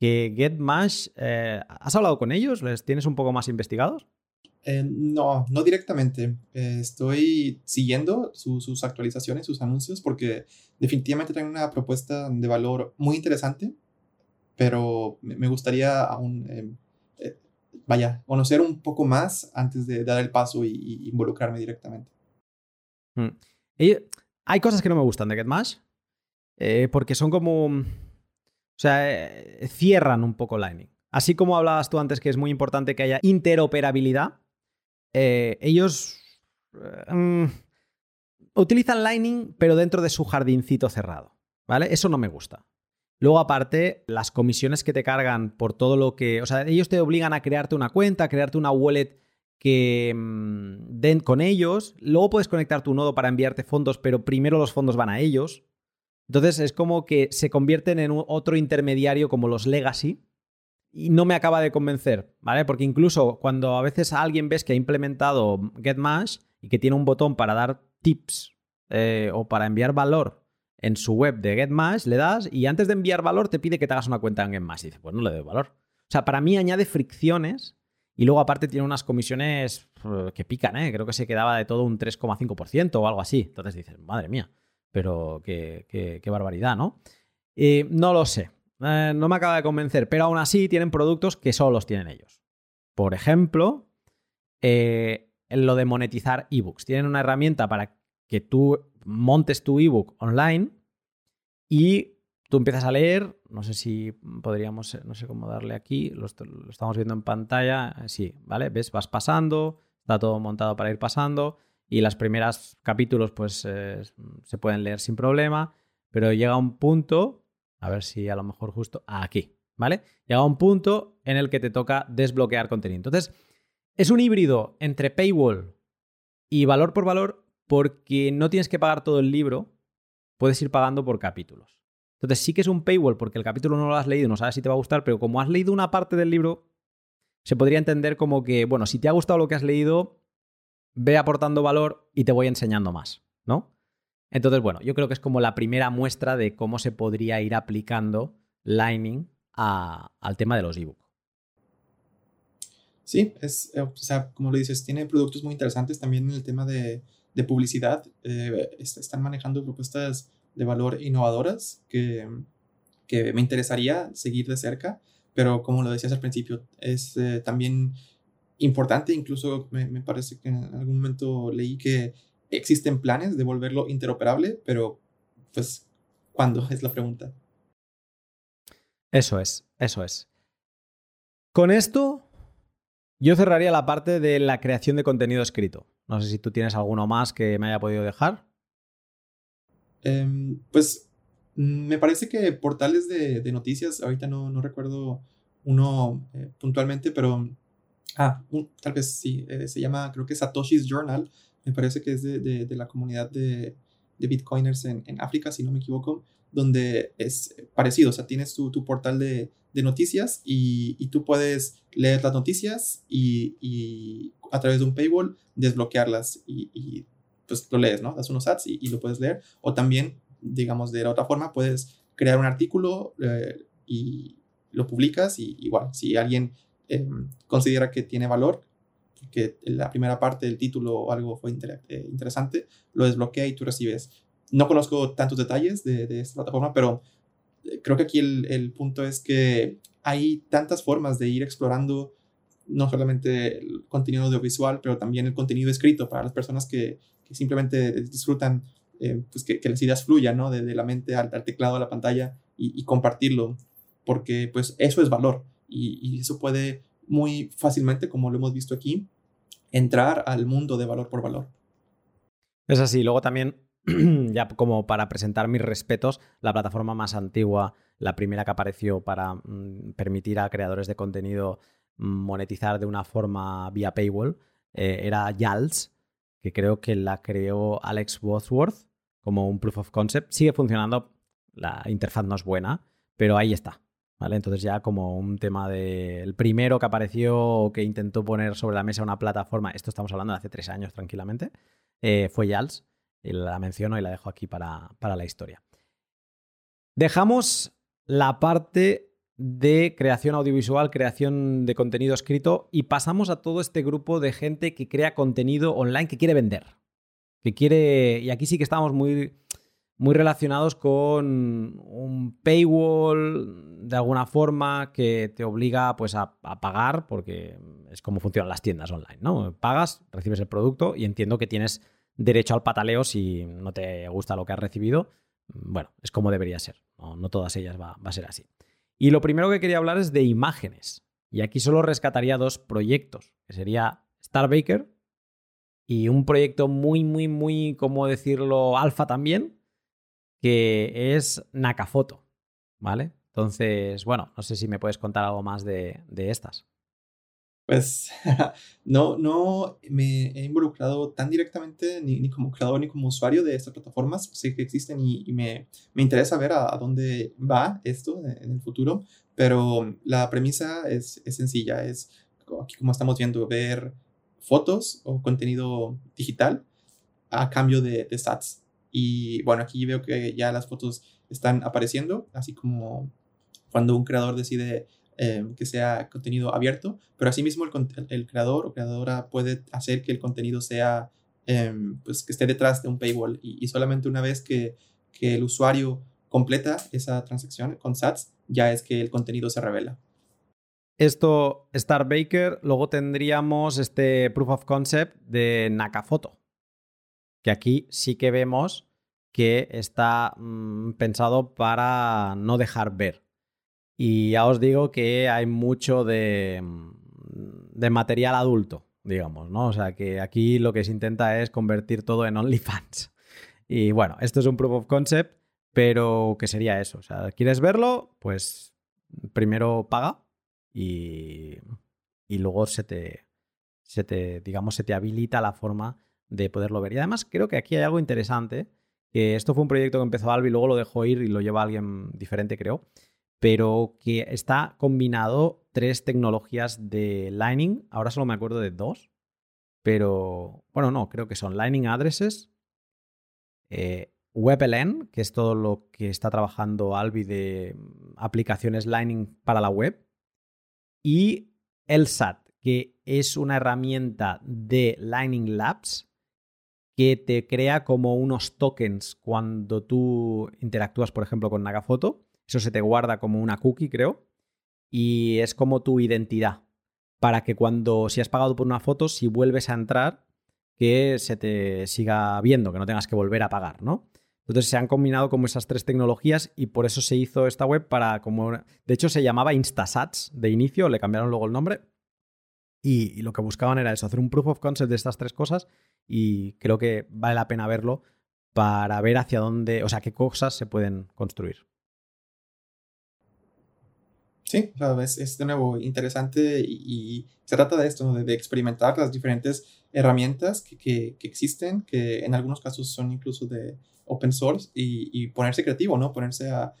Que GetMash, eh, ¿has hablado con ellos? ¿Les tienes un poco más investigados? Eh, no, no directamente. Eh, estoy siguiendo sus actualizaciones, sus anuncios, porque definitivamente tienen una propuesta de valor muy interesante, pero me gustaría aún, vaya, conocer un poco más antes de dar el paso y, involucrarme directamente. Mm. hay cosas que no me gustan de GetMash, porque son como o sea, eh, cierran un poco Lightning. Así como hablabas tú antes que es muy importante que haya interoperabilidad, eh, ellos eh, mm, utilizan Lightning pero dentro de su jardincito cerrado. ¿Vale? Eso no me gusta. Luego, aparte, las comisiones que te cargan por todo lo que. O sea, ellos te obligan a crearte una cuenta, a crearte una wallet que mm, den con ellos. Luego puedes conectar tu nodo para enviarte fondos, pero primero los fondos van a ellos. Entonces es como que se convierten en otro intermediario como los legacy y no me acaba de convencer, ¿vale? Porque incluso cuando a veces alguien ves que ha implementado GetMash y que tiene un botón para dar tips eh, o para enviar valor en su web de GetMash, le das y antes de enviar valor te pide que te hagas una cuenta en GetMash. Y dices, pues no le doy valor. O sea, para mí añade fricciones y luego aparte tiene unas comisiones eh, que pican, ¿eh? Creo que se quedaba de todo un 3,5% o algo así. Entonces dices, madre mía pero qué, barbaridad, ¿no? Eh, no lo sé, eh, no me acaba de convencer, pero aún así tienen productos que solo los tienen ellos. Por ejemplo, eh, lo de monetizar ebooks. Tienen una herramienta para que tú montes tu ebook online y tú empiezas a leer, no sé si podríamos, no sé cómo darle aquí, lo, lo, estamos viendo en pantalla, sí, ¿vale? ¿Ves? Vas pasando, está todo montado para ir pasando y las primeras capítulos pues eh, se pueden leer sin problema, pero llega un punto, a ver si a lo mejor justo aquí, ¿vale? Llega un punto en el que te toca desbloquear contenido. Entonces, es un híbrido entre paywall y valor por valor porque no tienes que pagar todo el libro, puedes ir pagando por capítulos. Entonces sí que es un paywall porque el capítulo no lo has leído, no sabes si te va a gustar, pero como has leído una parte del libro, se podría entender como que, bueno, si te ha gustado lo que has leído, ve aportando valor y te voy enseñando más, ¿no? Entonces, bueno, yo creo que es como la primera muestra de cómo se podría ir aplicando Lightning al tema de los ebooks. Sí, es, eh, o sea, como lo dices, tiene productos muy interesantes también en el tema de, publicidad. Eh, están manejando propuestas de valor innovadoras que, que, me interesaría seguir de cerca, pero como lo decías al principio, es eh, también importante, incluso me, me, parece que en algún momento leí que existen planes de volverlo interoperable, pero pues, ¿cuándo? Es la pregunta. Eso es, eso es. Con esto, yo cerraría la parte de la creación de contenido escrito. No sé si tú tienes alguno más que me haya podido dejar. Em, pues me parece que portales de, noticias, ahorita no, no recuerdo uno eh, puntualmente, pero ah, tal vez sí, eh, se llama, creo que Satoshi's Journal, me parece que es de, de, la comunidad de, Bitcoiners en, en, África, si no me equivoco, donde es parecido, o sea, tienes tu, tu portal de, noticias y, y, tú puedes leer las noticias y, y, a través de un paywall desbloquearlas y, pues lo lees, ¿no? Das unos ads y, lo puedes leer. O también, digamos, de la otra forma, puedes crear un artículo eh, y lo publicas y igual, si alguien em, considera que tiene valor, que la primera parte del título o algo fue eh, interesante, lo desbloquea y tú recibes. No conozco tantos detalles de, esta plataforma, pero eh, creo que aquí el, punto es que hay tantas formas de ir explorando no solamente el contenido audiovisual, pero también el contenido escrito para las personas que, simplemente disfrutan eh, pues que, las ideas fluyan, ¿no? De, la mente al, teclado, a la pantalla y, y, compartirlo, porque pues eso es valor y, eso puede muy fácilmente, como lo hemos visto aquí, entrar al mundo de valor por valor. Es así, luego también, ya como para presentar mis respetos, la plataforma más antigua, la primera que apareció para mm, permitir a creadores de contenido mm, monetizar de una forma vía paywall, eh, era YALS, que creo que la creó Alex Bosworth como un proof of concept. Sigue funcionando, la interfaz no es buena, pero ahí está. ¿Vale? Entonces ya como un tema de el primero que apareció o que intentó poner sobre la mesa una plataforma, esto estamos hablando de hace tres años tranquilamente, eh, fue Yals. Y la menciono y la dejo aquí para, para la historia. Dejamos la parte de creación audiovisual, creación de contenido escrito y pasamos a todo este grupo de gente que crea contenido online que quiere vender. Que quiere. Y aquí sí que estamos muy muy relacionados con un paywall de alguna forma que te obliga pues a, pagar porque es como funcionan las tiendas online, ¿no? Pagas, recibes el producto y entiendo que tienes derecho al pataleo si no te gusta lo que has recibido. Bueno, es como debería ser, no, todas ellas va, a ser así. Y lo primero que quería hablar es de imágenes. Y aquí solo rescataría dos proyectos, que sería Starbaker y un proyecto muy, muy, muy, como decirlo, alfa también, que es Nakafoto, ¿vale? Entonces, bueno, no sé si me puedes contar algo más de, estas. Pues no, no me he involucrado tan directamente ni, como creador ni como usuario de estas plataformas. Sé que existen y, me, me, interesa ver a, dónde va esto en el futuro, pero la premisa es, es sencilla, es aquí como estamos viendo, ver fotos o contenido digital a cambio de, de. Y bueno, aquí veo que ya las fotos están apareciendo, así como cuando un creador decide eh, que sea contenido abierto, pero asimismo el, el, creador o creadora puede hacer que el contenido sea, em, pues que esté detrás de un paywall y, solamente una vez que, que, el usuario completa esa transacción con SATS, ya es que el contenido se revela. Esto, Star Baker, luego tendríamos este proof of concept de Nakafoto, que aquí sí que vemos que está mm, pensado para no dejar ver. Y ya os digo que hay mucho de, mm, de material adulto, digamos, ¿no? O sea que aquí lo que se intenta es convertir todo en OnlyFans. Y bueno, esto es un proof of concept, pero que sería eso. O sea, ¿quieres verlo? Pues primero paga y, y luego se te, se te, digamos, se te habilita la forma de poderlo ver. Y además creo que aquí hay algo interesante, que esto fue un proyecto que empezó Albi, luego lo dejó ir y lo lleva alguien diferente, creo, pero que está combinado tres tecnologías de Lightning, ahora solo me acuerdo de dos, pero bueno, no, creo que son Lightning Addresses, eh, WebLN, que es todo lo que está trabajando Albi de aplicaciones Lightning para la web, y LSAT, que es una herramienta de Lightning Labs que te crea como unos tokens cuando tú interactúas, por ejemplo, con Nagafoto. Eso se te guarda como una cookie, creo. Y es como tu identidad. para que cuando, si has pagado por una foto, si vuelves a entrar, que se te siga viendo, que no tengas que volver a pagar, ¿no? Entonces se han combinado como esas tres tecnologías y por eso se hizo esta web para como... De hecho se llamaba Instasats de inicio, le cambiaron luego el nombre y, lo que buscaban era eso, hacer un proof of concept de estas tres cosas y creo que vale la pena verlo para ver hacia dónde, o sea, qué cosas se pueden construir. Sí, es, de nuevo interesante y, se trata de esto, de, experimentar las diferentes herramientas que, existen, que en algunos casos son incluso de open source y, ponerse creativo, ¿no? Ponerse a,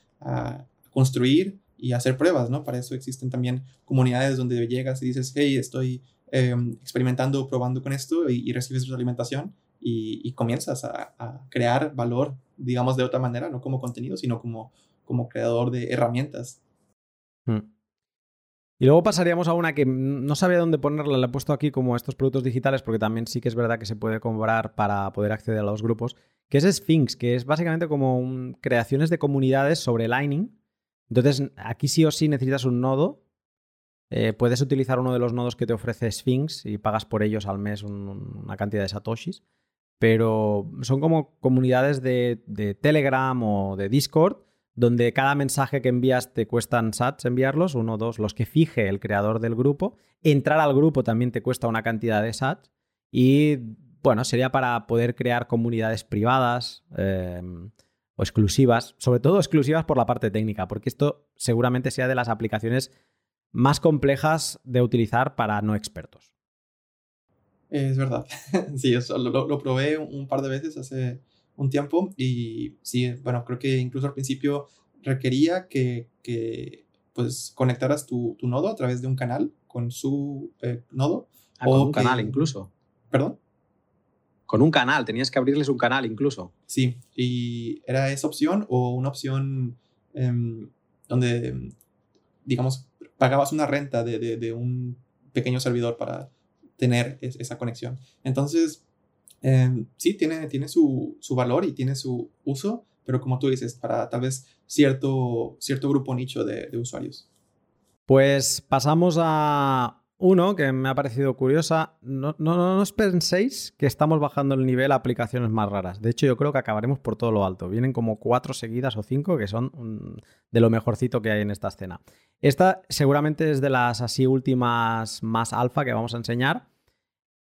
construir y hacer pruebas, ¿no? Para eso existen también comunidades donde llegas y dices, hey, estoy em, experimentando, probando con esto y, recibes alimentación y, y comienzas a, crear valor, digamos, de otra manera, no como contenido, sino como, como creador de herramientas Mm. Y luego pasaríamos a una que no sabía dónde ponerla, la he puesto aquí como estos productos digitales, porque también sí que es verdad que se puede comprar para poder acceder a los grupos, que es Sphinx, que es básicamente como creaciones de comunidades sobre Lightning. Entonces, aquí sí o sí necesitas un nodo. Eh, puedes utilizar uno de los nodos que te ofrece Sphinx y pagas por ellos al mes una cantidad de satoshis. Pero son como comunidades de Telegram o de Discord donde cada mensaje que envías te cuestan sats enviarlos, uno, dos, los que fije el creador del grupo. Entrar al grupo también te cuesta una cantidad de sats. Y bueno, sería para poder crear comunidades privadas em, o exclusivas, sobre todo exclusivas por la parte técnica, porque esto seguramente sea de las aplicaciones más complejas de utilizar para no expertos. Es verdad. sí, eso lo, lo probé un par de veces hace un tiempo y sí, bueno, creo que incluso al principio requería que, que pues conectaras tu, tu, nodo a través de un canal con su eh, nodo. Ah, o con un canal incluso. ¿Perdón? Con un canal, tenías que abrirles un canal incluso. Sí, y era esa opción o una opción em, donde, digamos, pagabas una renta de, de, de un pequeño servidor para tener esa conexión. Entonces, Em, sí, tiene, tiene su, valor y tiene su uso, pero como tú dices, para tal vez cierto, cierto grupo nicho de, usuarios. Pues pasamos a uno que me ha parecido curiosa. No, no, no, os penséis que estamos bajando el nivel a aplicaciones más raras. De hecho, yo creo que acabaremos por todo lo alto. Vienen como cuatro seguidas o cinco que son de lo mejorcito que hay en esta escena. Esta seguramente es de las así últimas más alfa que vamos a enseñar.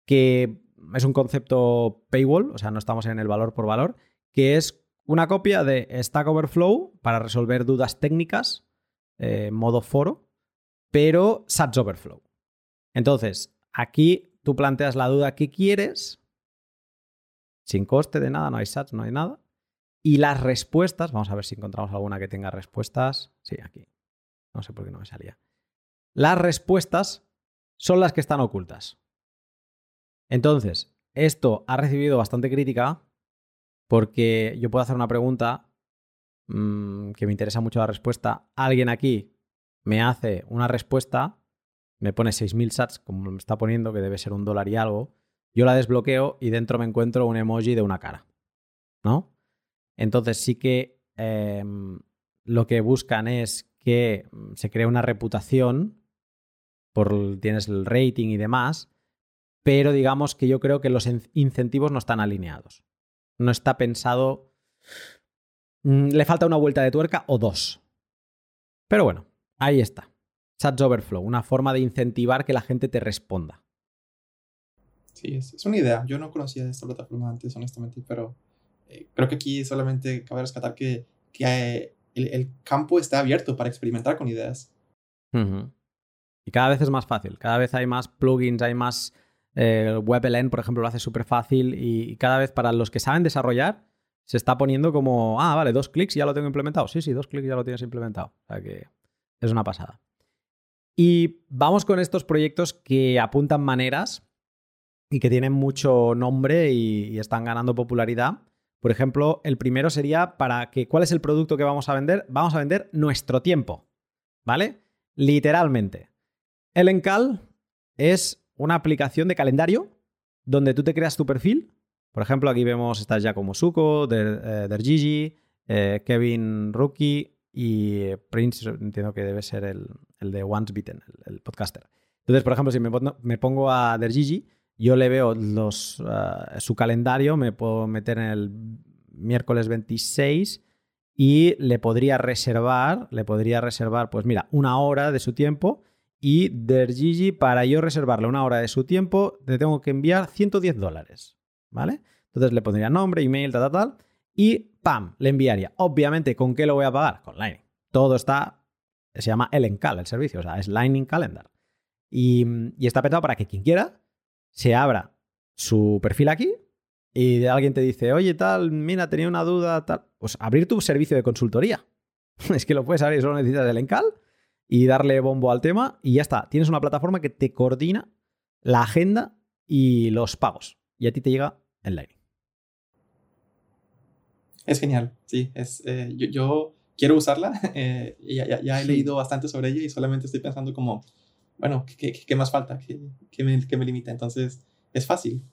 Que es un concepto paywall, o sea, no estamos en el valor por valor, que es una copia de Stack Overflow para resolver dudas técnicas, eh, modo foro, pero Sats Overflow. Entonces, aquí tú planteas la duda que quieres, sin coste de nada, no hay Sats, no hay nada. Y las respuestas, vamos a ver si encontramos alguna que tenga respuestas. Sí, aquí. No sé por qué no me salía. Las respuestas son las que están ocultas. Entonces, esto ha recibido bastante crítica porque yo puedo hacer una pregunta mm, que me interesa mucho la respuesta. Alguien aquí me hace una respuesta, me pone 6.000 sats, como me está poniendo, que debe ser un dólar y algo. Yo la desbloqueo y dentro me encuentro un emoji de una cara. ¿No? Entonces sí que em, lo que buscan es que se cree una reputación, por, tienes el rating y demás, pero digamos que yo creo que los incentivos no están alineados. No está pensado... Mm, le falta una vuelta de tuerca o dos. Pero bueno, ahí está. Chats Overflow, una forma de incentivar que la gente te responda. Sí, es, una idea. Yo no conocía esta plataforma antes, honestamente, pero eh, creo que aquí solamente cabe rescatar que, eh, el, campo está abierto para experimentar con ideas. Y cada vez es más fácil, cada vez hay más plugins, hay más eh, WebLN, por ejemplo, lo hace súper fácil y cada vez para los que saben desarrollar se está poniendo como, ah, vale, dos clics y ya lo tengo implementado. Sí, sí, dos clics ya lo tienes implementado. O sea que es una pasada. Y vamos con estos proyectos que apuntan maneras y que tienen mucho nombre y, están ganando popularidad. Por ejemplo, el primero sería para que, ¿cuál es el producto que vamos a vender? Vamos a vender nuestro tiempo, ¿vale? Literalmente. El Encal es una aplicación de calendario donde tú te creas tu perfil. Por ejemplo, aquí vemos, estás ya como Suko, Dergigi, eh, Kevin Rookie y Prince, entiendo que debe ser el, de Once Beaten, el, podcaster. Entonces, por ejemplo, si me, pongo a Dergigi, yo le veo uh, su calendario, me puedo meter en el miércoles 26 y le podría reservar, le podría reservar, pues mira, una hora de su tiempo y Dergigi, para yo reservarle una hora de su tiempo, le tengo que enviar 110 dólares, ¿vale? Entonces le pondría nombre, email, tal, tal, tal, y ¡pam! Le enviaría. Obviamente, ¿con qué lo voy a pagar? Con Lightning. Todo está, se llama Elencal, el servicio, o sea, es Lightning Calendar. Y, y está pensado para que quien quiera se abra su perfil aquí y alguien te dice, oye, tal, mira, tenía una duda, tal. Pues abrir tu servicio de consultoría. es que lo puedes abrir, solo necesitas el encal y darle bombo al tema y ya está. Tienes una plataforma que te coordina la agenda y los pagos. Y a ti te llega el Lightning. Es genial, sí. Es, eh, yo, quiero usarla. Eh, ya, he leído bastante sobre ella y solamente estoy pensando como, bueno, ¿qué, más falta? ¿Qué, me, ¿Qué me limita? Entonces, es fácil.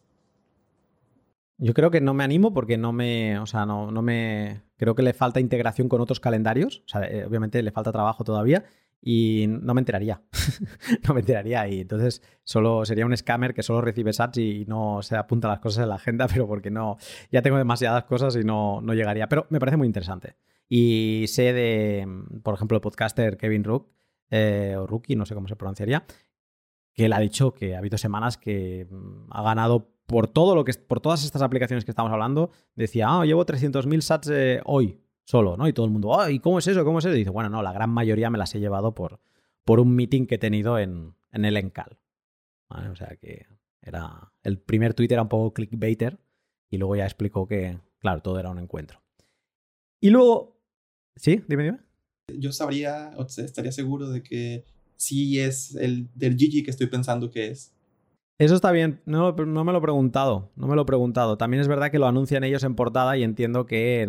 Yo creo que no me animo porque no me, o sea, no, no me, creo que le falta integración con otros calendarios, o sea, eh, obviamente le falta trabajo todavía y no me enteraría, no me enteraría y entonces solo sería un scammer que solo recibe sats y no se apunta las cosas en la agenda, pero porque no, ya tengo demasiadas cosas y no, no llegaría, pero me parece muy interesante. Y sé de, por ejemplo, el podcaster Kevin Rook, eh, o Rookie, no sé cómo se pronunciaría, que él ha dicho que ha habido semanas que mm, ha ganado por todo lo que por todas estas aplicaciones que estamos hablando, decía, ah, llevo 300.000 sats eh, hoy solo, ¿no? Y todo el mundo, ah, ¿y cómo es eso? ¿Cómo es eso? Y dice, bueno, no, la gran mayoría me las he llevado por, por un meeting que he tenido en, en el Encal. O sea que era. El primer tweet era un poco clickbaiter y luego ya explicó que, claro, todo era un encuentro. Y luego. ¿Sí? Dime, dime. Yo sabría, o estaría seguro de que sí es el del Gigi que estoy pensando que es. Eso está bien, no, me lo he preguntado, no me lo he preguntado. También es verdad que lo anuncian ellos en portada y entiendo que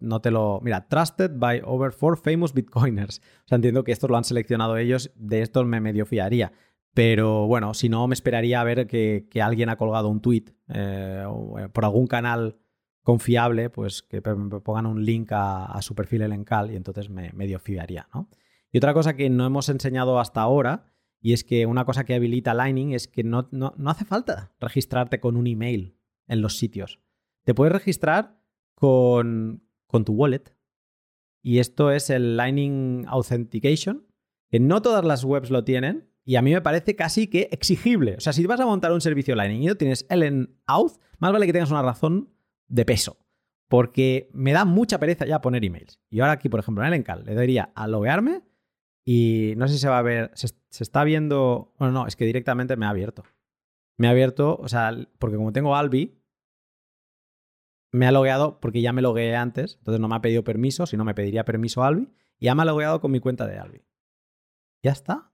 no te lo... Mira, Trusted by over four famous Bitcoiners. O sea, entiendo que estos lo han seleccionado ellos, de estos me medio fiaría. Pero bueno, si no, me esperaría a ver que, alguien ha colgado un tweet eh, eh, por algún canal confiable, pues que me pongan un link a, su perfil en Encal y entonces me medio fiaría, ¿no? Y otra cosa que no hemos enseñado hasta ahora y es que una cosa que habilita Lightning es que no, no, hace falta registrarte con un email en los sitios. Te puedes registrar con, con tu wallet. Y esto es el Lightning Authentication, que no todas las webs lo tienen. Y a mí me parece casi que exigible. O sea, si vas a montar un servicio Lightning y no tienes el en Auth, más vale que tengas una razón de peso. Porque me da mucha pereza ya poner emails. Y ahora aquí, por ejemplo, en el Encal, le daría a loguearme y no sé si se va a ver, se, está viendo, bueno, no, es que directamente me ha abierto. Me ha abierto, o sea, porque como tengo Albi, me ha logueado porque ya me logueé antes, entonces no me ha pedido permiso, si no me pediría permiso Albi, y ya me ha logueado con mi cuenta de Albi. Ya está.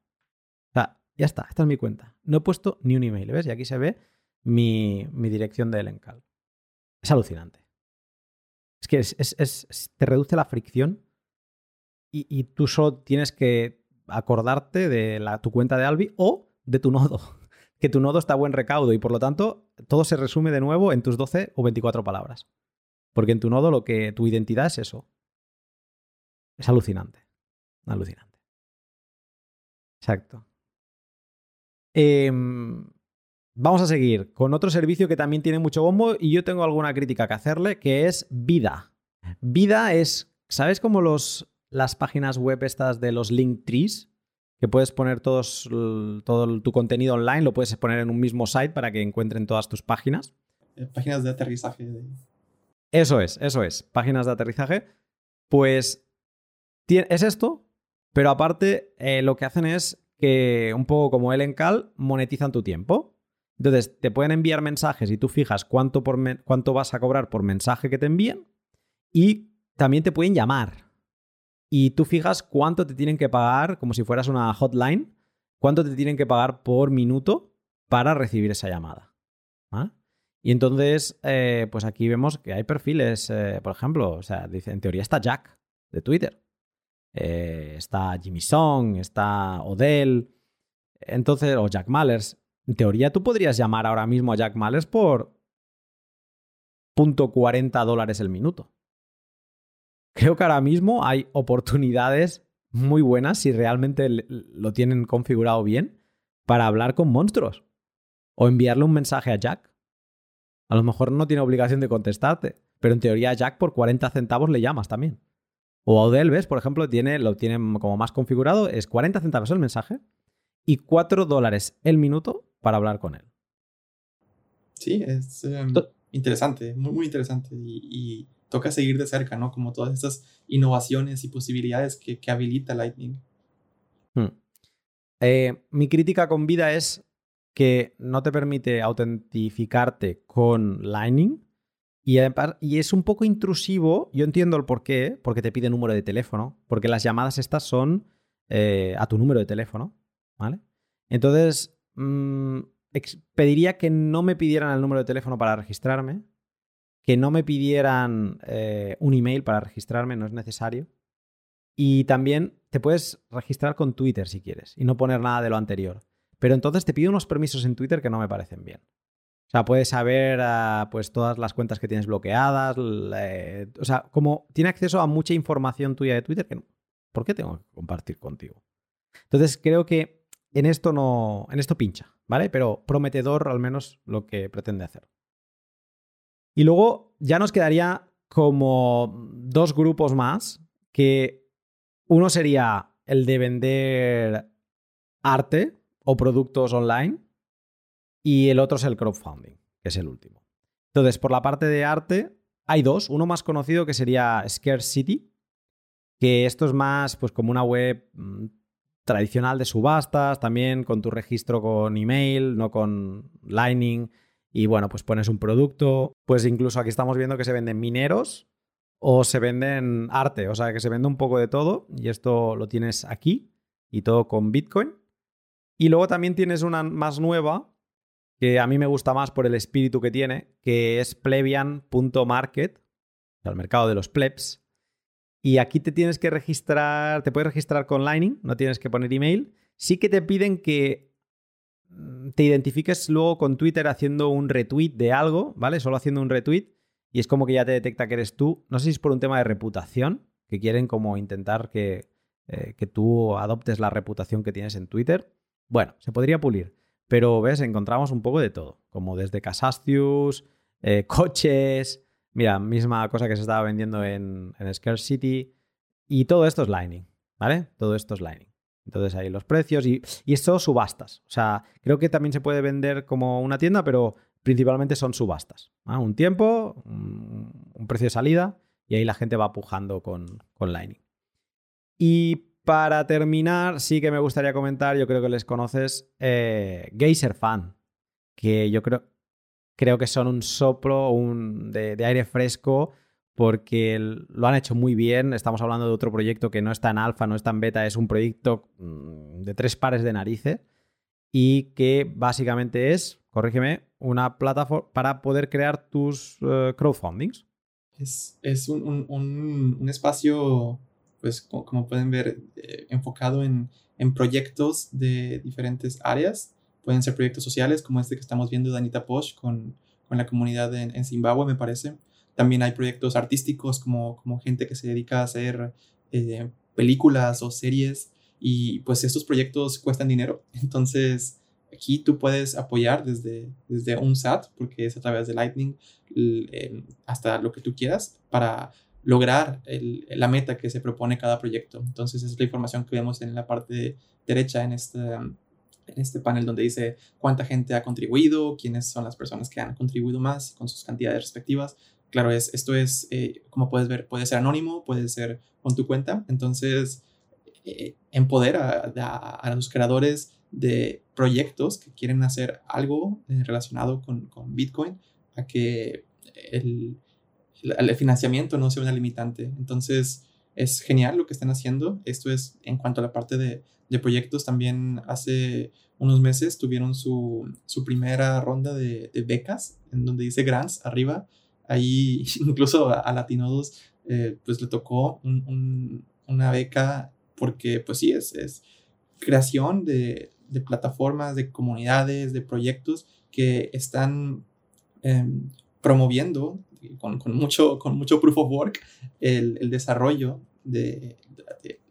O sea, ya está, esta es mi cuenta. No he puesto ni un email, ¿ves? Y aquí se ve mi, mi dirección de Elencal. Es alucinante. Es que es, te reduce la fricción y, tú solo tienes que acordarte de la, tu cuenta de Albi o de tu nodo. Que tu nodo está a buen recaudo y por lo tanto todo se resume de nuevo en tus 12 o 24 palabras. Porque en tu nodo lo que tu identidad es eso. Es alucinante. Alucinante. Exacto. Em, vamos a seguir con otro servicio que también tiene mucho bombo y yo tengo alguna crítica que hacerle, que es Vida. Vida es, ¿sabes cómo los las páginas web estas de los link trees, que puedes poner todos, todo tu contenido online, lo puedes poner en un mismo site para que encuentren todas tus páginas. Eh, páginas de aterrizaje. Eso es, eso es, páginas de aterrizaje. Pues es esto, pero aparte eh, lo que hacen es que, un poco como el Encal, monetizan tu tiempo. Entonces, te pueden enviar mensajes y tú fijas cuánto, por cuánto vas a cobrar por mensaje que te envíen y también te pueden llamar y tú fijas cuánto te tienen que pagar, como si fueras una hotline, cuánto te tienen que pagar por minuto para recibir esa llamada. Y entonces, eh, pues aquí vemos que hay perfiles, eh, por ejemplo, o sea, dice, en teoría está Jack de Twitter, eh, está Jimmy Song, está Odell, entonces, o Jack Mallers. En teoría tú podrías llamar ahora mismo a Jack Mallers por .40 dólares el minuto. Creo que ahora mismo hay oportunidades muy buenas si realmente lo tienen configurado bien para hablar con monstruos o enviarle un mensaje a Jack. A lo mejor no tiene obligación de contestarte, pero en teoría a Jack por 40 centavos le llamas también. O a Odell, por ejemplo, tiene, lo tiene como más configurado, es 40 centavos el mensaje y 4 dólares el minuto para hablar con él. Sí, es em, interesante, muy, muy interesante. Y, toca seguir de cerca, ¿no? Como todas estas innovaciones y posibilidades que, habilita Lightning. Hmm. Eh, mi crítica con vida es que no te permite autentificarte con Lightning y, y, es un poco intrusivo. Yo entiendo el por qué, porque te pide número de teléfono, porque las llamadas estas son eh, a tu número de teléfono, ¿vale? Entonces, mm, pediría que no me pidieran el número de teléfono para registrarme, que no me pidieran eh, un email para registrarme, no es necesario. Y también te puedes registrar con Twitter si quieres y no poner nada de lo anterior. Pero entonces te pido unos permisos en Twitter que no me parecen bien. O sea, puedes saber ah, pues todas las cuentas que tienes bloqueadas. o sea, como tiene acceso a mucha información tuya de Twitter, que ¿por qué tengo que compartir contigo? Entonces creo que en esto no. En esto pincha, ¿vale? Pero prometedor al menos lo que pretende hacer. Y luego ya nos quedaría como dos grupos más, que uno sería el de vender arte o productos online y el otro es el crowdfunding, que es el último. Entonces, por la parte de arte, hay dos. Uno más conocido que sería Scarce City, que esto es más pues como una web mm, tradicional de subastas, también con tu registro con email, no con Lightning y bueno, pues pones un producto, pues incluso aquí estamos viendo que se venden mineros o se venden arte, o sea que se vende un poco de todo y esto lo tienes aquí y todo con Bitcoin. Y luego también tienes una más nueva que a mí me gusta más por el espíritu que tiene, que es plebian.market, el mercado de los plebs. Y aquí te tienes que registrar, te puedes registrar con Lightning, no tienes que poner email. Sí que te piden que Mm, te identifiques luego con Twitter haciendo un retweet de algo, ¿vale? Solo haciendo un retweet y es como que ya te detecta que eres tú. No sé si es por un tema de reputación, que quieren como intentar que, eh, que tú adoptes la reputación que tienes en Twitter. Bueno, se podría pulir, pero ves, encontramos un poco de todo, como desde Casastius, eh, coches, mira, misma cosa que se estaba vendiendo en, en Scare City, y todo esto es Lightning, ¿vale? Todo esto es Lightning. Entonces ahí los precios y, y esto subastas. O sea, creo que también se puede vender como una tienda, pero principalmente son subastas. Un tiempo, un, precio de salida y ahí la gente va pujando con, con Lightning. Y para terminar, sí que me gustaría comentar, yo creo que les conoces, eh, Geyser Fan, que yo creo, creo que son un soplo un, de, de aire fresco porque lo han hecho muy bien. Estamos hablando de otro proyecto que no está en alfa, no está en beta, es un proyecto mm, de tres pares de narices y que básicamente es, corrígeme, una plataforma para poder crear tus uh, crowdfundings. Es, es un, un, un, espacio, pues como, pueden ver, eh, enfocado en, en, proyectos de diferentes áreas. Pueden ser proyectos sociales como este que estamos viendo de Anita Posh con, con la comunidad en, en Zimbabue, me parece también hay proyectos artísticos como, como gente que se dedica a hacer eh, películas o series y pues estos proyectos cuestan dinero. Entonces aquí tú puedes apoyar desde, desde un SAT, porque es a través de Lightning, hasta lo que tú quieras para lograr la meta que se propone cada proyecto. Entonces esa es la información que vemos en la parte derecha en este, en este panel donde dice cuánta gente ha contribuido, quiénes son las personas que han contribuido más con sus cantidades respectivas claro, es, esto es, eh, como puedes ver, puede ser anónimo, puede ser con tu cuenta. Entonces, eh, empodera a, los creadores de proyectos que quieren hacer algo eh, relacionado con, con, Bitcoin a que el, el, financiamiento no sea una limitante. Entonces, es genial lo que están haciendo. Esto es en cuanto a la parte de, de proyectos. También hace unos meses tuvieron su, su primera ronda de, becas, en donde dice grants arriba Ahí incluso a, Latinodos eh, pues le tocó una beca porque pues sí, es, es creación de, de, plataformas, de comunidades, de proyectos que están em, promoviendo con, mucho, con mucho proof of work el, el desarrollo de,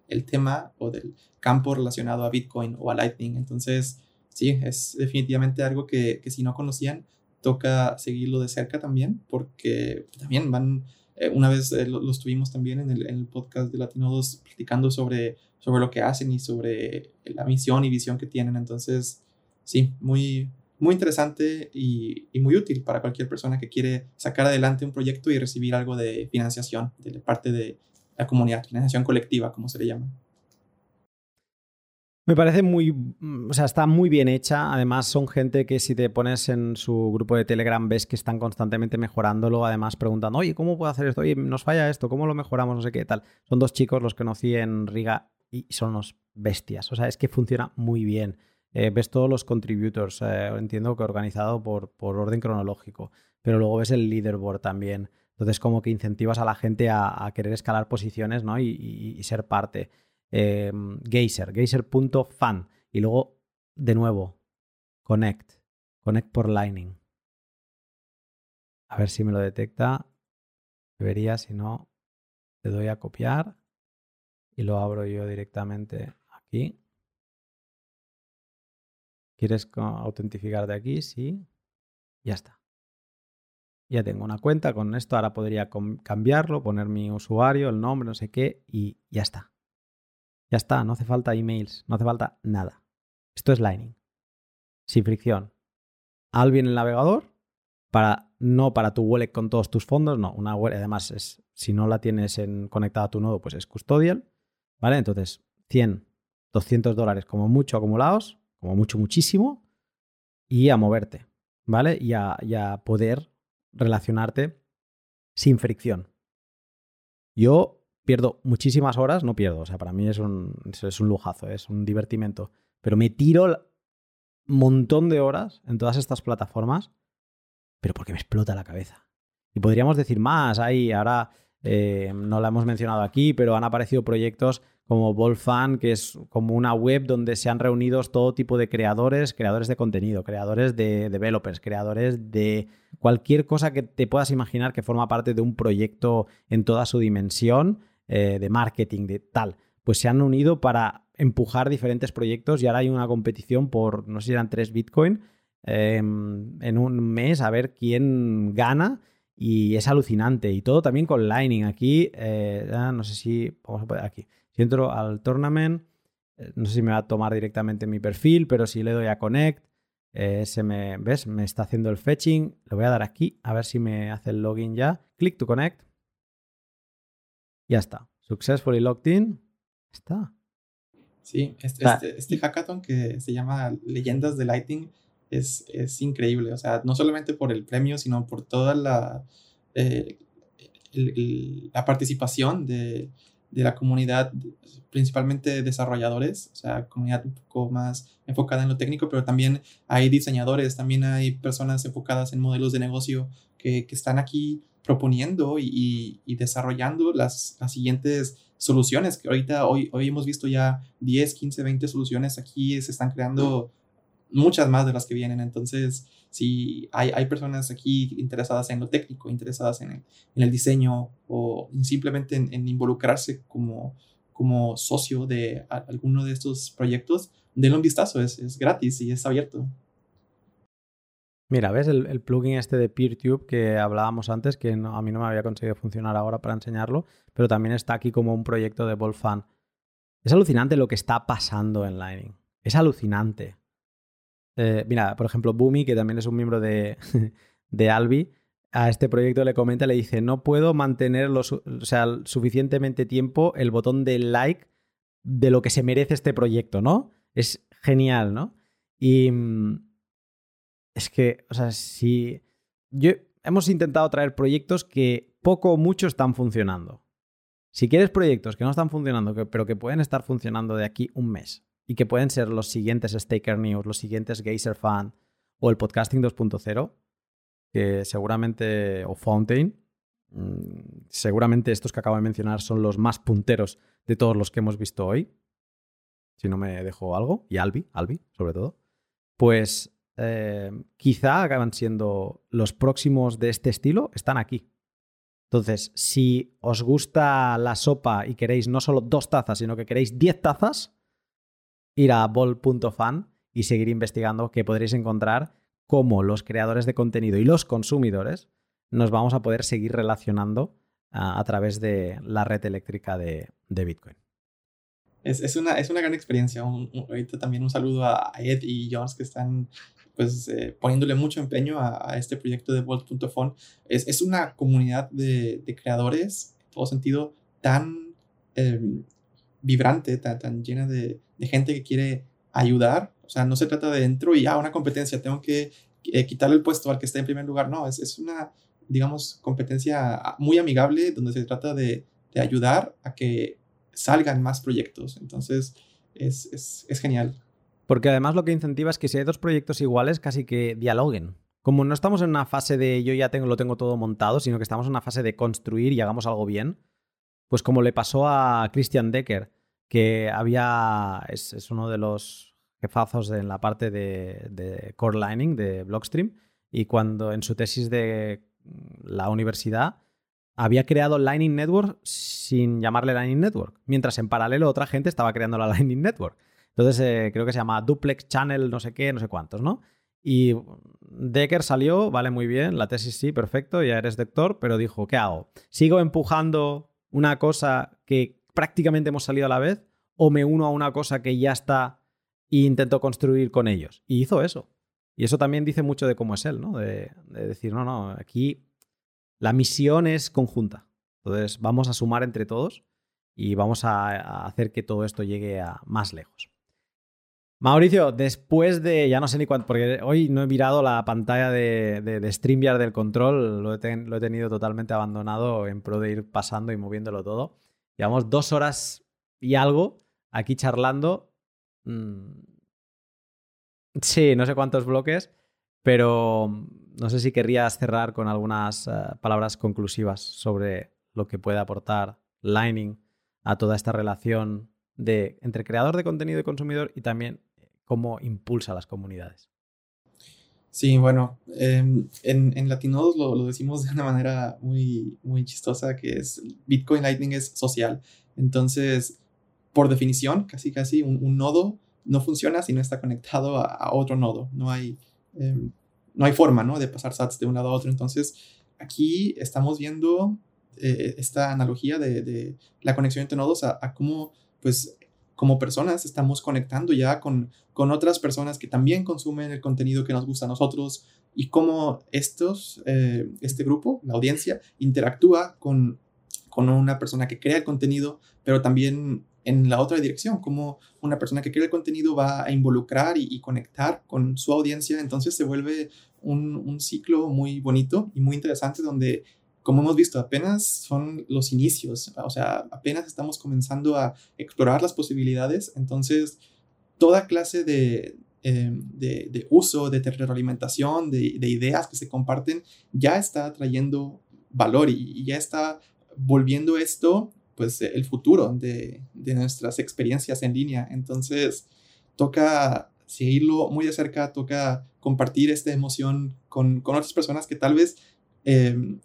el tema o del campo relacionado a Bitcoin o a Lightning. Entonces, sí, es definitivamente algo que, que si no conocían, toca seguirlo de cerca también, porque también van, eh, una vez eh, lo, los tuvimos también en el, en el, podcast de Latino 2 platicando sobre, sobre lo que hacen y sobre la misión y visión que tienen. Entonces, sí, muy, muy interesante y, muy útil para cualquier persona que quiere sacar adelante un proyecto y recibir algo de financiación de parte de la comunidad, financiación colectiva, como se le llama. Me parece muy, mm, o sea, está muy bien hecha. Además, son gente que si te pones en su grupo de Telegram ves que están constantemente mejorándolo. Además, preguntando, oye, ¿cómo puedo hacer esto? Oye, nos falla esto, ¿cómo lo mejoramos? No sé qué tal. Son dos chicos los que conocí en Riga y son unos bestias. O sea, es que funciona muy bien. Eh, ves todos los contributors, eh, entiendo que organizado por, por orden cronológico, pero luego ves el leaderboard también. Entonces, como que incentivas a la gente a, querer escalar posiciones ¿no? y ser parte eh, Geyser, geyser.fan y luego de nuevo connect, connect por Lightning. A ver si me lo detecta. Debería, si no, le doy a copiar y lo abro yo directamente aquí. ¿Quieres autentificarte aquí? Sí. Ya está. Ya tengo una cuenta con esto. Ahora podría cambiarlo, poner mi usuario, el nombre, no sé qué, y ya está. Ya está, no hace falta emails, no hace falta nada. Esto es Lightning. Sin fricción. Albi en el navegador, para, no para tu wallet con todos tus fondos, no. Una wallet, además, es, si no la tienes en, conectada a tu nodo, pues es custodial. ¿Vale? Entonces, 100, 200 dólares como mucho acumulados, como mucho, muchísimo, y a moverte, ¿vale? Y a, a poder relacionarte sin fricción. Yo pierdo muchísimas horas, no pierdo, o sea, para mí es un, es un lujazo, es un divertimento, pero me tiro un montón de horas en todas estas plataformas, pero porque me explota la cabeza. Y podríamos decir más, ahí ahora eh, no la hemos mencionado aquí, pero han aparecido proyectos como Volfan, que es como una web donde se han reunido todo tipo de creadores, creadores de contenido, creadores de developers, creadores de cualquier cosa que te puedas imaginar que forma parte de un proyecto en toda su dimensión eh, de marketing, de tal, pues se han unido para empujar diferentes proyectos y ahora hay una competición por, no sé si eran tres Bitcoin, em, en un mes a ver quién gana y es alucinante. Y todo también con Lightning. Aquí, eh, no sé si, vamos a poner aquí, si entro al tournament, eh, no sé si me va a tomar directamente mi perfil, pero si le doy a connect, se me, ¿ves? Me está haciendo el fetching. Le voy a dar aquí, a ver si me hace el login ya. Click to connect. Ya está. Successfully logged in. Está. Sí, este, este, este, hackathon que se llama Leyendas de Lighting es, es, increíble. O sea, no solamente por el premio, sino por toda la, eh, la participación de, de, la comunidad, principalmente desarrolladores, o sea, comunidad un poco más enfocada en lo técnico, pero también hay diseñadores, también hay personas enfocadas en modelos de negocio que, que están aquí proponiendo y, y, desarrollando las, las, siguientes soluciones, que ahorita hoy, hoy hemos visto ya 10, 15, 20 soluciones, aquí se están creando muchas más de las que vienen, entonces si hay, hay personas aquí interesadas en lo técnico, interesadas en el, en el diseño o simplemente en, involucrarse como, como socio de alguno de estos proyectos, denle un vistazo, es, es gratis y es abierto. Mira, ¿ves el, plugin este de PeerTube que hablábamos antes, que a mí no me había conseguido funcionar ahora para enseñarlo, pero también está aquí como un proyecto de Volfan. Es alucinante lo que está pasando en Lightning. Es alucinante. Eh, mira, por ejemplo, Boomy, que también es un miembro de, de Albi, a este proyecto le comenta, le dice, no puedo mantener o sea, suficientemente tiempo el botón de like de lo que se merece este proyecto, ¿no? Es genial, ¿no? Y mm, es que, o sea, si yo hemos intentado traer proyectos que poco o mucho están funcionando. Si quieres proyectos que no están funcionando, pero que pueden estar funcionando de aquí un mes y que pueden ser los siguientes Staker News, los siguientes Geyser Fan o el Podcasting 2.0, que seguramente, o Fountain, mm, seguramente estos que acabo de mencionar son los más punteros de todos los que hemos visto hoy. Si no me dejo algo, y Albi, Albi sobre todo, pues eh, quizá acaban siendo los próximos de este estilo, están aquí. Entonces, si os gusta la sopa y queréis no solo dos tazas, sino que queréis diez tazas, ir a bol.fan y seguir investigando que podréis encontrar cómo los creadores de contenido y los consumidores nos vamos a poder seguir relacionando a, través de la red eléctrica de, Bitcoin. Es, una, es una gran experiencia. ahorita también un saludo a Ed y Jones que están pues eh, poniéndole mucho empeño a, este proyecto de Vault.fon. Es, es una comunidad de, creadores, en todo sentido, tan em, vibrante, tan, tan llena de, gente que quiere ayudar. O sea, no se trata de dentro y, ah, una competencia, tengo que eh, quitarle el puesto al que está en primer lugar. No, es, es una digamos, competencia muy amigable donde se trata de, ayudar a que salgan más proyectos. Entonces, es, genial. Porque además lo que incentiva es que si hay dos proyectos iguales, casi que dialoguen. Como no estamos en una fase de yo ya tengo, lo tengo todo montado, sino que estamos en una fase de construir y hagamos algo bien, pues como le pasó a Christian Decker, que había, es, uno de los jefazos en la parte de, de Core Lining de Blockstream, y cuando en su tesis de la universidad había creado Lightning Network sin llamarle Lightning Network, mientras en paralelo otra gente estaba creando la Lightning Network. Entonces eh, creo que se llama Duplex Channel, no sé qué, no sé cuántos, ¿no? Y Decker salió, vale muy bien, la tesis sí, perfecto, ya eres doctor, pero dijo, ¿qué hago? ¿Sigo empujando una cosa que prácticamente hemos salido a la vez o me uno a una cosa que ya está e intento construir con ellos? Y hizo eso. Y eso también dice mucho de cómo es él, ¿no? De, decir, no, no, aquí la misión es conjunta. Entonces vamos a sumar entre todos y vamos a, hacer que todo esto llegue a más lejos. Mauricio, después de, ya no sé ni cuánto, porque hoy no he mirado la pantalla de, de, StreamYard del control, lo he, tenido totalmente abandonado en pro de ir pasando y moviéndolo todo. Llevamos dos horas y algo aquí charlando. Mm, Sí, no sé cuántos bloques, pero no sé si querrías cerrar con algunas eh, palabras conclusivas sobre lo que puede aportar Lightning a toda esta relación de, entre creador de contenido y consumidor y también eh, cómo impulsa las comunidades. Sí, bueno, em, en, en Latinodos lo, decimos de una manera muy, muy chistosa, que es Bitcoin Lightning es social. Entonces, por definición, casi casi un nodo no funciona si no está conectado a, otro nodo. No hay, em, no hay forma ¿no? de pasar sats de un lado a otro. Entonces, aquí estamos viendo eh, esta analogía de, la conexión entre nodos a, cómo, pues, como personas estamos conectando ya con, con otras personas que también consumen el contenido que nos gusta a nosotros y cómo estos, eh, este grupo, la audiencia, interactúa con, con una persona que crea el contenido, pero también en la otra dirección, como una persona que crea el contenido va a involucrar y, conectar con su audiencia, entonces se vuelve un, ciclo muy bonito y muy interesante donde, como hemos visto, apenas son los inicios, o sea, apenas estamos comenzando a explorar las posibilidades, entonces toda clase de, em, de, uso, de retroalimentación, de, de, ideas que se comparten, ya está trayendo valor y ya está volviendo esto pues el futuro de, nuestras experiencias en línea. Entonces, toca seguirlo muy de cerca, toca compartir esta emoción con, otras personas que tal vez em,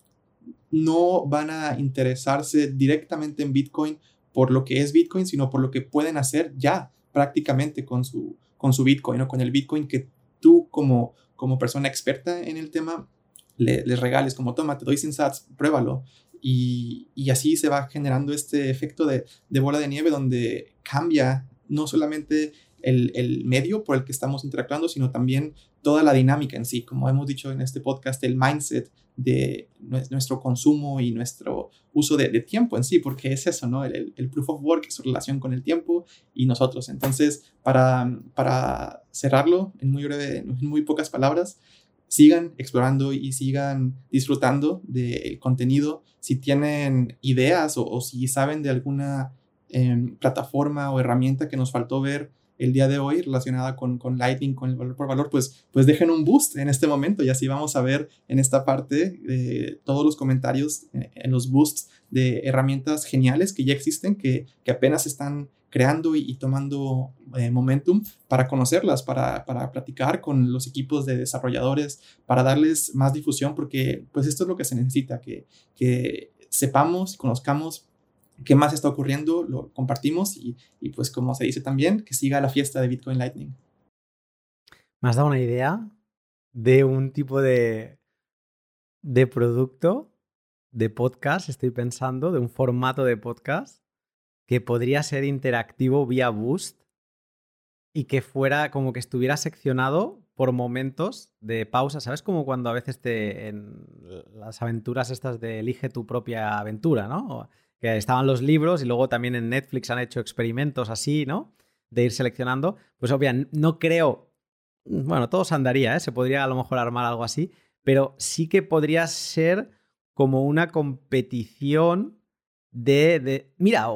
no van a interesarse directamente en Bitcoin por lo que es Bitcoin, sino por lo que pueden hacer ya prácticamente con su, con su Bitcoin o con el Bitcoin que tú como, como persona experta en el tema les regales como toma, te doy sin sats, pruébalo. Y, así se va generando este efecto de, bola de nieve donde cambia no solamente el, medio por el que estamos interactuando, sino también toda la dinámica en sí, como hemos dicho en este podcast, el mindset de nuestro consumo y nuestro uso de, tiempo en sí, porque es eso, ¿no? El, proof of work su relación con el tiempo y nosotros. Entonces, para, para cerrarlo en muy breve, en muy pocas palabras, sigan explorando y sigan disfrutando del contenido. Si tienen ideas o, si saben de alguna em, plataforma o herramienta que nos faltó ver el día de hoy relacionada con, con Lightning, con el valor por valor, pues, pues dejen un boost en este momento y así vamos a ver en esta parte eh, todos los comentarios en, los boosts de herramientas geniales que ya existen, que, que apenas están creando y, tomando eh, momentum para conocerlas, para, para, platicar con los equipos de desarrolladores, para darles más difusión, porque pues esto es lo que se necesita, que, que sepamos, conozcamos qué más está ocurriendo, lo compartimos y, pues como se dice también, que siga la fiesta de Bitcoin Lightning. Me has dado una idea de un tipo de, de producto, de podcast, estoy pensando, de un formato de podcast que podría ser interactivo vía Boost y que fuera como que estuviera seccionado por momentos de pausa, ¿sabes? Como cuando a veces te en las aventuras estas de elige tu propia aventura, ¿no? Que estaban los libros y luego también en Netflix han hecho experimentos así, ¿no? De ir seleccionando. Pues obviamente no creo, bueno, todo se andaría, ¿eh? Se podría a lo mejor armar algo así, pero sí que podría ser como una competición de, de mira,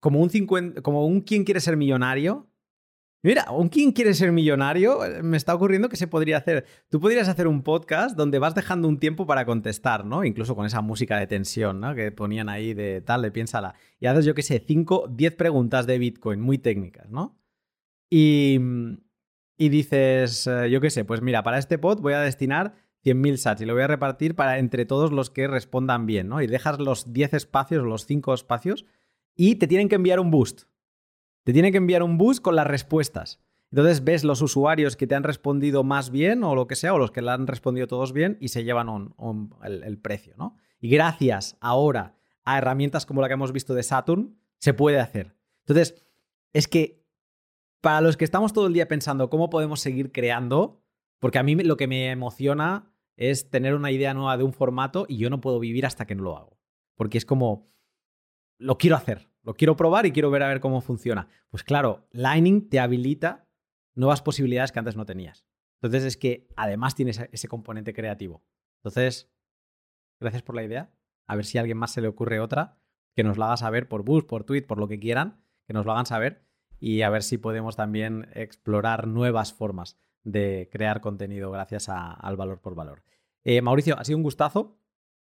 como un 50, como un quién quiere ser millonario, Mira, un quién quiere ser millonario, me está ocurriendo que se podría hacer. Tú podrías hacer un podcast donde vas dejando un tiempo para contestar, ¿no? Incluso con esa música de tensión, ¿no? Que ponían ahí de tal, de piénsala. Y haces, yo qué sé, 5, 10 preguntas de Bitcoin muy técnicas, ¿no? Y, y dices, eh, yo qué sé, pues mira, para este pod voy a destinar 100.000 sats y lo voy a repartir para entre todos los que respondan bien, ¿no? Y dejas los 10 espacios, los 5 espacios y te tienen que enviar un boost. Te tiene que enviar un bus con las respuestas. Entonces ves los usuarios que te han respondido más bien o lo que sea, o los que le han respondido todos bien y se llevan el, precio, ¿no? Y gracias ahora a herramientas como la que hemos visto de Saturn, se puede hacer. Entonces, es que para los que estamos todo el día pensando cómo podemos seguir creando, porque a mí lo que me emociona es tener una idea nueva de un formato y yo no puedo vivir hasta que no lo hago. Porque es como, lo quiero hacer. Lo quiero probar y quiero ver a ver cómo funciona. Pues claro, Lightning te habilita nuevas posibilidades que antes no tenías. Entonces es que además tienes ese componente creativo. Entonces, gracias por la idea. A ver si a alguien más se le ocurre otra, que nos la haga saber por bus, por tweet, por lo que quieran, que nos lo hagan saber y a ver si podemos también explorar nuevas formas de crear contenido gracias al valor por valor. Eh, Mauricio, ha sido un gustazo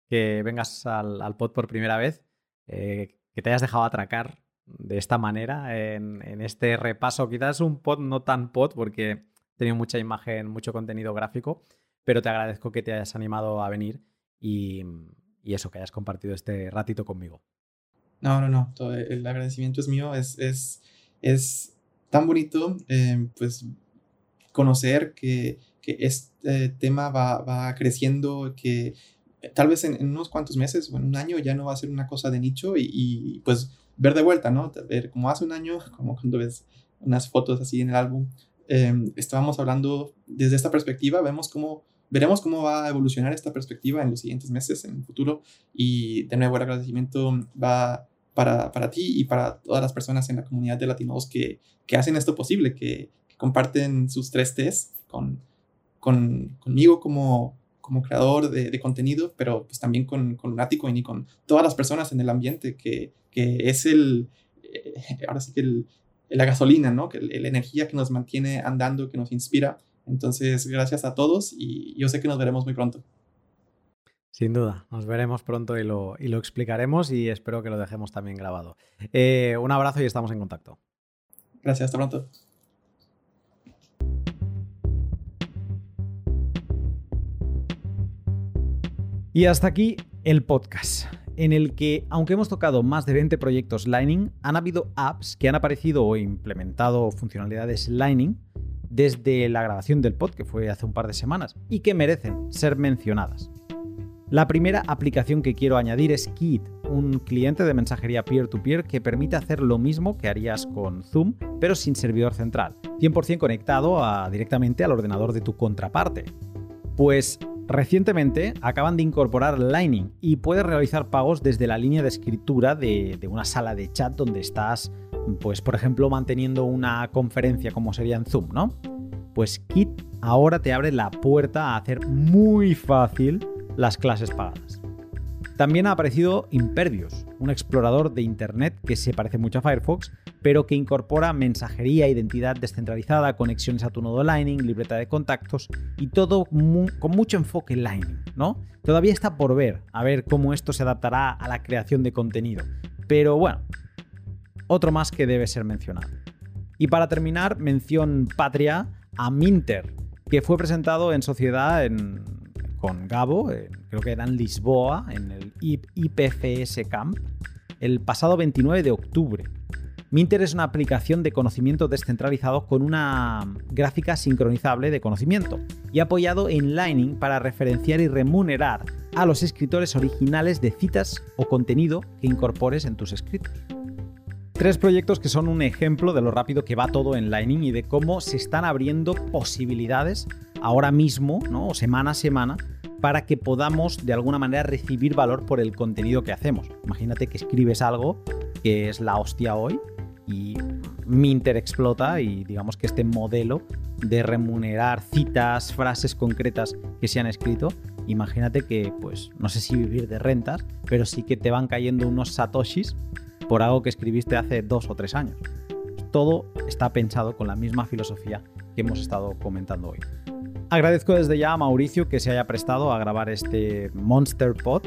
que vengas al, pod por primera vez. Eh, que te hayas dejado atracar de esta manera en, este repaso. Quizás un pod no tan pod porque he tenido mucha imagen, mucho contenido gráfico, pero te agradezco que te hayas animado a venir y, eso, que hayas compartido este ratito conmigo. No, no, no, todo el agradecimiento es mío, es, es, es tan bonito eh, pues conocer que, que este tema va, va creciendo, que tal vez en, unos cuantos meses o en un año ya no va a ser una cosa de nicho y, pues ver de vuelta, ¿no? Ver como hace un año, como cuando ves unas fotos así en el álbum, em, estábamos hablando desde esta perspectiva, vemos cómo, veremos cómo va a evolucionar esta perspectiva en los siguientes meses, en el futuro y de nuevo el agradecimiento va para, para ti y para todas las personas en la comunidad de latinos que, que hacen esto posible, que, comparten sus tres T's con, con, conmigo como como creador de, contenido, pero pues también con, con y con todas las personas en el ambiente, que, que es el, eh, ahora sí que el, la gasolina, ¿no? Que la energía que nos mantiene andando, que nos inspira. Entonces, gracias a todos y yo sé que nos veremos muy pronto. Sin duda, nos veremos pronto y lo, y lo explicaremos y espero que lo dejemos también grabado. Eh, un abrazo y estamos en contacto. Gracias, hasta pronto. Y hasta aquí el podcast, en el que, aunque hemos tocado más de 20 proyectos Lightning, han habido apps que han aparecido o implementado funcionalidades Lightning desde la grabación del pod, que fue hace un par de semanas, y que merecen ser mencionadas. La primera aplicación que quiero añadir es Kit, un cliente de mensajería peer-to-peer que permite hacer lo mismo que harías con Zoom, pero sin servidor central, 100% conectado directamente al ordenador de tu contraparte. Pues Recientemente acaban de incorporar Lightning y puedes realizar pagos desde la línea de escritura de, una sala de chat donde estás, pues por ejemplo, manteniendo una conferencia como sería en Zoom, ¿no? Pues Kit ahora te abre la puerta a hacer muy fácil las clases pagadas. También ha aparecido Impervious, un explorador de Internet que se parece mucho a Firefox, pero que incorpora mensajería, identidad descentralizada, conexiones a tu nodo Lightning, libreta de contactos y todo con mucho enfoque Lightning, ¿no? Todavía está por ver, a ver cómo esto se adaptará a la creación de contenido. Pero bueno, otro más que debe ser mencionado. Y para terminar, mención patria a Minter, que fue presentado en sociedad en con Gabo, eh, creo que era en Lisboa, en el IPFS Camp, el pasado 29 de octubre. Minter es una aplicación de conocimiento descentralizado con una gráfica sincronizable de conocimiento y apoyado en Lightning para referenciar y remunerar a los escritores originales de citas o contenido que incorpores en tus escritos. Tres proyectos que son un ejemplo de lo rápido que va todo en Lightning y de cómo se están abriendo posibilidades ahora mismo, ¿no? o semana a semana, para que podamos de alguna manera recibir valor por el contenido que hacemos. Imagínate que escribes algo que es la hostia hoy y Minter explota y digamos que este modelo de remunerar citas, frases concretas que se han escrito, imagínate que pues no sé si vivir de rentas, pero sí que te van cayendo unos satoshis por algo que escribiste hace dos o tres años. Todo está pensado con la misma filosofía que hemos estado comentando hoy. Agradezco desde ya a Mauricio que se haya prestado a grabar este Monster Pod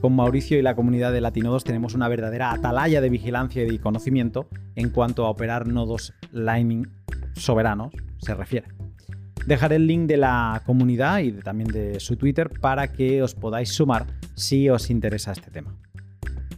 con Mauricio y la comunidad de Latinodos tenemos una verdadera atalaya de vigilancia y de conocimiento en cuanto a operar nodos Lightning soberanos se refiere. Dejaré el link de la comunidad y también de su Twitter para que os podáis sumar si os interesa este tema.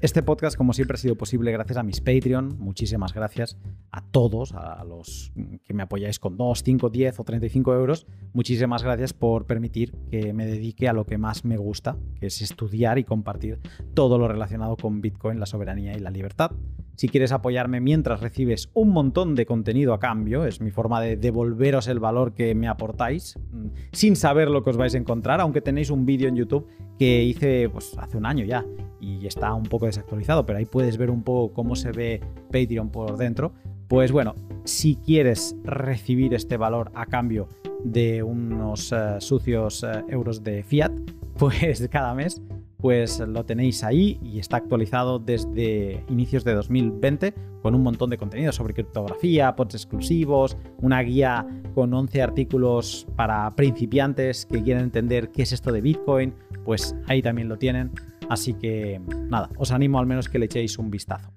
Este podcast, como siempre, ha sido posible gracias a mis Patreon. Muchísimas gracias a todos, a los que me apoyáis con 2, 5, 10 o 35 euros. Muchísimas gracias por permitir que me dedique a lo que más me gusta, que es estudiar y compartir todo lo relacionado con Bitcoin, la soberanía y la libertad. Si quieres apoyarme mientras recibes un montón de contenido a cambio, es mi forma de devolveros el valor que me aportáis, mm, sin saber lo que os vais a encontrar, aunque tenéis un vídeo en YouTube que hice pues, hace un año ya y está un poco desactualizado, pero ahí puedes ver un poco cómo se ve Patreon por dentro. Pues bueno, si quieres recibir este valor a cambio de unos eh, sucios eh, euros de fiat, pues cada mes pues lo tenéis ahí y está actualizado desde inicios de 2020 con un montón de contenido sobre criptografía, pods exclusivos, una guía con 11 artículos para principiantes que quieren entender qué es esto de Bitcoin, pues ahí también lo tienen. Así que nada, os animo al menos que le echéis un vistazo.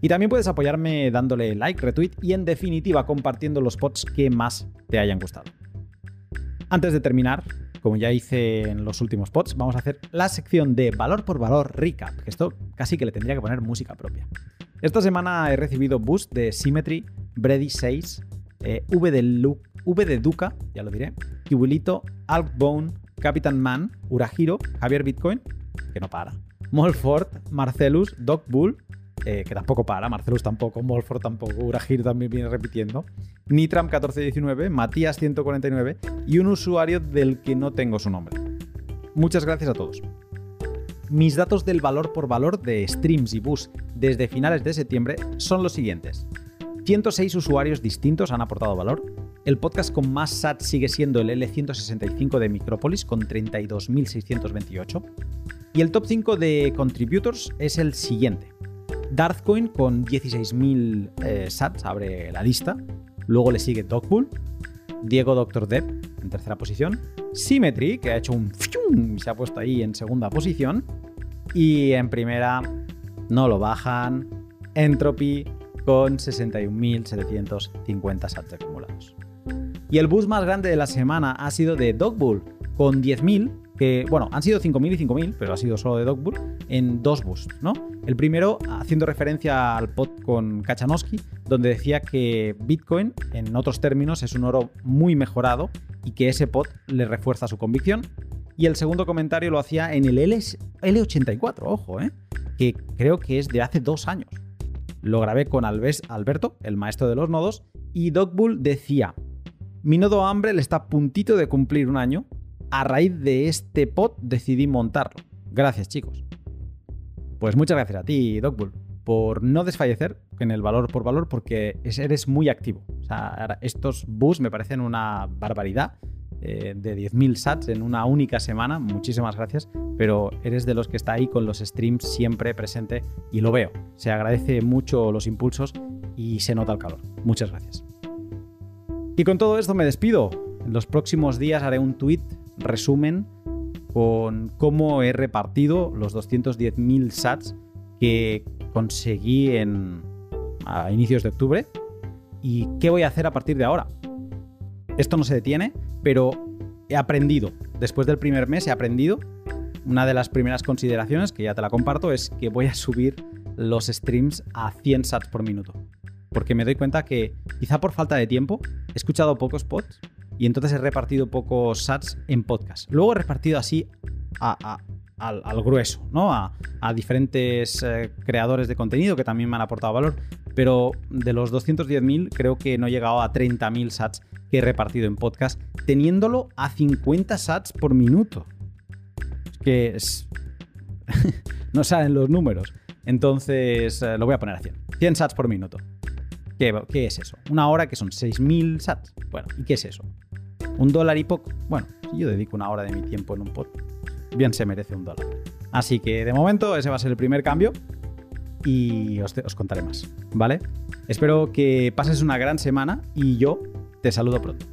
Y también puedes apoyarme dándole like, retweet y en definitiva compartiendo los pods que más te hayan gustado. Antes de terminar, como ya hice en los últimos pods, vamos a hacer la sección de valor por valor recap, que esto casi que le tendría que poner música propia. Esta semana he recibido boost de Symmetry, Brady 6, eh, v, de v de Duca, ya lo diré, Kiwilito, Altbone, Captain Man, Urahiro, Javier Bitcoin, que no para, Molford, Marcelus, Doc Bull, eh, que tampoco para, Marcelus tampoco, Molford tampoco, Urahiro también viene repitiendo, Nitram 1419, Matías 149 y un usuario del que no tengo su nombre. Muchas gracias a todos. Mis datos del valor por valor de streams y bus desde finales de septiembre son los siguientes. 106 usuarios distintos han aportado valor. El podcast con más SAT sigue siendo el L165 de Micropolis con 32.628. Y el top 5 de contributors es el siguiente. Darthcoin con 16.000 eh, sats abre la lista. Luego le sigue Dogbull, Diego Doctor Depp en tercera posición, Symmetry, que ha hecho un y se ha puesto ahí en segunda posición, y en primera no lo bajan, Entropy con 61.750 sats acumulados. Y el boost más grande de la semana ha sido de Dogbull, con 10.000, que, bueno, han sido 5.000 y 5.000, pero ha sido solo de Dogbull, en dos boosts, ¿no? El primero, haciendo referencia al pod con Kachanowski, donde decía que Bitcoin, en otros términos, es un oro muy mejorado y que ese pod le refuerza su convicción. Y el segundo comentario lo hacía en el L84, ojo, ¿eh? que creo que es de hace dos años. Lo grabé con Alberto, el maestro de los nodos, y Dogbull decía, mi nodo hambre le está a puntito de cumplir un año. A raíz de este pod decidí montarlo. Gracias chicos. Pues muchas gracias a ti, Dogbull, por no desfallecer en el valor por valor, porque eres muy activo. Estos bus me parecen una barbaridad. Eh, de 10.000 sats en una única semana, muchísimas gracias, pero eres de los que está ahí con los streams siempre presente y lo veo. Se agradece mucho los impulsos y se nota el calor. Muchas gracias. Y con todo esto me despido. En los próximos días haré un tweet resumen con cómo he repartido los 210.000 sats que conseguí en, a inicios de octubre y qué voy a hacer a partir de ahora. Esto no se detiene, pero he aprendido. Después del primer mes he aprendido. Una de las primeras consideraciones, que ya te la comparto, es que voy a subir los streams a 100 sats por minuto. Porque me doy cuenta que quizá por falta de tiempo he escuchado pocos pods y entonces he repartido pocos sats en podcast. Luego he repartido así al, grueso, ¿no? A, diferentes eh, creadores de contenido que también me han aportado valor, pero de los 210.000 creo que no he llegado a 30.000 sats que he repartido en podcast, teniéndolo a 50 sats por minuto. Que es... no salen los números. Entonces eh, lo voy a poner a 100. 100 sats por minuto. ¿Qué, ¿Qué, es eso? Una hora que son 6.000 sats. Bueno, ¿y qué es eso? ¿Un dólar y poco? Bueno, si yo dedico una hora de mi tiempo en un pod, bien se merece un dólar. Así que de momento ese va a ser el primer cambio y os, os contaré más, ¿vale? Espero que pases una gran semana y yo te saludo pronto.